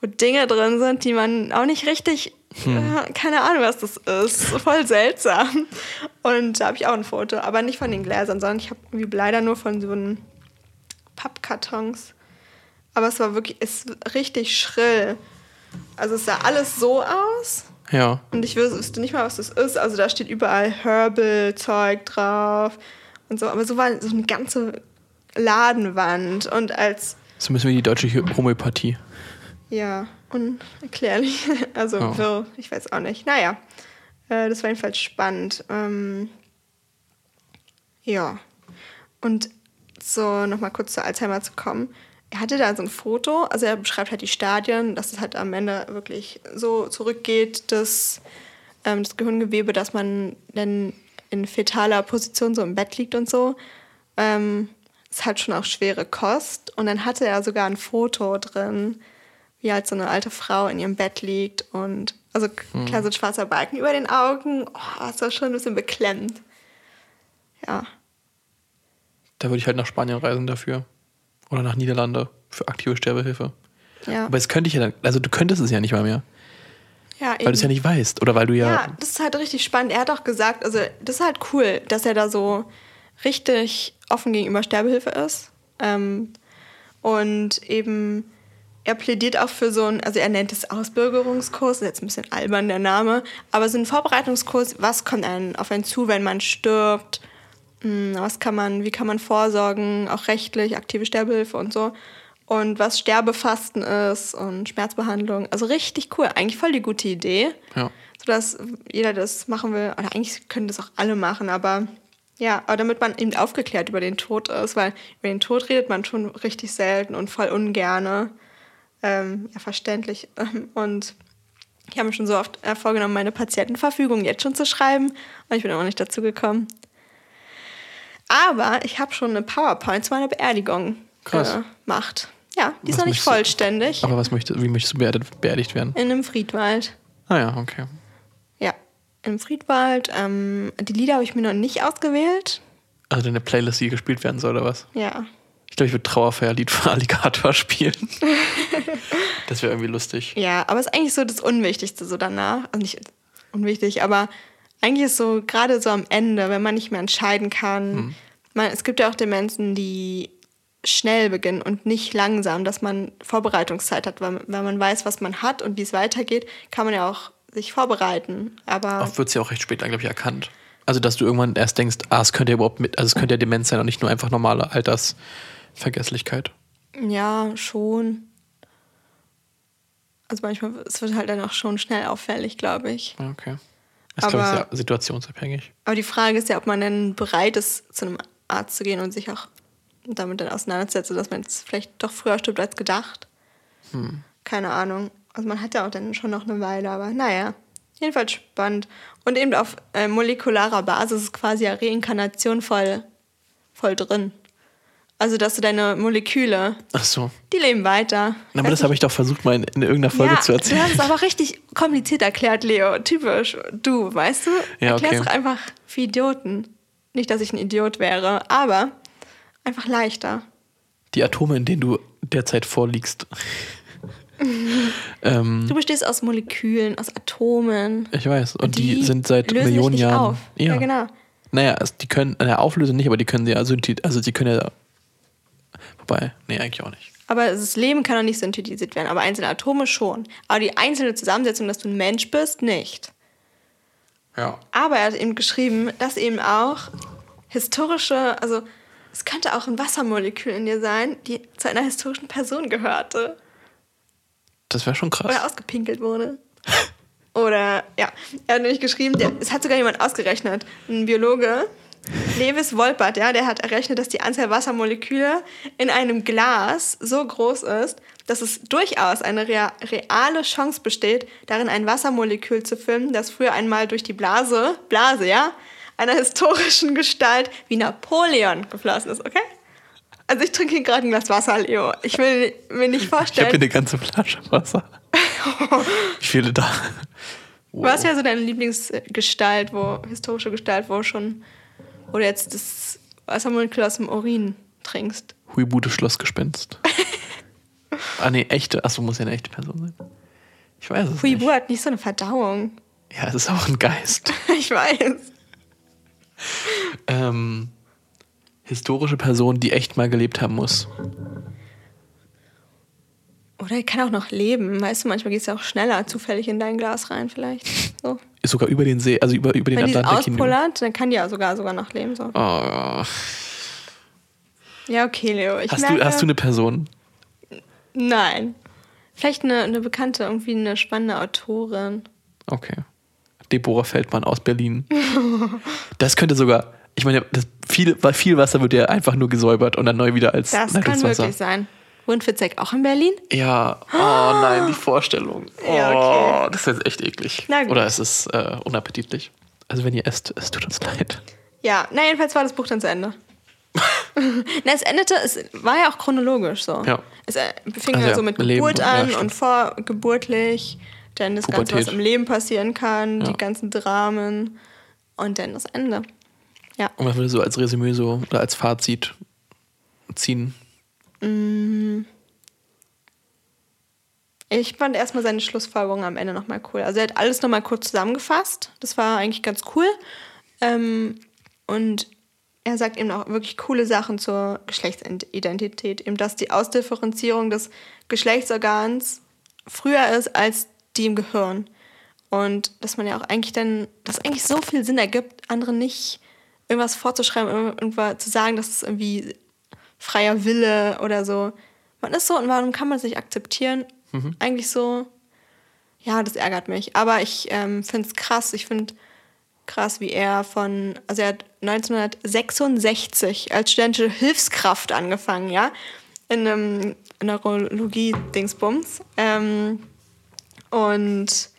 wo Dinge drin sind, die man auch nicht richtig, äh, keine Ahnung, was das ist. Voll seltsam. Und da habe ich auch ein Foto, aber nicht von den Gläsern, sondern ich habe irgendwie leider nur von so einen Pappkartons. Aber es war wirklich, es ist richtig schrill. Also es sah alles so aus. ja. Und ich wüs- wüsste nicht mal, was das ist. Also da steht überall Herbal-Zeug drauf und so. Aber so war so eine ganze Ladenwand. Und als, So müssen wir die deutsche Homöopathie. Ja, unerklärlich. [LAUGHS] Also Ja. wirr, ich weiß auch nicht. Naja, äh, das war jedenfalls spannend. Ähm, ja. Und so nochmal kurz zu Alzheimer zu kommen. Er hatte da so ein Foto, also er beschreibt halt die Stadien, dass es halt am Ende wirklich so zurückgeht, dass ähm, das Gehirngewebe, dass man dann in fetaler Position so im Bett liegt und so. Ähm, ist halt schon auch schwere Kost. Und dann hatte er sogar ein Foto drin, wie halt so eine alte Frau in ihrem Bett liegt und also klar so ein schwarzer Balken über den Augen. Oh, das war schon ein bisschen beklemmt. Ja. Da würde ich halt nach Spanien reisen dafür. Oder nach Niederlande für aktive Sterbehilfe. Ja. Aber jetzt könnte ich ja dann, also du könntest es ja nicht mal mehr, ja, weil du es ja nicht weißt. Oder weil du ja, Ja, das ist halt richtig spannend. Er hat auch gesagt, also das ist halt cool, dass er da so richtig offen gegenüber Sterbehilfe ist. Ähm, und eben, er plädiert auch für so ein, also er nennt es Ausbürgerungskurs, ist jetzt ein bisschen albern der Name, aber so ein Vorbereitungskurs, was kommt einem auf einen zu, wenn man stirbt? Hm, Was kann man, wie kann man vorsorgen, auch rechtlich, aktive Sterbehilfe und so. Und was Sterbefasten ist und Schmerzbehandlung. Also richtig cool. Eigentlich voll die gute Idee ja. sodass jeder das machen will. Oder eigentlich können das auch alle machen, aber ja, aber damit man eben aufgeklärt über den Tod ist, weil über den Tod redet man schon richtig selten und voll ungerne. Ähm, ja, verständlich. Und Ich habe mir schon so oft äh, vorgenommen, meine Patientenverfügung jetzt schon zu schreiben und ich bin immer nicht dazu gekommen. Aber ich habe schon eine PowerPoint zu meiner Beerdigung Krass. gemacht. Ja, die ist Was noch nicht möchtest du- vollständig. Aber was möchte, wie möchtest du beerdigt, beerdigt werden? In einem Friedwald. Ah ja, okay. Ja, im Friedwald. Ähm, die Lieder habe ich mir noch nicht ausgewählt. Also deine Playlist, die gespielt werden soll, oder was? Ja. Ich glaube, ich würde Trauerfeierlied von [LAUGHS] Alligator spielen. [LAUGHS] das wäre irgendwie lustig. Ja, aber es ist eigentlich so das Unwichtigste so danach. Also nicht unwichtig, aber eigentlich ist so gerade so am Ende, wenn man nicht mehr entscheiden kann. Man, es gibt ja auch Demenzen, die schnell beginnen und nicht langsam, dass man Vorbereitungszeit hat, weil, weil man weiß, was man hat und wie es weitergeht, kann man ja auch sich vorbereiten. Aber Oft wird es ja auch recht spät, glaube ich, erkannt. Also, dass du irgendwann erst denkst, ah, es könnte ja überhaupt mit, also es könnte ja Demenz sein und nicht nur einfach normale Altersvergesslichkeit. ja, schon. Also manchmal, es wird halt dann auch schon schnell auffällig, glaube ich. Ja, Okay. Das ist, glaube ich, Aber- sehr situationsabhängig. Aber die Frage ist ja, ob man dann bereit ist, zu einem Arzt zu gehen und sich auch damit dann auseinandersetzt, dass man jetzt vielleicht doch früher stirbt als gedacht. Keine Ahnung. Also man hat ja auch dann schon noch eine Weile, aber naja. Jedenfalls spannend. Und eben auf äh, molekularer Basis ist quasi ja Reinkarnation voll, voll drin. Also, dass du deine Moleküle, Ach so. die leben weiter. Aber das habe ich doch versucht, mal in, in irgendeiner Folge ja, zu Du erzählen. hast es aber richtig kompliziert erklärt, Leo. Typisch. Du, weißt du? Ja, Erklär's okay. doch einfach für Idioten. Nicht, dass ich ein Idiot wäre, aber einfach leichter. Die Atome, in denen du derzeit vorliegst. [LAUGHS] ähm, Du bestehst aus Molekülen, aus Atomen. ich weiß. Und die, Die sind seit Millionen Jahren. auf. Ja, genau. Naja, die können, in der Auflösung nicht, aber die können sie ja synthet, also die können ja. Wobei, nee, eigentlich auch nicht. Aber das Leben kann auch nicht synthetisiert werden, aber einzelne Atome schon. Aber die einzelne Zusammensetzung, dass du ein Mensch bist, nicht. Ja. Aber er hat eben geschrieben, dass eben auch historische, also es könnte auch ein Wassermolekül in dir sein, die zu einer historischen Person gehörte. Das wäre schon krass. Oder ausgepinkelt wurde. Oder, ja, er hat nämlich geschrieben, der, es hat sogar jemand ausgerechnet, ein Biologe, Lewis Wolpert, ja, der hat errechnet, dass die Anzahl Wassermoleküle in einem Glas so groß ist, dass es durchaus eine rea reale Chance besteht, darin ein Wassermolekül zu finden, das früher einmal durch die Blase, Blase, ja, einer historischen Gestalt wie Napoleon geflossen ist, okay? Also ich trinke hier gerade ein Glas Wasser, Leo. Ich will mir nicht Ich habe vorstellen. hier eine ganze Flasche Wasser. [LAUGHS] Ich fehle da. Was wäre so deine Lieblingsgestalt, wo, historische Gestalt, wo schon, du jetzt das Wassermolekül aus dem Urin trinkst? Huibude Schlossgespenst. [LAUGHS] ah, nee, echte. Achso, muss ja eine echte Person sein. Ich weiß es Huibu nicht. hat nicht so eine Verdauung. Ja, es ist auch ein Geist. [LAUGHS] Ich weiß. Ähm, historische Person, die echt mal gelebt haben muss. Oder er kann auch noch leben. Weißt du, manchmal geht es ja auch schneller zufällig in dein Glas rein, vielleicht. So. Ist sogar über den See, also über, über den Wenn Atlantik hinüber. auspullert, dann kann die ja sogar, sogar noch leben. So. Oh, ja. Okay, Leo. Ich hast, merke, du, hast du eine Person? Nein. Vielleicht eine, eine bekannte, irgendwie eine spannende Autorin. Okay. Deborah Feldmann aus Berlin. [LAUGHS] Das könnte sogar, ich meine, das viel, viel Wasser wird ja einfach nur gesäubert und dann neu wieder als Das kann wirklich sein. Wohnt Fitzek auch in Berlin? Ja, oh nein, die Vorstellung. Oh, Ja, okay. das ist jetzt echt eklig. Na gut. Oder es ist äh, unappetitlich. Also wenn ihr esst, es tut uns leid. Ja, na jedenfalls war das Buch dann zu Ende. [LAUGHS] na, es endete, es war ja auch chronologisch so. Ja. Es äh, fing Also ja ja, so mit Leben Geburt ja, an stimmt. und vorgeburtlich, dann das Ganze, was Pubertät. im Leben passieren kann, Ja. die ganzen Dramen und dann das Ende. Ja. Und was würdest du als Resümee so oder als Fazit ziehen? Ich fand erstmal seine Schlussfolgerung am Ende nochmal cool. Also er hat alles nochmal kurz zusammengefasst. Das war eigentlich ganz cool. Ähm, und er sagt eben auch wirklich coole Sachen zur Geschlechtsidentität. Eben, dass die Ausdifferenzierung des Geschlechtsorgans früher ist als die im Gehirn. Und dass man ja auch eigentlich dann, dass eigentlich so viel Sinn ergibt, anderen nicht irgendwas vorzuschreiben, irgendwas zu sagen, dass es irgendwie freier Wille oder so. Man ist so und warum kann man es nicht akzeptieren? Eigentlich so, ja, das ärgert mich. Aber ich ähm, finde es krass. Ich finde krass, wie er von, also er hat 1966 als studentische Hilfskraft angefangen, ja, in einem Neurologie-Dingsbums. Ähm, und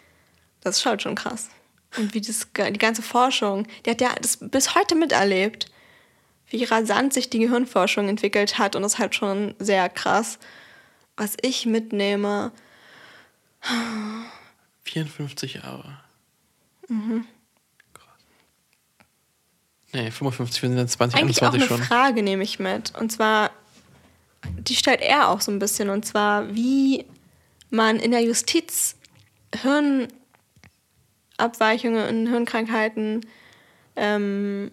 Das ist halt schon krass. Und wie das, die ganze Forschung, der hat ja das bis heute miterlebt, wie rasant sich die Gehirnforschung entwickelt hat. Und das ist halt schon sehr krass. Was ich mitnehme. 54 Jahre. Mhm. Krass. Nee, 55, wir sind jetzt 2021 Eigentlich auch eine schon. Frage nehme ich mit. Und zwar, die stellt er auch so ein bisschen. Und zwar, wie man in der Justiz Hirnabweichungen und Hirnkrankheiten ähm,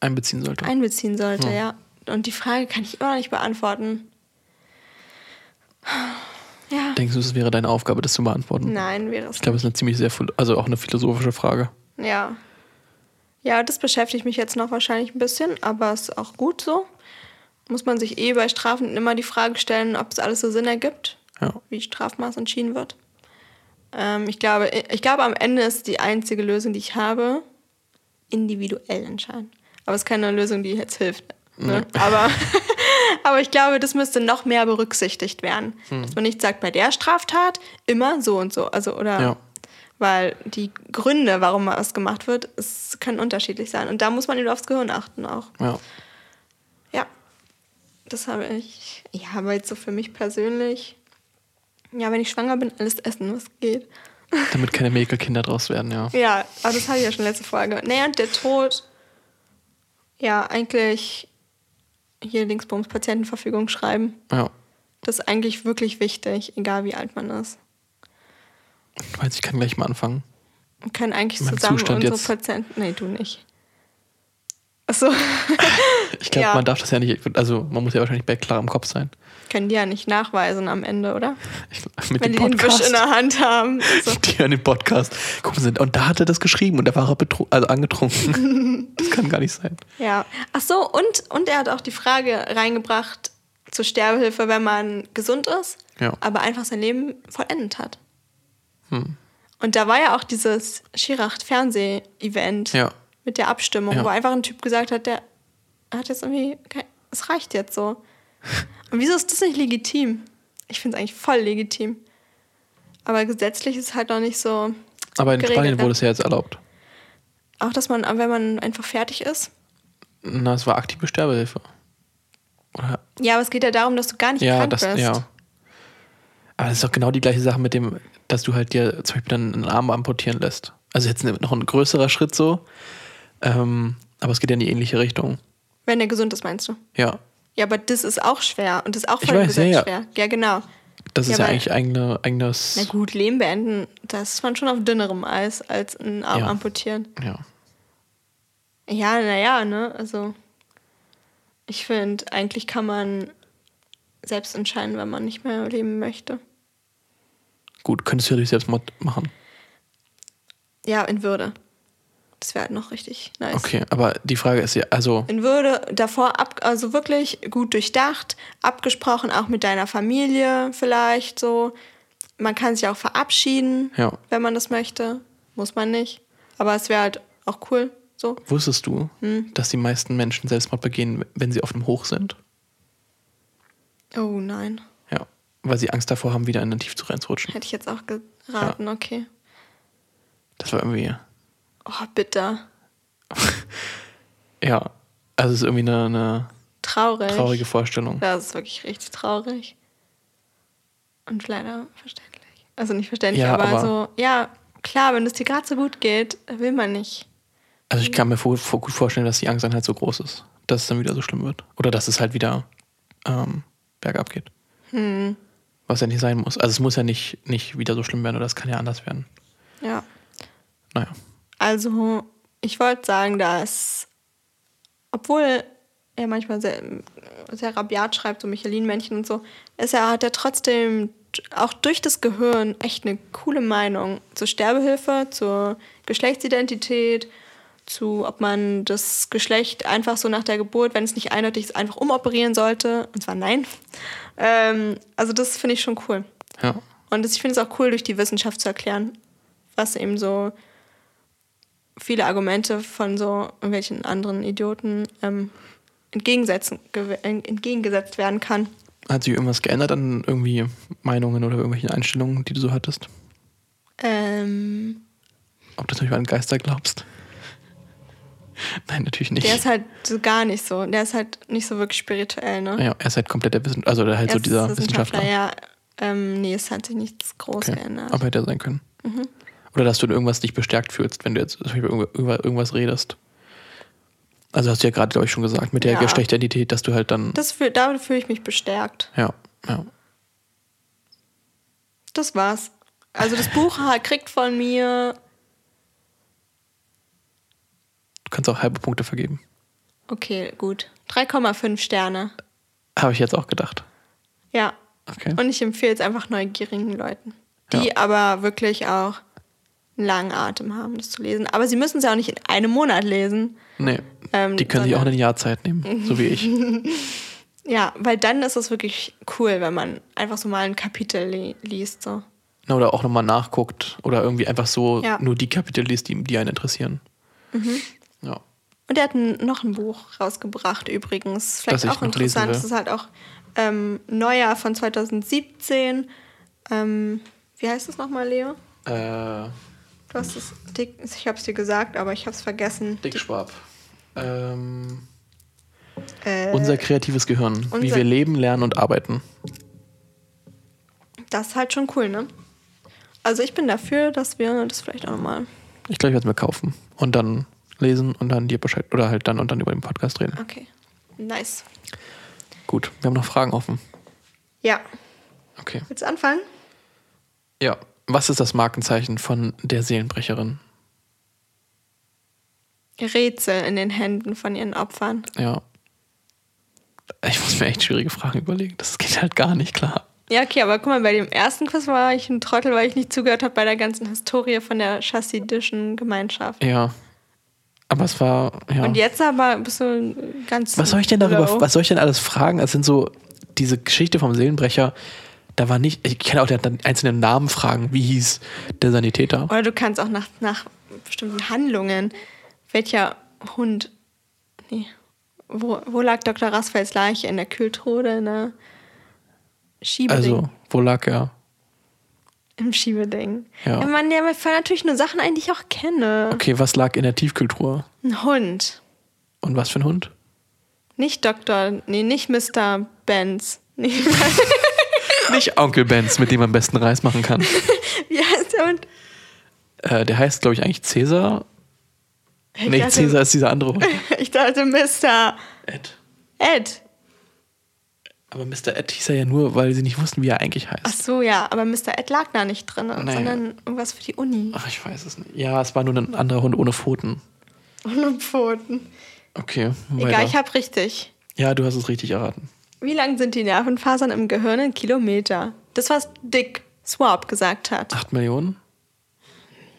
einbeziehen sollte. einbeziehen sollte, Ja. ja. Und die Frage kann ich immer noch nicht beantworten. Ja. Denkst du, es wäre deine Aufgabe, das zu beantworten? Nein, wäre es Ich glaube, es ist eine ziemlich sehr, also auch eine philosophische Frage. Ja. Ja, das beschäftigt mich jetzt noch wahrscheinlich ein bisschen, aber es ist auch gut so. Muss man sich eh bei Strafen immer die Frage stellen, ob es alles so Sinn ergibt, Ja. wie Strafmaß entschieden wird. Ähm, ich, glaube, ich glaube, am Ende ist die einzige Lösung, die ich habe, individuell entscheiden. Aber es ist keine Lösung, die jetzt hilft. Ne? Aber, [LAUGHS] aber ich glaube, das müsste noch mehr berücksichtigt werden. Hm. Dass man nicht sagt, bei der Straftat immer so und so. Also, oder Ja. weil die Gründe, warum was gemacht wird, es können unterschiedlich sein. Und da muss man eben aufs Gehirn achten auch. Ja. Ja. Das habe ich. Ja, aber jetzt so für mich persönlich. Ja, wenn ich schwanger bin, alles essen, was geht. Damit keine Mäkelkinder draus werden, ja. Ja, aber das hatte ich ja schon letzte Folge. Naja, und der Tod. Ja, eigentlich hier Dingsbums Patientenverfügung schreiben. Ja. Das ist eigentlich wirklich wichtig, egal wie alt man ist. Du meinst, ich kann gleich mal anfangen. Wir können eigentlich zusammen Zustand unsere jetzt- Patienten. Nee, du nicht. Achso, [LAUGHS] Ich glaube, Ja. man darf das ja nicht, also man muss ja wahrscheinlich bei klarem Kopf sein. können die ja nicht nachweisen am Ende, oder? Ich, mit Wenn dem die den Wisch Podcast. in der Hand haben. [LAUGHS] So. Die hören den Podcast. Gucken Sie, und da hat er das geschrieben und da war er betru also angetrunken. [LAUGHS] das kann gar nicht sein. Ja. Ach so, und, und er hat auch die Frage reingebracht zur Sterbehilfe, wenn man gesund ist, Ja. aber einfach sein Leben vollendet hat. Hm. Und da war ja auch dieses Schiracht-Fernseh-Event Ja. Mit der Abstimmung, Ja. wo einfach ein Typ gesagt hat, der hat jetzt irgendwie, kein, es reicht jetzt so. [LAUGHS] Und wieso ist das nicht legitim? Ich finde es eigentlich voll legitim. Aber gesetzlich ist es halt noch nicht so. Aber in Geregelt, Spanien wurde es ja jetzt erlaubt. Auch, dass man, wenn man einfach fertig ist. Na, es war aktive Sterbehilfe. Oder? Ja, aber es geht ja darum, dass du gar nicht Ja, krank das, bist. ja. Aber das ist doch genau die gleiche Sache mit dem, dass du halt dir zum Beispiel dann einen Arm amputieren lässt. Also jetzt noch ein größerer Schritt so. Ähm, aber es geht ja in die ähnliche Richtung. Wenn der gesund ist, meinst du? Ja. Ja, aber das ist auch schwer und das ist auch voll weiß, ja, ja. schwer. Ja, genau. Das ist Ja, ja, weil- eigentlich eigene, eigenes. Na gut, Leben beenden, das ist man schon auf dünnerem Eis als einen Arm Ja. amputieren. Ja. Ja, naja, ne? Also, ich finde, eigentlich kann man selbst entscheiden, wenn man nicht mehr leben möchte. Gut, könntest du ja durch Selbstmord machen. Ja, in Würde. Das wäre halt noch richtig nice. Okay, aber die Frage ist ja, also, In Würde davor, ab, also wirklich gut durchdacht, abgesprochen, auch mit deiner Familie vielleicht so. Man kann sich auch verabschieden, ja. wenn man das möchte. Muss man nicht. Aber es wäre halt auch cool. So. Wusstest du, Hm. dass die meisten Menschen Selbstmord begehen, wenn sie auf einem Hoch sind? Oh nein. Ja. Weil sie Angst davor haben, wieder in den Tief zu reinzurutschen. Hätte ich jetzt auch geraten, okay. Das war irgendwie, Oh, bitter. [LAUGHS] ja. Also es ist irgendwie eine, eine Traurig. traurige Vorstellung. Das ist wirklich richtig traurig. Und leider verständlich. Also nicht verständlich, Ja, aber, aber- so, ja, klar, wenn es dir gerade so gut geht, will man nicht. Also ich kann mir vor, vor, gut vorstellen, dass die Angst dann halt so groß ist, dass es dann wieder so schlimm wird. Oder dass es halt wieder ähm, bergab geht. Hm. Was ja nicht sein muss. Also es muss ja nicht, nicht wieder so schlimm werden oder es kann ja anders werden. Ja. Naja. Also, ich wollte sagen, dass, obwohl er manchmal sehr, sehr rabiat schreibt, so Michelin-Männchen und so, ist er, hat er trotzdem auch durch das Gehirn echt eine coole Meinung zur Sterbehilfe, zur Geschlechtsidentität, zu, ob man das Geschlecht einfach so nach der Geburt, wenn es nicht eindeutig ist, einfach umoperieren sollte. Und zwar nein. Ähm, also, das finde ich schon cool. Ja. Und das, ich finde es auch cool, durch die Wissenschaft zu erklären, was eben so viele Argumente von so irgendwelchen anderen Idioten ähm, entgegensetzen, entgegengesetzt werden kann. Hat sich irgendwas geändert an irgendwie Meinungen oder irgendwelchen Einstellungen, die du so hattest? Ähm, ob du zum Beispiel an Geister glaubst. [LAUGHS] Nein, natürlich nicht. Der ist halt so gar nicht so. Der ist halt nicht so wirklich spirituell, ne? ja, er ist halt komplett der Wissenschaftler, also der halt so Er ist dieser Wissenschaftler. Ja, ähm, nee, es hat sich nichts groß Okay. geändert. Aber hätte er sein können. Mhm. Oder dass du in irgendwas dich bestärkt fühlst, wenn du jetzt über, irgendwas redest. Also hast du ja gerade, glaube ich, schon gesagt, mit der Ja. Geschlechteridentität, dass du halt dann. das fühl, damit fühle ich mich bestärkt. ja, ja. Das war's. Also das Buch kriegt von mir, Du kannst auch halbe Punkte vergeben. okay, gut, 3,5 Sterne. Habe ich jetzt auch gedacht. Ja. Okay. Und ich empfehle es einfach neugierigen Leuten, die Ja. aber wirklich auch einen langen Atem haben, das zu lesen. Aber sie müssen es ja auch nicht in einem Monat lesen. Nee. Ähm, die können sich auch ein Jahr Zeit nehmen, so wie ich. [LAUGHS] Ja, weil dann ist es wirklich cool, wenn man einfach so mal ein Kapitel li liest. So. Na, Oder auch nochmal nachguckt oder irgendwie einfach so Ja. nur die Kapitel liest, die, die einen interessieren. Mhm. Ja. Und er hat noch ein Buch rausgebracht übrigens. Vielleicht Das auch interessant. Das ist halt auch ähm, Neujahr von 2017. Ähm, wie heißt es nochmal, Leo? Äh, Du hast es, dick, ich habe es dir gesagt, aber ich habe es vergessen. Dick Schwab. Ähm, Äh, unser kreatives Gehirn. Wie unser- wir leben, lernen und arbeiten. das ist halt schon cool, ne? Also ich bin dafür, dass wir das vielleicht auch nochmal. Ich glaube, ich werde es mir kaufen und dann lesen und dann dir Bescheid oder halt dann und dann über den Podcast reden. Okay. Nice. Gut, wir haben noch Fragen offen. Ja. Okay. Willst du anfangen? Ja. Was ist das Markenzeichen von der Seelenbrecherin? Rätsel in den Händen von ihren Opfern. Ja. Ich muss mir echt schwierige Fragen überlegen. Das geht halt gar nicht klar. Ja, okay, aber guck mal, bei dem ersten Quiz war ich ein Trottel, weil ich nicht zugehört habe bei der ganzen Historie von der chassidischen Gemeinschaft. Ja. Aber es war, ja. Und jetzt aber bist du ganz. Was soll ich denn darüber, low. was soll ich denn alles fragen? Es sind so, diese Geschichte vom Seelenbrecher, da war nicht, ich kann auch den einzelnen Namen fragen. Wie hieß der Sanitäter? Oder du kannst auch nach, nach bestimmten Handlungen. Welcher Hund. Nee. Wo, wo lag Dr. Rasfelds Leiche? In der Kühltruhe? In der Schiebeding? Also, wo lag er? Im Schiebeding. Ja. Ja, Mann, ja, mir fallen natürlich nur Sachen ein, die ich auch kenne. Okay, was lag in der Tiefkühltruhe? Ein Hund. Und was für ein Hund? Nicht Dr. Nee, nicht Mr. Benz. Nee, [LAUGHS] Nicht Onkel Benz, mit dem man am besten Reis machen kann. [LAUGHS] wie heißt der Hund? äh, der heißt, glaube ich, eigentlich Cäsar. Ich Nee, dachte- Cäsar ist dieser andere Hund. [LAUGHS] Ich dachte Mr. Ed. Ed. Aber Mr. Ed hieß er ja nur, weil sie nicht wussten, wie er eigentlich heißt. Ach so, ja, aber Mr. Ed lag da nicht drin, Nee. sondern irgendwas für die Uni. Ach, ich weiß es nicht. Ja, es war nur ein anderer Hund ohne Pfoten. Ohne Pfoten. Okay, Egal, weiter. ich hab richtig. Ja, du hast es richtig erraten. Wie lang sind die Nervenfasern im Gehirn in Kilometer? Das, was Dick Swab gesagt hat. Acht Millionen?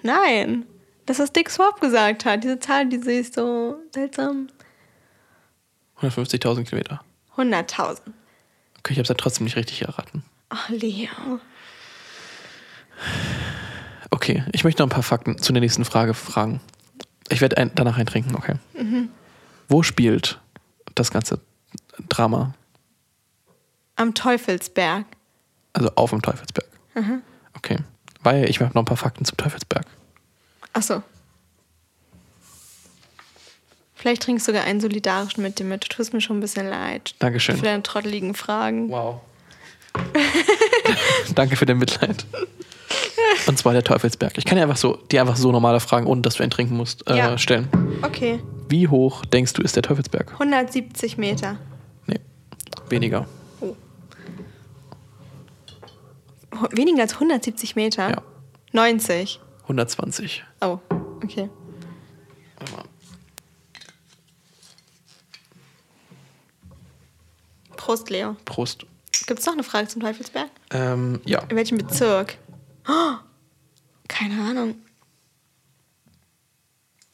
Nein, das, was Dick Swab gesagt hat. Diese Zahl, die sehe ich so seltsam. 150.000 Kilometer. 100.000. Okay, ich habe es ja trotzdem nicht richtig erraten. Ach, Leo. Okay, ich möchte noch ein paar Fakten zu der nächsten Frage fragen. Ich werde ein, danach eintrinken, okay. Wo spielt das ganze Drama? Am Teufelsberg. Also auf dem Teufelsberg. Okay. Weil ich habe noch ein paar Fakten zum Teufelsberg. Ach so. Vielleicht trinkst du sogar einen solidarischen mit dir mit. Du tust mir schon ein bisschen leid. Dankeschön. Für deine trotteligen Fragen. Wow. [LAUGHS] Danke für den Mitleid. Und zwar der Teufelsberg. Ich kann dir einfach so, dir einfach so normale Fragen, ohne dass du einen trinken musst, äh, Ja. stellen. Okay. Wie hoch denkst du ist der Teufelsberg? 170 Meter. Nee, weniger. Weniger als 170 Meter? Ja. 90. 120. Oh, okay. Warte mal. Prost, Leo. Prost. Gibt es noch eine Frage zum Teufelsberg? Ähm, ja. In welchem Bezirk? Oh, keine Ahnung.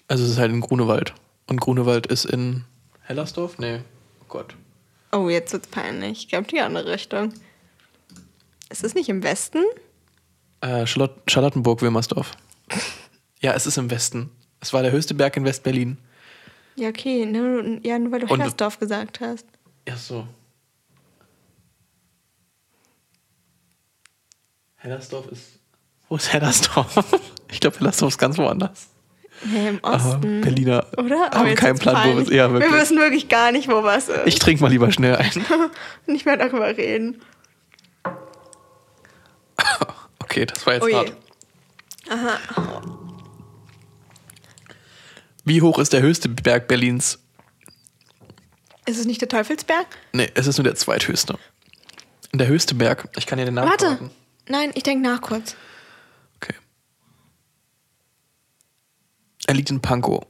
Also es ist halt in Grunewald. Und Grunewald ist in Hellersdorf? Nee. Oh Gott. Oh, jetzt wird's peinlich. Ich glaube, die andere Richtung. Ist es nicht im Westen? Äh, Charlotte, Charlottenburg-Wilmersdorf. ja, es ist im Westen. Es war der höchste Berg in West-Berlin. Ja, okay. Nur, ja, nur weil du Und- Hellersdorf gesagt hast. Ja, so. Hellersdorf ist. Wo ist Hellersdorf? [LAUGHS] Ich glaube, lassen uns ganz woanders. Nee, im Aber Osten. Berliner Oder? haben jetzt keinen wird's Plan, wo wir es. Ja, wirklich. Wir wissen wirklich gar nicht, wo was ist. Ich trinke mal lieber schnell ein. [LAUGHS] nicht mehr darüber reden. Okay, das war jetzt Oh je. hart. Wie hoch ist der höchste Berg Berlins? Ist es nicht der Teufelsberg? Nee, es ist nur der zweithöchste. Der höchste Berg, ich kann dir den Namen Warte. verraten. Nein, ich denke nach kurz. Okay. Er liegt in Pankow.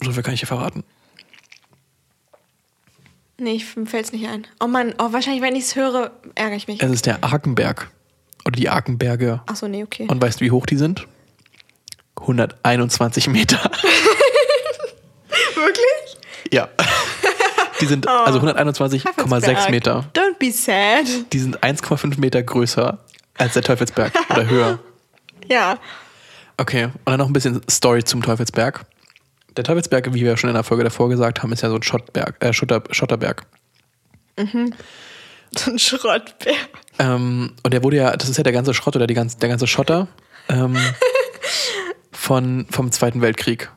So viel kann ich dir verraten. Nee, ich, mir fällt es nicht ein. Oh Mann, oh, wahrscheinlich, wenn ich es höre, ärgere ich mich. Es ist der Arkenberg. Oder die Arkenberge. Achso, nee, okay. Und weißt du, wie hoch die sind? 121 Meter. [LAUGHS] Wirklich? ja. Die sind also 121,6 Teufelsberg. Meter. Don't be sad. Die sind 1,5 Meter größer als der Teufelsberg oder höher. [LAUGHS] Ja. Okay, und dann noch ein bisschen Story zum Teufelsberg. Der Teufelsberg, wie wir schon in der Folge davor gesagt haben, ist ja so ein Schottberg, äh, Schotter, Schotterberg. So ein Schrottbär. Ähm, und der wurde ja, das ist ja der ganze Schrott oder die ganze, der ganze Schotter ähm, [LAUGHS] von, vom Zweiten Weltkrieg.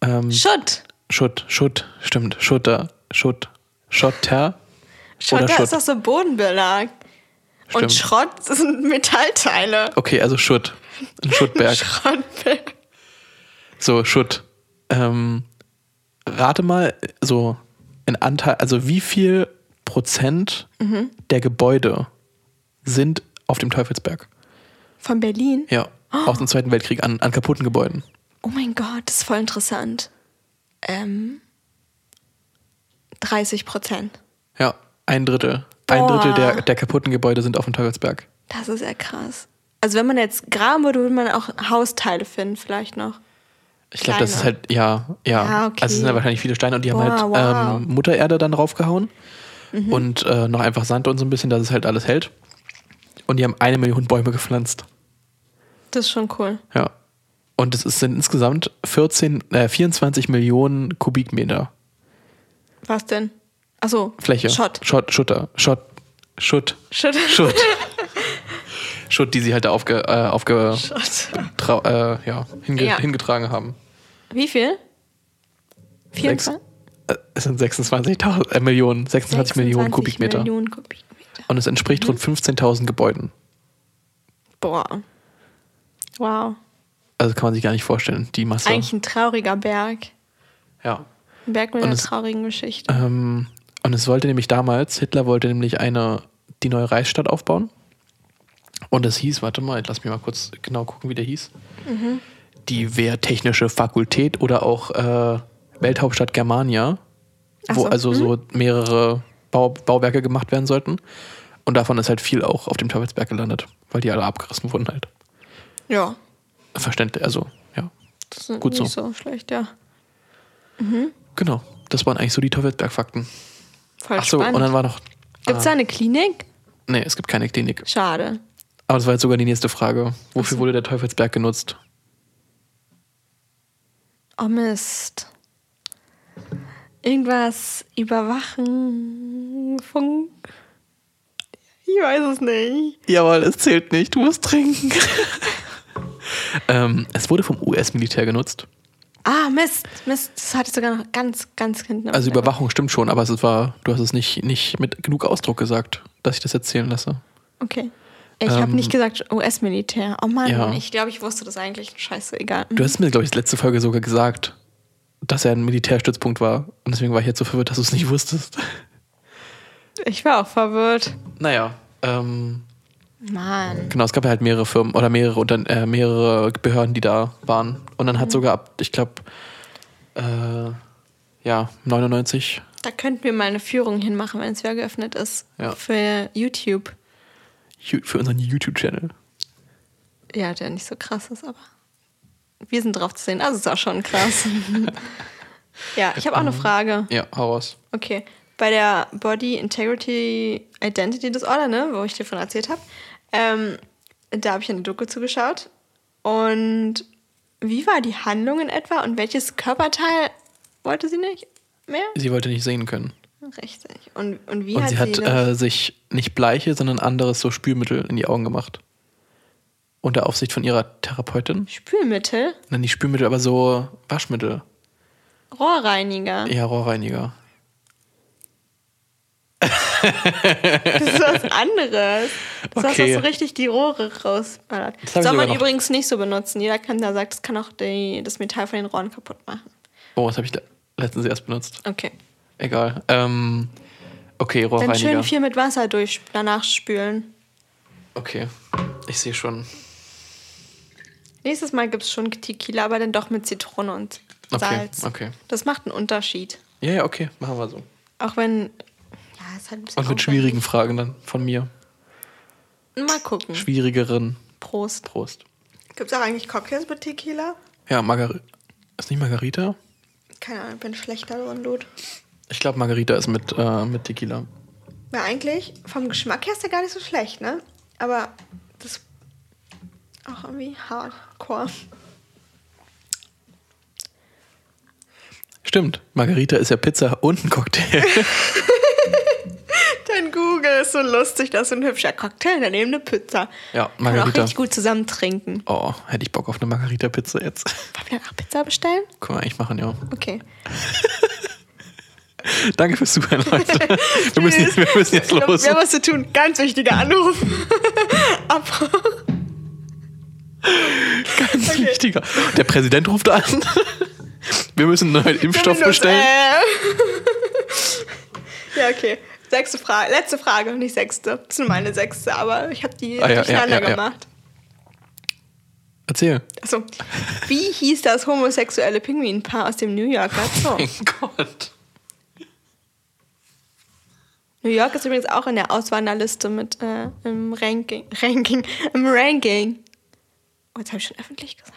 Ähm, Schutt. Schutt, Schutt, stimmt, Schutter, Schutt, Schotter. Schotter Oder Schutt. ist doch so Bodenbelag. Und Stimmt. Schrott sind Metallteile. Okay, also Schutt. Ein Schuttberg. [LAUGHS] Schrottbär. So, Schutt. Ähm, rate mal, so in Anteil, also wie viel Prozent der Gebäude sind auf dem Teufelsberg? Von Berlin? Ja, aus dem Zweiten Weltkrieg an, an kaputten Gebäuden. Oh mein Gott, das ist voll interessant. Ähm, 30 Prozent. Ja, ein Drittel. Ein Boah. Drittel der, der kaputten Gebäude sind auf dem Teufelsberg. Das ist ja krass. Also wenn man jetzt graben würde, würde man auch Hausteile finden, vielleicht noch. Ich glaube, das ist halt, ja, ja. Ja, okay. Also es sind ja wahrscheinlich viele Steine und die haben Boah, halt wow. Mhm. ähm, Muttererde dann draufgehauen und äh, noch einfach Sand und so ein bisschen, dass es halt alles hält. Und die haben eine Million Bäume gepflanzt. Das ist schon cool. Ja. Und es sind insgesamt 14, äh, 24 Millionen Kubikmeter Was denn? Achso, Fläche. Schott. Schott, Schutter. Schott. Schutt. Schutt. Schutt. [LAUGHS] Schutt, die sie halt da aufge, äh, aufge, äh, ja, hinge, Ja. hingetragen haben. Wie viel? 24? Es sind 26.000 äh, Millionen, 26, Millionen 26 Kubikmeter. Millionen Kubikmeter. Und es entspricht rund 15.000 Gebäuden. Boah. Wow. Also kann man sich gar nicht vorstellen, die Masse. Eigentlich ein trauriger Berg. Ja. Ein Berg mit Und einer es- traurigen Geschichte. Ähm, und es wollte nämlich damals, Hitler wollte nämlich eine, die neue Reichsstadt aufbauen. Und es hieß, warte mal, lass mich mal kurz genau gucken, wie der hieß. Mhm. Die Wehrtechnische Fakultät oder auch äh, Welthauptstadt Germania, Ach wo so, also so mehrere Bau, Bauwerke gemacht werden sollten. Und davon ist halt viel auch auf dem Teufelsberg gelandet, weil die alle abgerissen wurden halt. Ja. Verständlich, also ja. Das ist Gut nicht so. so schlecht, ja. Genau, das waren eigentlich so die Teufelsberg-Fakten. Voll Achso, spannend. und dann war noch. Gibt es da eine Klinik? Nee, es gibt keine Klinik. Schade. Aber das war jetzt sogar die nächste Frage. Wofür wurde der Teufelsberg genutzt? Oh Mist. Irgendwas überwachen, Funk. Ich weiß es nicht. Jawohl, es zählt nicht, du musst trinken. [LAUGHS] ähm, es wurde vom US-Militär genutzt. Ah, Mist, Mist. Das hatte ich sogar noch ganz, ganz hinten. Also. Überwachung stimmt schon, aber es war, du hast es nicht, nicht mit genug Ausdruck gesagt, dass ich das erzählen lasse. Okay. Ich habe Ähm, nicht gesagt US-Militär. Oh Mann, ja. ich glaube, ich wusste das eigentlich. Scheiße, egal. Du hast mir, glaube ich, letzte Folge sogar gesagt, dass er ein Militärstützpunkt war. Und deswegen war ich jetzt so verwirrt, dass du es nicht wusstest. Ich war auch verwirrt. Naja, ähm, Mann. Genau, es gab halt mehrere Firmen oder mehrere, Unter äh, mehrere Behörden, die da waren. Und dann Mhm. hat sogar ab, ich glaube, äh, ja, 99. Da könnten wir mal eine Führung hinmachen, wenn es wieder geöffnet ist. Ja. Für YouTube. Für unseren YouTube-Channel. Ja, der nicht so krass ist, aber wir sind drauf zu sehen. Also ist auch schon krass. [LAUGHS] ja, ich habe auch eine Frage. Ja, hau raus. Okay. Bei der Body Integrity Identity Disorder, ne, wo ich dir von erzählt habe, ähm, da habe ich eine Doku zugeschaut. Und wie war die Handlung in etwa und welches Körperteil wollte sie nicht mehr? Sie wollte nicht sehen können. Richtig. Und, und wie Und hat sie sie, hat das? äh, sich nicht Bleiche, sondern anderes so Spülmittel in die Augen gemacht. Unter Aufsicht von ihrer Therapeutin. Spülmittel, Nein, nicht Spülmittel, aber so Waschmittel. Rohrreiniger. Ja, Rohrreiniger. Das ist was anderes. Das heißt, Okay. dass so richtig die Rohre rausballert. Soll man übrigens nicht so benutzen. Jeder kann da sagt, das kann auch die, das Metall von den Rohren kaputt machen. Oh, das habe ich le- letztens erst benutzt. Okay. Egal. Ähm, okay, Dann Rohrreiniger. schön viel mit Wasser durch danach spülen. Okay, ich sehe schon. Nächstes Mal gibt es schon Tequila, aber dann doch mit Zitrone und Okay, Salz. okay. Das macht einen Unterschied. Ja, ja, okay, machen wir so. Auch wenn. Ja, ist halt ein bisschen. Und mit schwierigen Fragen dann von mir. Mal gucken. Schwierigeren. Prost. Prost. Gibt es auch eigentlich Cocktails mit Tequila? Ja, Margarita. Ist nicht Margarita? Keine Ahnung, ich bin schlechter drin, Dude. Ich glaube, Margarita ist mit, äh, mit Tequila. Ja, eigentlich, vom Geschmack her ist der gar nicht so schlecht, ne? Aber das auch irgendwie hardcore. Stimmt, Margarita ist ja Pizza und ein Cocktail. [LAUGHS] Dein Google ist so lustig, das ist ein hübscher Cocktail, daneben eine Pizza. Ja, Kann auch Margarita. richtig gut zusammen trinken. Oh, hätte ich Bock auf eine Margarita-Pizza jetzt. Wollen wir danach Pizza bestellen? Können wir eigentlich machen, ja. Okay. [LAUGHS] Danke fürs Zuhören, Leute. Wir müssen, jetzt- wir müssen jetzt glaub, los. Wir haben was zu tun. Ganz wichtiger Anruf. [LAUGHS] Ab. Ganz wichtiger. Der Präsident ruft an. Wir müssen einen neuen Impfstoff bestellen. Äh. [LAUGHS] ja, okay. Sechste Frage. Letzte Frage, nicht sechste. Das ist nur meine sechste, aber ich habe die Ah, ja, durcheinander ja, ja, gemacht. Erzähl. Achso. Wie hieß das homosexuelle Pinguinpaar aus dem New Yorker Zoo? Mein Gott. New York ist übrigens auch in der Auswanderliste mit äh, im Ranking. Ranking. Im Ranking. Oh, jetzt habe ich schon öffentlich gesagt.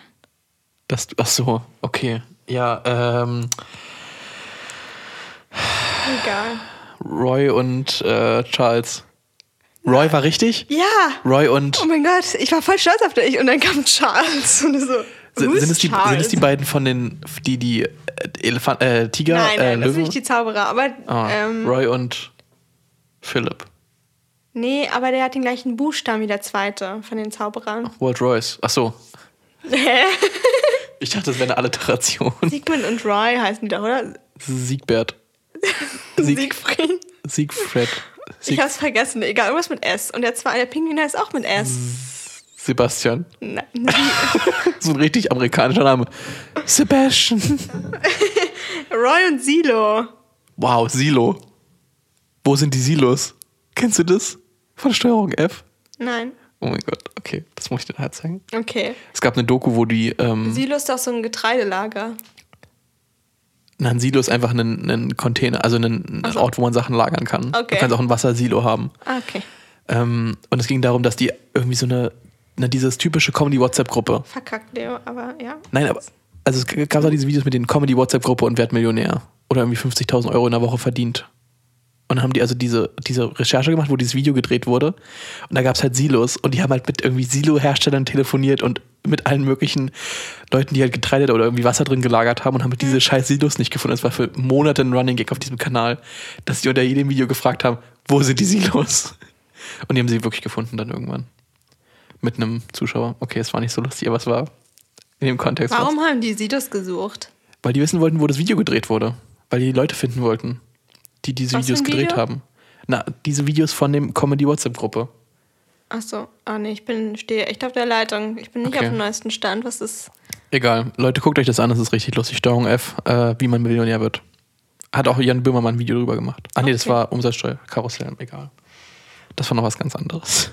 Das, ach so, okay. Ja, ähm, Egal. Roy und äh, Charles. Roy war richtig? Ja! Roy und. Oh mein Gott, ich war voll stolz auf dich. Und dann kam Charles. Und so. Sind, sind, es die, sind es die beiden von den, die, die äh, Elefant, äh, Tiger, Nein, äh, nein, das sind nicht die Zauberer. Aber, Ah, ähm, Roy und Philip. Nee, aber der hat den gleichen Buchstaben wie der zweite von den Zauberern. Walt Royce. Ach so. Hä? Ich dachte, das wäre eine Alliteration. Siegmund und Roy heißen die doch, oder? Siegbert. [LAUGHS] Sieg, Siegfried. Siegfried. Ich Sieg, hab's vergessen. Egal, irgendwas mit S. Und der zweite, der Pinguin heißt auch mit S. Sebastian. Nein. [LAUGHS] So ein richtig amerikanischer Name. Sebastian. [LAUGHS] Roy und Silo. Wow, Silo. Wo sind die Silos? Kennst du das? Von Steuerung F? Nein. Oh mein Gott, okay, das muss ich dir nachher zeigen. Okay. Es gab eine Doku, wo die. Ähm, Silo ist doch so ein Getreidelager. na, ein Silo ist einfach ein, ein Container, also ein, ein Ort, wo man Sachen lagern kann. Okay. Du kannst auch ein Wassersilo haben. Ah, okay. Ähm, und es ging darum, dass die irgendwie so eine, na, dieses typische Comedy-WhatsApp-Gruppe. Verkackt, Leo, aber ja. Nein, aber also es gab auch diese Videos mit den Comedy-WhatsApp-Gruppe und Werd Millionär. Oder irgendwie 50.000 Euro in der Woche verdient. Und dann haben die also diese, diese Recherche gemacht, wo dieses Video gedreht wurde. Und da gab es halt Silos. Und die haben halt mit irgendwie Silo-Herstellern telefoniert und mit allen möglichen Leuten, die halt Getreide oder irgendwie Wasser drin gelagert haben und haben diese scheiß Silos nicht gefunden. Das war für Monate ein Running Gag auf diesem Kanal, dass die unter jedem Video gefragt haben, wo sind die Silos? Und die haben sie wirklich gefunden dann irgendwann. Mit einem Zuschauer. Okay, es war nicht so lustig, aber es war in dem Kontext. was. Warum haben die Silos gesucht? Weil die wissen wollten, wo das Video gedreht wurde. Weil die die Leute finden wollten, die diese Was Videos ein gedreht Video? haben. Na, diese Videos von dem Comedy-WhatsApp-Gruppe. Ach so. Ah, nee, ich bin, stehe echt auf der Leitung. Ich bin nicht Okay. auf dem neuesten Stand. Was ist. Egal. Leute, guckt euch das an, das ist richtig lustig. Steuerung F, äh, wie man Millionär wird. Hat auch Jan Böhmermann ein Video drüber gemacht. Ah, nee, das Okay. war Umsatzsteuer, Karussell, egal. Das war noch was ganz anderes.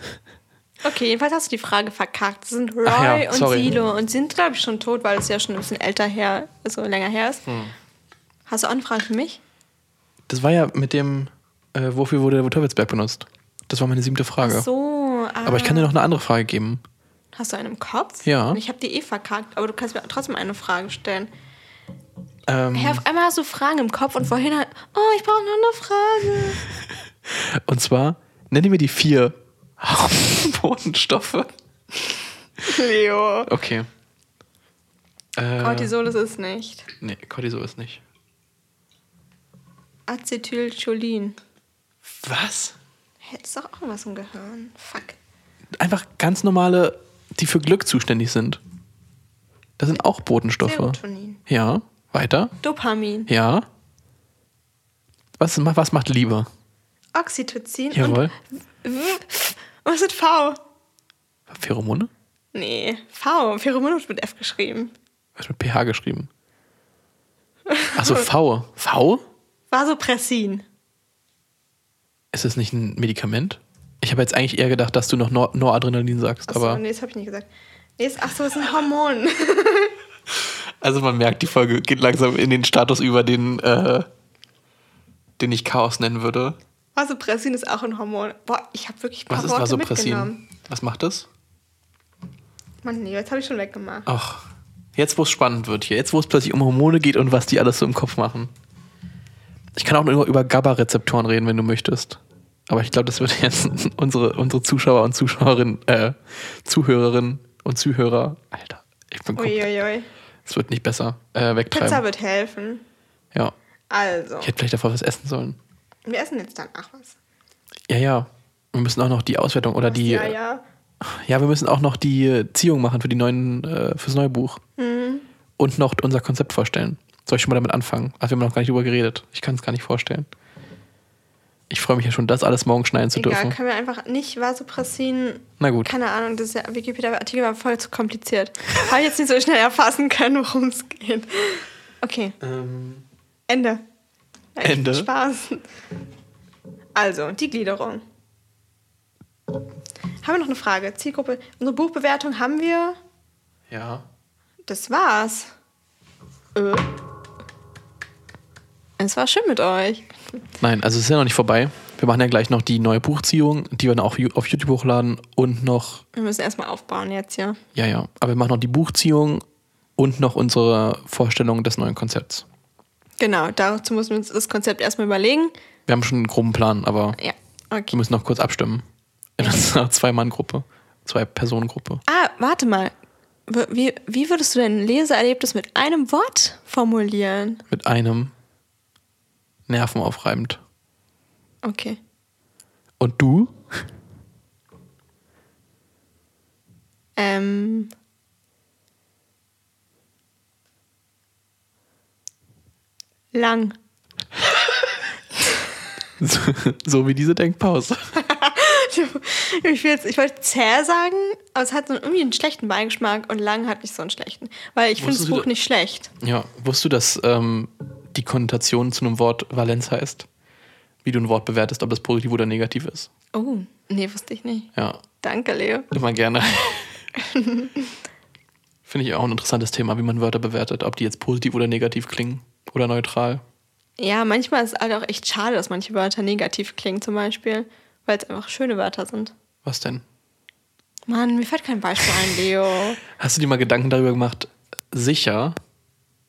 Okay, jedenfalls hast du die Frage verkackt. Das sind Roy ja, und sorry. Silo und sind, glaube ich, schon tot, weil es ja schon ein bisschen älter her, also länger her ist. Hm. Hast du auch eine Frage für mich? Das war ja mit dem, äh, wofür wurde der Teufelsberg benutzt? Das war meine siebte Frage. Ach so. Ah. Aber ich kann dir noch eine andere Frage geben. Hast du einen im Kopf? Ja. Ich habe die eh verkackt, aber du kannst mir trotzdem eine Frage stellen. Ähm, Hey, auf einmal hast du Fragen im Kopf und vorhin halt, oh, ich brauche noch eine Frage. [LAUGHS] und zwar, nenne mir die vier [LAUGHS] Bodenstoffe. Leo. Okay. Äh, Cortisol ist es nicht. Nee, Cortisol ist nicht. Acetylcholin. Was? Ist doch auch irgendwas im Gehirn. Fuck. Einfach ganz normale die für Glück zuständig sind. Das sind auch Botenstoffe. Serotonin. Ja, weiter. Dopamin. Ja. Was, was macht Liebe? Oxytocin. Jawohl. Und was ist V? Pheromone? Nee, V. Pheromon wird mit F geschrieben. Was mit pH geschrieben? Achso, V. V? Vasopressin. Ist das nicht ein Medikament? Ich habe jetzt eigentlich eher gedacht, dass du noch Nor Noradrenalin sagst, Achso, aber. nee, das habe ich nicht gesagt. Nee, ist, ach so, ist ein Hormon. [LAUGHS] Also man merkt, die Folge geht langsam in den Status über, den, äh, den ich Chaos nennen würde. Vasopressin ist auch ein Hormon. Boah, ich habe wirklich ein paar Was ist Worte Vasopressin? mitgenommen. Was macht das? Mann, nee, jetzt habe ich schon weggemacht. Ach, jetzt wo es spannend wird hier, jetzt wo es plötzlich um Hormone geht und was die alles so im Kopf machen. Ich kann auch nur über GABA-Rezeptoren reden, wenn du möchtest. Aber ich glaube, das wird [LAUGHS] jetzt unsere, unsere Zuschauer und Zuschauerinnen, äh, Zuhörerinnen und Zuhörer, Alter, ich bin Uiuiui. es wird nicht besser, äh, wegtreiben. Pizza wird helfen. Ja, Also, ich hätte vielleicht davor was essen sollen. wir essen jetzt dann ach was. Ja, ja. Wir müssen auch noch die Auswertung oder die. ja, ja. Ja, wir müssen auch noch die äh, Ziehung machen für die neuen, äh, fürs neue Buch. Mhm. Und noch unser Konzept vorstellen. Soll ich schon mal damit anfangen? Also wir haben noch gar nicht drüber geredet. Ich kann es gar nicht vorstellen. Ich freue mich ja schon, das alles morgen schneiden zu Egal, dürfen. können wir einfach nicht Vasopressin. Na gut. Keine Ahnung, das ja, Wikipedia-Artikel war voll zu kompliziert. Habe ich jetzt nicht so schnell erfassen können, worum es geht. Okay, Ähm, Ende. Ja, Ende? Spaß. Also, die Gliederung. Haben wir noch eine Frage? Zielgruppe. Unsere Buchbewertung haben wir. ja. Das war's. Äh. Es war schön mit euch. Nein, also es ist ja noch nicht vorbei. Wir machen ja gleich noch die neue Buchziehung, die wir dann auch auf YouTube hochladen und noch, Wir müssen erstmal aufbauen jetzt, ja. ja, ja, aber wir machen noch die Buchziehung und noch unsere Vorstellung des neuen Konzepts. Genau, dazu müssen wir uns das Konzept erstmal überlegen. Wir haben schon einen groben Plan, aber Ja, wir okay. müssen noch kurz abstimmen. In unserer [LAUGHS] Zwei-Mann-Gruppe, Zwei-Personen-Gruppe. Ah, warte mal. Wie, wie würdest du dein Leseerlebnis mit einem Wort formulieren? Mit einem nervenaufreibend. Okay. Und du? Ähm. Lang. So, so wie diese Denkpause. [LAUGHS] Ich, will jetzt, ich wollte zäh sagen, aber es hat so irgendwie einen schlechten Beigeschmack und lang hat nicht so einen schlechten. Weil ich finde das du Buch da- nicht schlecht. Ja, wusstest du, dass ähm, die Konnotation zu einem Wort Valenz heißt? Wie du ein Wort bewertest, ob das positiv oder negativ ist. Oh, nee, wusste ich nicht. Ja, Danke, Leo. immer gerne. [LAUGHS] Finde ich auch ein interessantes Thema, wie man Wörter bewertet, ob die jetzt positiv oder negativ klingen oder neutral. Ja, manchmal ist es halt auch echt schade, dass manche Wörter negativ klingen, zum Beispiel, weil es einfach schöne Wörter sind. Was denn? Mann, mir fällt kein Beispiel ein, Leo. [LAUGHS] Hast du dir mal Gedanken darüber gemacht, sicher?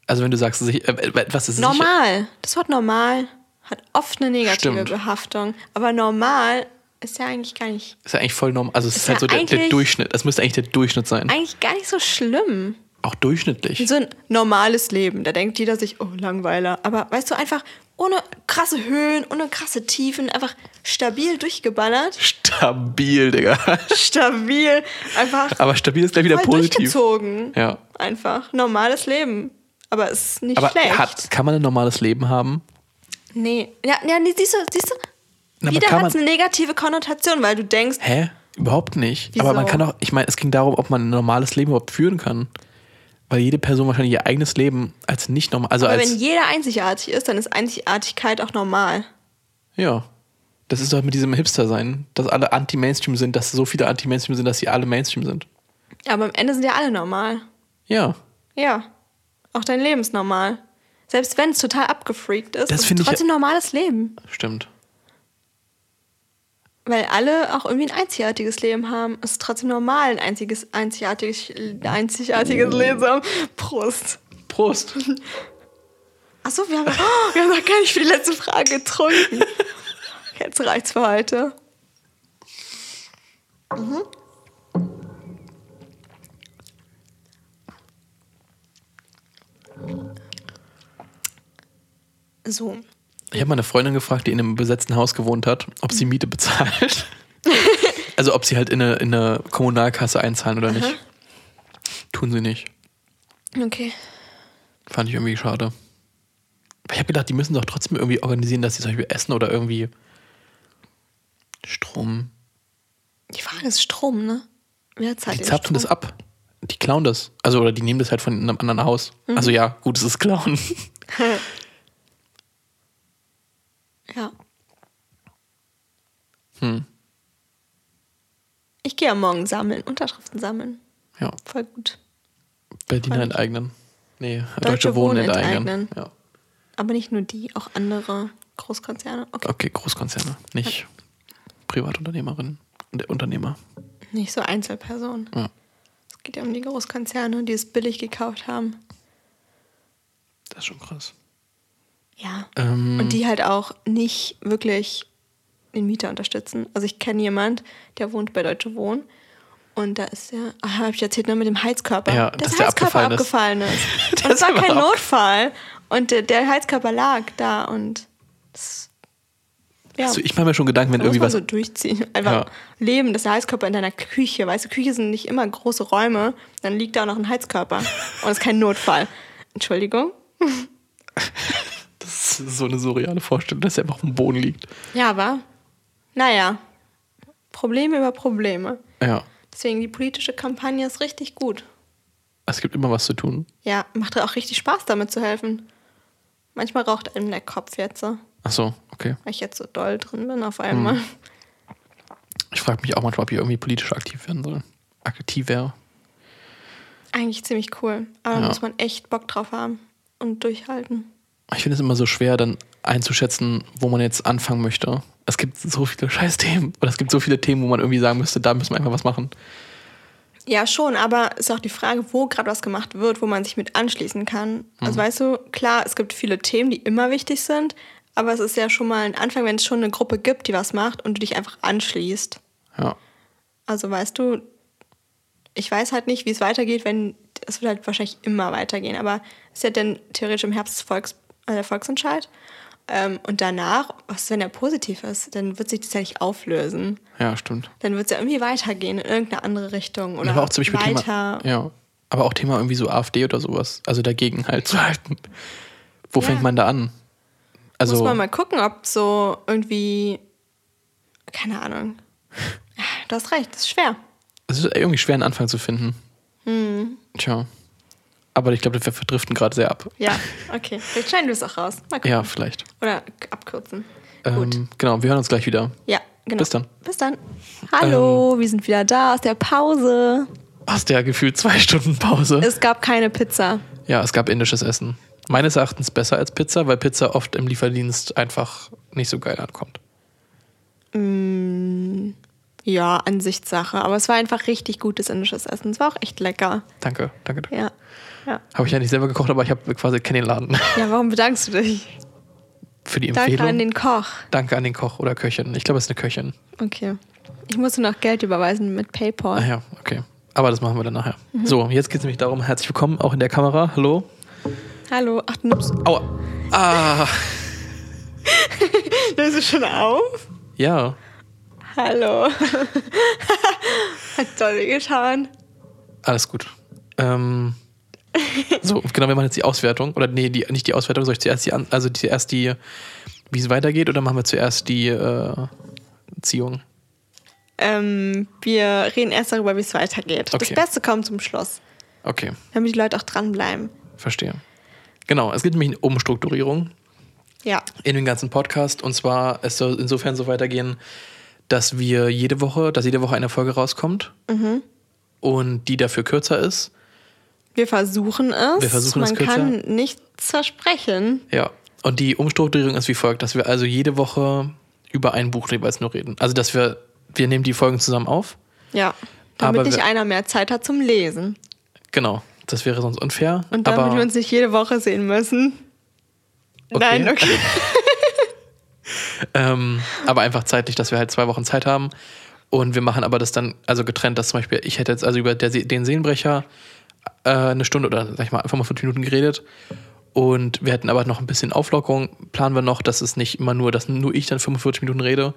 Also wenn du sagst, sich- äh, was ist sicher? Normal. Das Wort normal hat oft eine negative Stimmt. Behaftung. Aber normal ist ja eigentlich gar nicht, Ist ja eigentlich voll normal. Also es ist, Ist halt ja so der, der Durchschnitt. Das müsste eigentlich der Durchschnitt sein. eigentlich gar nicht so schlimm. Auch durchschnittlich. So ein normales Leben. Da denkt jeder sich, oh, Langweiler. Aber weißt du, einfach ohne krasse Höhen, ohne krasse Tiefen, einfach stabil durchgeballert. Stabil, Digga. [LAUGHS] Stabil. Einfach Aber stabil ist gleich wieder voll positiv. durchgezogen. Ja. Einfach. Normales Leben. Aber es ist nicht Aber schlecht. hat, kann man ein normales Leben haben? Nee. Ja, ja nee, siehst du, siehst du? Na, Wieder hat es eine negative Konnotation, weil du denkst, Hä? Überhaupt nicht. Wieso? Aber man kann auch, ich meine, es ging darum, ob man ein normales Leben überhaupt führen kann. Weil jede Person wahrscheinlich ihr eigenes Leben als nicht normal, also aber als, wenn jeder einzigartig ist, dann ist Einzigartigkeit auch normal. ja. Das ist doch mit diesem Hipster-Sein, dass alle Anti-Mainstream sind, dass so viele Anti-Mainstream sind, dass sie alle Mainstream sind. Aber am Ende sind ja alle normal. Ja. Ja. Auch dein Leben ist normal. Selbst wenn es total abgefreakt ist, Das ist es ich- trotzdem normales Leben. Stimmt. Weil alle auch irgendwie ein einzigartiges Leben haben. Es ist trotzdem normal, ein einziges, einzigartiges, einzigartiges Leben zu haben. Prost. Prost. [LAUGHS] Achso, wir haben, oh, wir haben noch gar nicht für die letzte Frage getrunken. [LAUGHS] Jetzt reicht's für heute. Mhm. So. Ich habe meine Freundin gefragt, die in einem besetzten Haus gewohnt hat, ob sie Miete bezahlt. [LAUGHS] Also ob sie halt in eine, in eine Kommunalkasse einzahlen oder nicht. Tun sie nicht. Okay. Fand ich irgendwie schade. Ich habe gedacht, die müssen doch trotzdem irgendwie organisieren, dass sie zum Beispiel essen oder irgendwie Strom. Die Frage ist Strom, ne? Wer zahlt Die zapfen das Strom? ab. Die klauen das. Also, oder die nehmen das halt von einem anderen Haus. Mhm. Also ja, gut, es ist klauen. [LAUGHS] Ja. Hm. Ich gehe ja morgen sammeln, Unterschriften sammeln. Ja. Voll gut. Berliner enteignen. Nee, Deutsche, Deutsche Wohnen enteignen. Ja. Aber nicht nur die, auch andere Großkonzerne. Okay. Okay, Großkonzerne, nicht Privatunternehmerinnen und Unternehmer. Nicht so Einzelpersonen. Ja. Es geht ja um die Großkonzerne, die es billig gekauft haben. Das ist schon krass. Ja. Ähm, Und die halt auch nicht wirklich den Mieter unterstützen. Also ich kenne jemand, der wohnt bei Deutsche Wohnen. Und da ist der, ah, habe ich erzählt, ne, mit dem Heizkörper. Ja, dass dass der Heizkörper abgefallen abgefallen ist. [LAUGHS] ist. Der Und es ist war kein Notfall. Und der, der Heizkörper lag da und das, ja. also ich mache mir schon Gedanken, wenn Da muss irgendwie man was. so durchziehen. [LAUGHS] Einfach Ja. leben, das ist der Heizkörper in deiner Küche. Weißt du, Küche sind nicht immer große Räume. Dann liegt da auch noch ein Heizkörper. [LAUGHS] Und es ist kein Notfall. Entschuldigung. Das [LAUGHS] ist so eine surreale Vorstellung, dass er einfach auf dem Boden liegt. Ja, aber naja, Probleme über Probleme. Ja. Deswegen die politische Kampagne ist richtig gut. Es gibt immer was zu tun. Ja, macht auch richtig Spaß, damit zu helfen. Manchmal raucht einem der Kopf jetzt so, Ach so, okay. weil ich jetzt so doll drin bin auf einmal. Hm. Ich frage mich auch manchmal, ob ich irgendwie politisch aktiv werden soll. Aktiv wäre. Eigentlich ziemlich cool. Aber da Ja. muss man echt Bock drauf haben und durchhalten. Ich finde es immer so schwer, dann einzuschätzen, wo man jetzt anfangen möchte. Es gibt so viele Scheißthemen. [LAUGHS] Oder es gibt so viele Themen, wo man irgendwie sagen müsste, da müssen wir einfach was machen. Ja, schon, aber ist auch die Frage, wo gerade was gemacht wird, wo man sich mit anschließen kann. Also weißt du, klar, es gibt viele Themen, die immer wichtig sind, aber es ist ja schon mal ein Anfang, wenn es schon eine Gruppe gibt, die was macht und du dich einfach anschließt. Ja. Also weißt du, ich weiß halt nicht, wie es weitergeht, wenn es wird halt wahrscheinlich immer weitergehen, aber es ist ja dann theoretisch im Herbst Volks, der Volksentscheid. Ähm, und danach, was wenn er positiv ist, dann wird sich das ja nicht auflösen. Ja, stimmt. Dann wird es ja irgendwie weitergehen in irgendeine andere Richtung oder aber auch zum Beispiel weiter. Thema. Ja. Aber auch Thema irgendwie so AfD oder sowas. Also dagegen halt zu halten. Wo Ja. fängt man da an? Also, Muss man mal gucken, ob so irgendwie, keine Ahnung. Ja, [LAUGHS] Du hast recht, das ist schwer. es ist irgendwie schwer, einen Anfang zu finden. Hm. Tja. Aber ich glaube, wir verdriften gerade sehr ab. Ja, okay. Vielleicht schneiden wir es auch raus. Mal gucken. Ja, vielleicht. Oder abkürzen. Gut. Ähm, genau, wir hören uns gleich wieder. Ja, genau. Bis dann. Ähm. Bis dann. Hallo, wir sind wieder da aus der Pause. Aus der gefühlt zwei Stunden Pause. Es gab keine Pizza. Ja, es gab indisches Essen. Meines Erachtens besser als Pizza, weil Pizza oft im Lieferdienst einfach nicht so geil ankommt. Ja, Ansichtssache. Aber es war einfach richtig gutes indisches Essen. Es war auch echt lecker. Danke, danke. danke. Ja. Ja, Habe ich ja nicht selber gekocht, aber ich habe quasi kenne den Laden. ja warum bedankst du dich? Für die Danke Empfehlung. an den Koch. Danke an den Koch oder Köchin. Ich glaube, es ist eine Köchin. Okay. Ich musste noch Geld überweisen mit PayPal. Ah ja, okay. Aber das machen wir dann nachher. So, jetzt geht es nämlich darum, herzlich willkommen, auch in der Kamera. Hallo. Hallo. Ach, du nimmst. Aua. Ah, [LAUGHS] Nimmst du schon auf? ja. Hallo. [LAUGHS] Hat toll getan. Alles gut. Ähm, [LAUGHS] so, genau, wir machen jetzt die Auswertung. Oder nee, die, nicht die Auswertung, soll ich zuerst die, also zuerst die, wie es weitergeht, oder machen wir zuerst die äh, Ziehung? Ähm, wir reden erst darüber, wie es weitergeht. Okay. Das Beste kommt zum Schluss, Okay, damit die Leute auch dranbleiben. verstehe. Genau, es gibt nämlich eine Umstrukturierung Ja. in dem ganzen Podcast. Und zwar, es soll insofern so weitergehen, dass wir jede Woche, dass jede Woche eine Folge rauskommt und die dafür kürzer ist. Wir versuchen es. Wir versuchen es Man kürzer. kann nichts versprechen. Ja. Und die Umstrukturierung ist wie folgt, dass wir also jede Woche über ein Buch jeweils nur reden. Also, dass wir, wir nehmen die Folgen zusammen auf. Ja. Damit nicht wir- einer mehr Zeit hat zum Lesen. Genau. Das wäre sonst unfair. Und damit aber wir uns nicht jede Woche sehen müssen. Okay. Nein, okay. [LAUGHS] Ähm, aber einfach zeitlich, dass wir halt zwei Wochen Zeit haben. Und wir machen aber das dann, also getrennt, dass zum Beispiel, ich hätte jetzt also über der, den Seelenbrecher äh, eine Stunde oder sag ich mal einfach mal fünf Minuten geredet. Und wir hätten aber noch ein bisschen Auflockerung, planen wir noch, dass es nicht immer nur, dass nur ich dann 45 Minuten rede,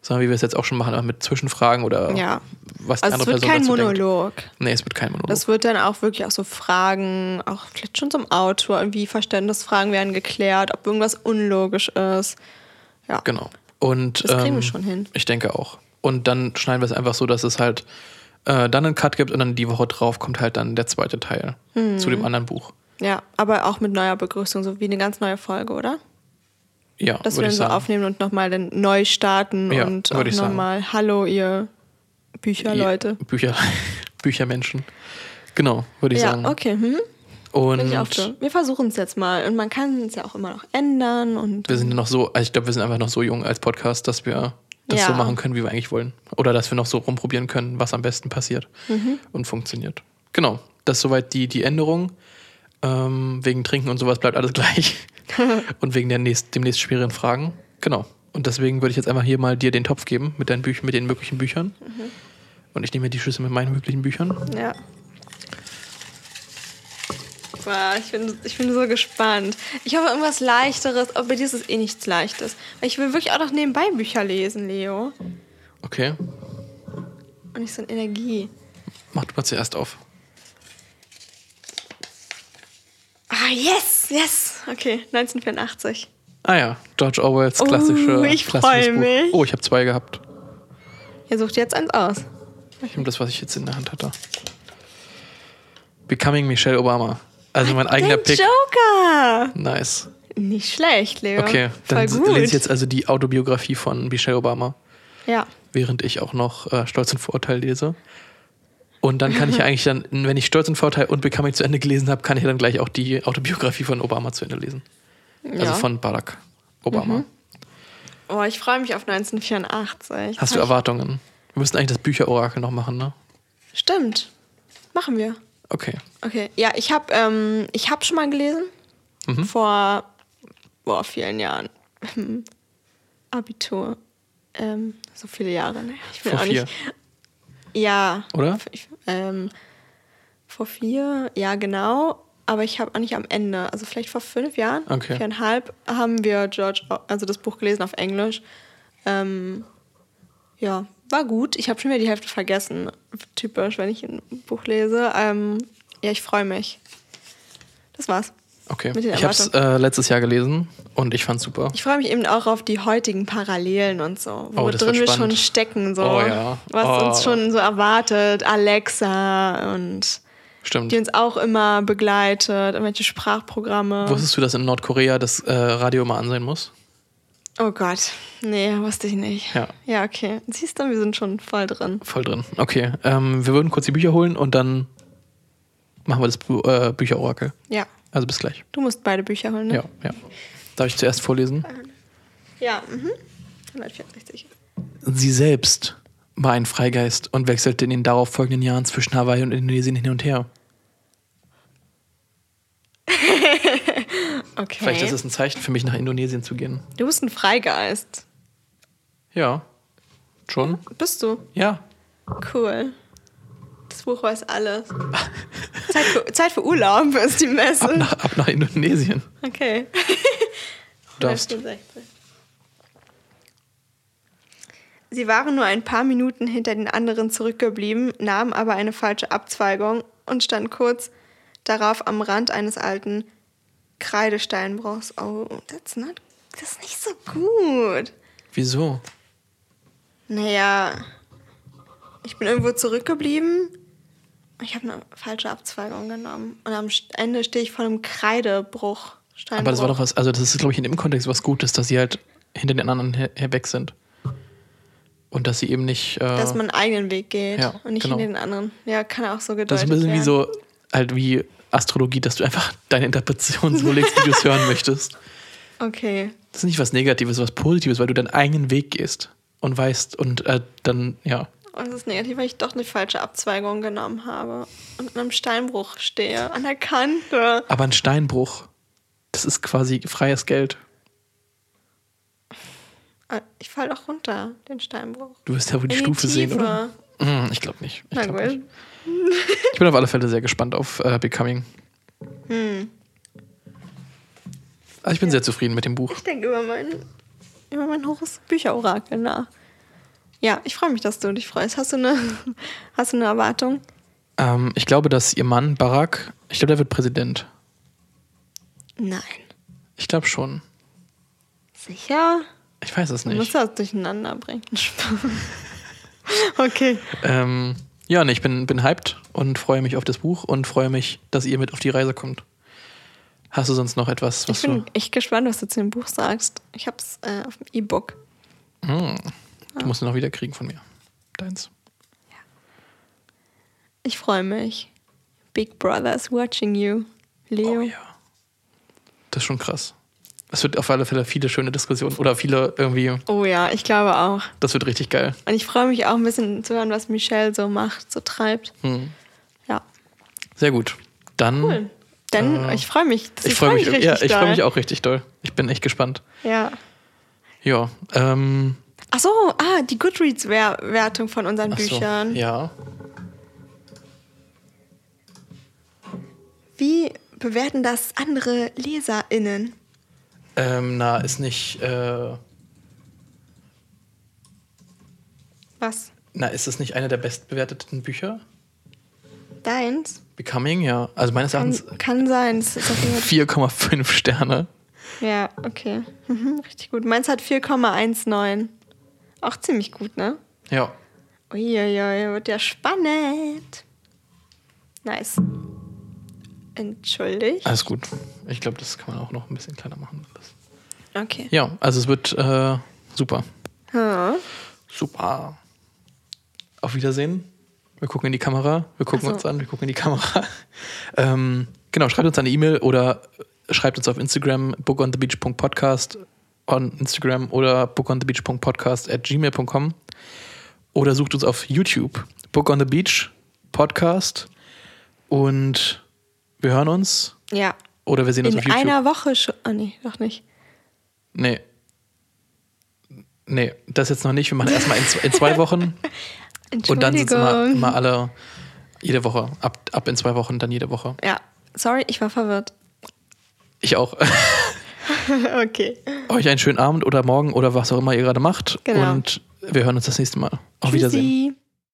sondern wie wir es jetzt auch schon machen, mit Zwischenfragen oder Ja. was die Also es andere wird Person kein dazu denkt. Monolog. Nee, es wird kein Monolog. Das wird dann auch wirklich auch so Fragen, auch vielleicht schon zum Autor, irgendwie Verständnisfragen werden geklärt, ob irgendwas unlogisch ist. Ja. Genau. Und, Das kriegen wir ähm, schon hin. Ich denke auch. Und dann schneiden wir es einfach so, dass es halt äh, dann einen Cut gibt und dann die Woche drauf kommt halt dann der zweite Teil Hm. zu dem anderen Buch. Ja, aber auch mit neuer Begrüßung, so wie eine ganz neue Folge, oder? Ja, Dass wir dann so sagen. aufnehmen und nochmal dann neu starten Ja, und auch nochmal Hallo, ihr Bücherleute. Ja, Bücher, [LAUGHS] Büchermenschen. Genau, würde ich Ja, sagen. okay. Hm? Und Bin ich auch für. Wir versuchen es jetzt mal. Und man kann es ja auch immer noch ändern. Und wir sind ja noch so, also ich glaube, wir sind einfach noch so jung als Podcast, dass wir das Ja. so machen können, wie wir eigentlich wollen. Oder dass wir noch so rumprobieren können, was am besten passiert und funktioniert. Genau, das ist soweit die, die Änderung. Ähm, wegen Trinken und sowas bleibt alles [LAUGHS] gleich. [LAUGHS] und wegen der nächst, demnächst schweren Fragen. Genau. Und deswegen würde ich jetzt einfach hier mal dir den Topf geben mit, deinen Büch mit den möglichen Büchern. Und ich nehme die Schüssel mit meinen möglichen Büchern. ja. Boah, ich bin, ich bin so gespannt. Ich hoffe, irgendwas Leichteres, aber bei dir ist es eh nichts Leichtes. Weil ich will wirklich auch noch nebenbei Bücher lesen, Leo. Okay, Und nicht so in Energie. mach du mal zuerst auf. Ah, yes, yes. Okay, 1984. Ah ja, George Orwells Oh, klassische, ich freu klassisches Buch. mich. Oh, ich habe zwei gehabt. Ihr sucht jetzt eins aus. Ich nehme das, was ich jetzt in der Hand hatte. Becoming Michelle Obama. Also mein eigener Pick. Joker. Nice. Nicht schlecht, Leo. Okay, Voll dann gut. lese ich jetzt also die Autobiografie von Michelle Obama, Ja. während ich auch noch äh, Stolz und Vorurteil lese. Und dann kann ich [LAUGHS] ja eigentlich dann, wenn ich Stolz und Vorurteil und Becoming zu Ende gelesen habe, kann ich dann gleich auch die Autobiografie von Obama zu Ende lesen. Also ja. von Barack Obama. Oh, ich freue mich auf 1984. Hast du Erwartungen? Wir müssen eigentlich das Bücherorakel noch machen, ne? Stimmt. Machen wir. Okay. Okay. Ja, ich habe ähm, ich hab schon mal gelesen. Mhm. Vor boah, vielen Jahren. [LAUGHS] Abitur. Ähm, so viele Jahre, ne? Ich bin Vor auch vier. nicht. Ja. Oder? Ich, ähm, vor vier, ja, genau. Aber ich habe auch nicht am Ende, also vielleicht vor fünf Jahren, Okay. viereinhalb, haben wir George, also das Buch gelesen auf Englisch. Ähm, ja, war gut. Ich habe schon wieder die Hälfte vergessen. Typisch, wenn ich ein Buch lese. Ähm, ja, ich freue mich. Das war's. Okay. Ich habe es äh, letztes Jahr gelesen und ich fand's super. Ich freue mich eben auch auf die heutigen Parallelen und so, wo Oh, drin wir spannend. schon stecken, so, Oh ja. was Oh. uns schon so erwartet, Alexa und Stimmt. die uns auch immer begleitet, irgendwelche Sprachprogramme. Wusstest du, dass in Nordkorea das äh, Radio immer an sein muss? Oh Gott, nee, wusste ich nicht. Ja. Ja, okay. Siehst du, wir sind schon voll drin. Voll drin. Okay. Ähm, wir würden kurz die Bücher holen und dann machen wir das Bu äh, Bücherorakel. Ja, Also bis gleich. du musst beide Bücher holen, ne? Ja, ja. Darf ich zuerst vorlesen? Ja, mhm. 164. Sie selbst war ein Freigeist und wechselte in den darauf folgenden Jahren zwischen Hawaii und Indonesien hin und her. [LAUGHS] Okay. Vielleicht ist es ein Zeichen für mich, nach Indonesien zu gehen. du bist ein Freigeist. Ja. Schon? Bist du? Ja. Cool. Das Buch weiß alles. Zeit, für, Zeit für Urlaub ist die Messe. Ab nach, ab nach Indonesien. Okay. Du [LAUGHS] darfst. 164. Sie waren nur ein paar Minuten hinter den anderen zurückgeblieben, nahmen aber eine falsche Abzweigung und standen kurz darauf am Rand eines alten Kreidesteinbruchs. Oh, that's not, das ist nicht so gut. Wieso? Naja, ich bin irgendwo zurückgeblieben. Ich habe eine falsche Abzweigung genommen. Und am Ende stehe ich vor einem Kreidebruch. Steinbruch. Aber das war doch was, also das ist, glaube ich, in dem Kontext was Gutes, dass sie halt hinter den anderen her, her weg sind. Und dass sie eben nicht. Äh, Dass man einen eigenen Weg geht Ja, und nicht genau. in den anderen. Ja, kann auch so gedeutet das ist ein bisschen werden. wie so, halt wie Astrologie, dass du einfach deine Interpretation so legst, wie du es hören möchtest. [LAUGHS] Okay. Das ist nicht was Negatives, was Positives, weil du deinen eigenen Weg gehst und weißt und äh, dann, ja. Und es ist negativ, weil ich doch eine falsche Abzweigung genommen habe und in einem Steinbruch stehe, [LAUGHS] an der Kante. Aber ein Steinbruch, das ist quasi freies Geld. Ah, Ich falle doch runter, den Steinbruch. Du wirst ja wohl die In Stufe sehen, Tiefe. oder? Hm, ich glaube nicht. Ich, Na glaub gut. nicht. Ich bin auf alle Fälle sehr gespannt auf äh, Becoming. Hm. Also ich bin sehr zufrieden mit dem Buch. Ich denke über mein, über mein hohes Bücherorakel nach. Ja, ich freue mich, dass du dich freust. Hast du eine, [LAUGHS] hast du eine Erwartung? Ähm, ich glaube, dass ihr Mann, Barack, ich glaube, der wird Präsident. Nein. Ich glaube schon. Sicher? Ich weiß es Du musst nicht. das durcheinander bringen. [LAUGHS] okay. Ähm, ja, nee, ich bin, bin hyped und freue mich auf das Buch und freue mich, dass ihr mit auf die Reise kommt. Hast du sonst noch etwas, was Ich bin echt gespannt, was du zu dem Buch sagst. Ich habe es äh, auf dem E-Book. Hm, du musst ihn noch wieder kriegen von mir. Deins. Ich freue mich. Big Brother's watching you. Leo. Oh ja. Das ist schon krass. Es wird auf alle Fälle viele schöne Diskussionen oder viele irgendwie. Oh ja, ich glaube auch. Das wird richtig geil. Und ich freue mich auch ein bisschen zu hören, was Michelle so macht, so treibt. Hm. Ja, Sehr gut. Dann. cool. Dann, ich freue mich. Ich freue mich, richtig ja, ich freue mich auch richtig doll. Ich bin echt gespannt. Ja. Ja, ähm, Ach so, ah, die Goodreads-Wertung von unseren ach so, Büchern. ja. Wie bewerten das andere LeserInnen? Ähm, na, ist nicht, äh, Was? na, ist es nicht einer der bestbewerteten Bücher? Deins? Becoming, ja. Also meines Kann, Erachtens kann sein. Das ist auf jeden Fall 4,5 Sterne. Ja, okay. Mhm, richtig gut. Meins hat 4,19. Auch ziemlich gut, ne? Ja. Uiuiui, wird ja spannend. Nice. Entschuldigt. Alles gut. Ich glaube, das kann man auch noch ein bisschen kleiner machen. Okay. Ja, also es wird äh, super. Hm. Super. Auf Wiedersehen. Wir gucken in die Kamera. Wir gucken so. uns an. Wir gucken in die Kamera. [LAUGHS] ähm, genau, schreibt uns eine E-Mail oder schreibt uns auf Instagram bookonthebeach.podcast on Instagram oder bookonthebeach.podcast at gmail.com oder sucht uns auf YouTube Book on the Beach Podcast und wir hören uns Ja. oder wir sehen uns In auf YouTube. einer Woche schon. Oh nee, doch nicht. Nee. Nee, das jetzt noch nicht. Wir machen erstmal in, zwei- in [LAUGHS] zwei Wochen und dann sind es immer, alle jede Woche. Ab, ab in zwei Wochen, dann jede Woche. Ja, sorry, ich war verwirrt. Ich auch. [LAUGHS] okay. Euch einen schönen Abend oder Morgen oder was auch immer ihr gerade macht. Genau. Und wir hören uns das nächste Mal. Auf Wiedersehen. Tschüssi.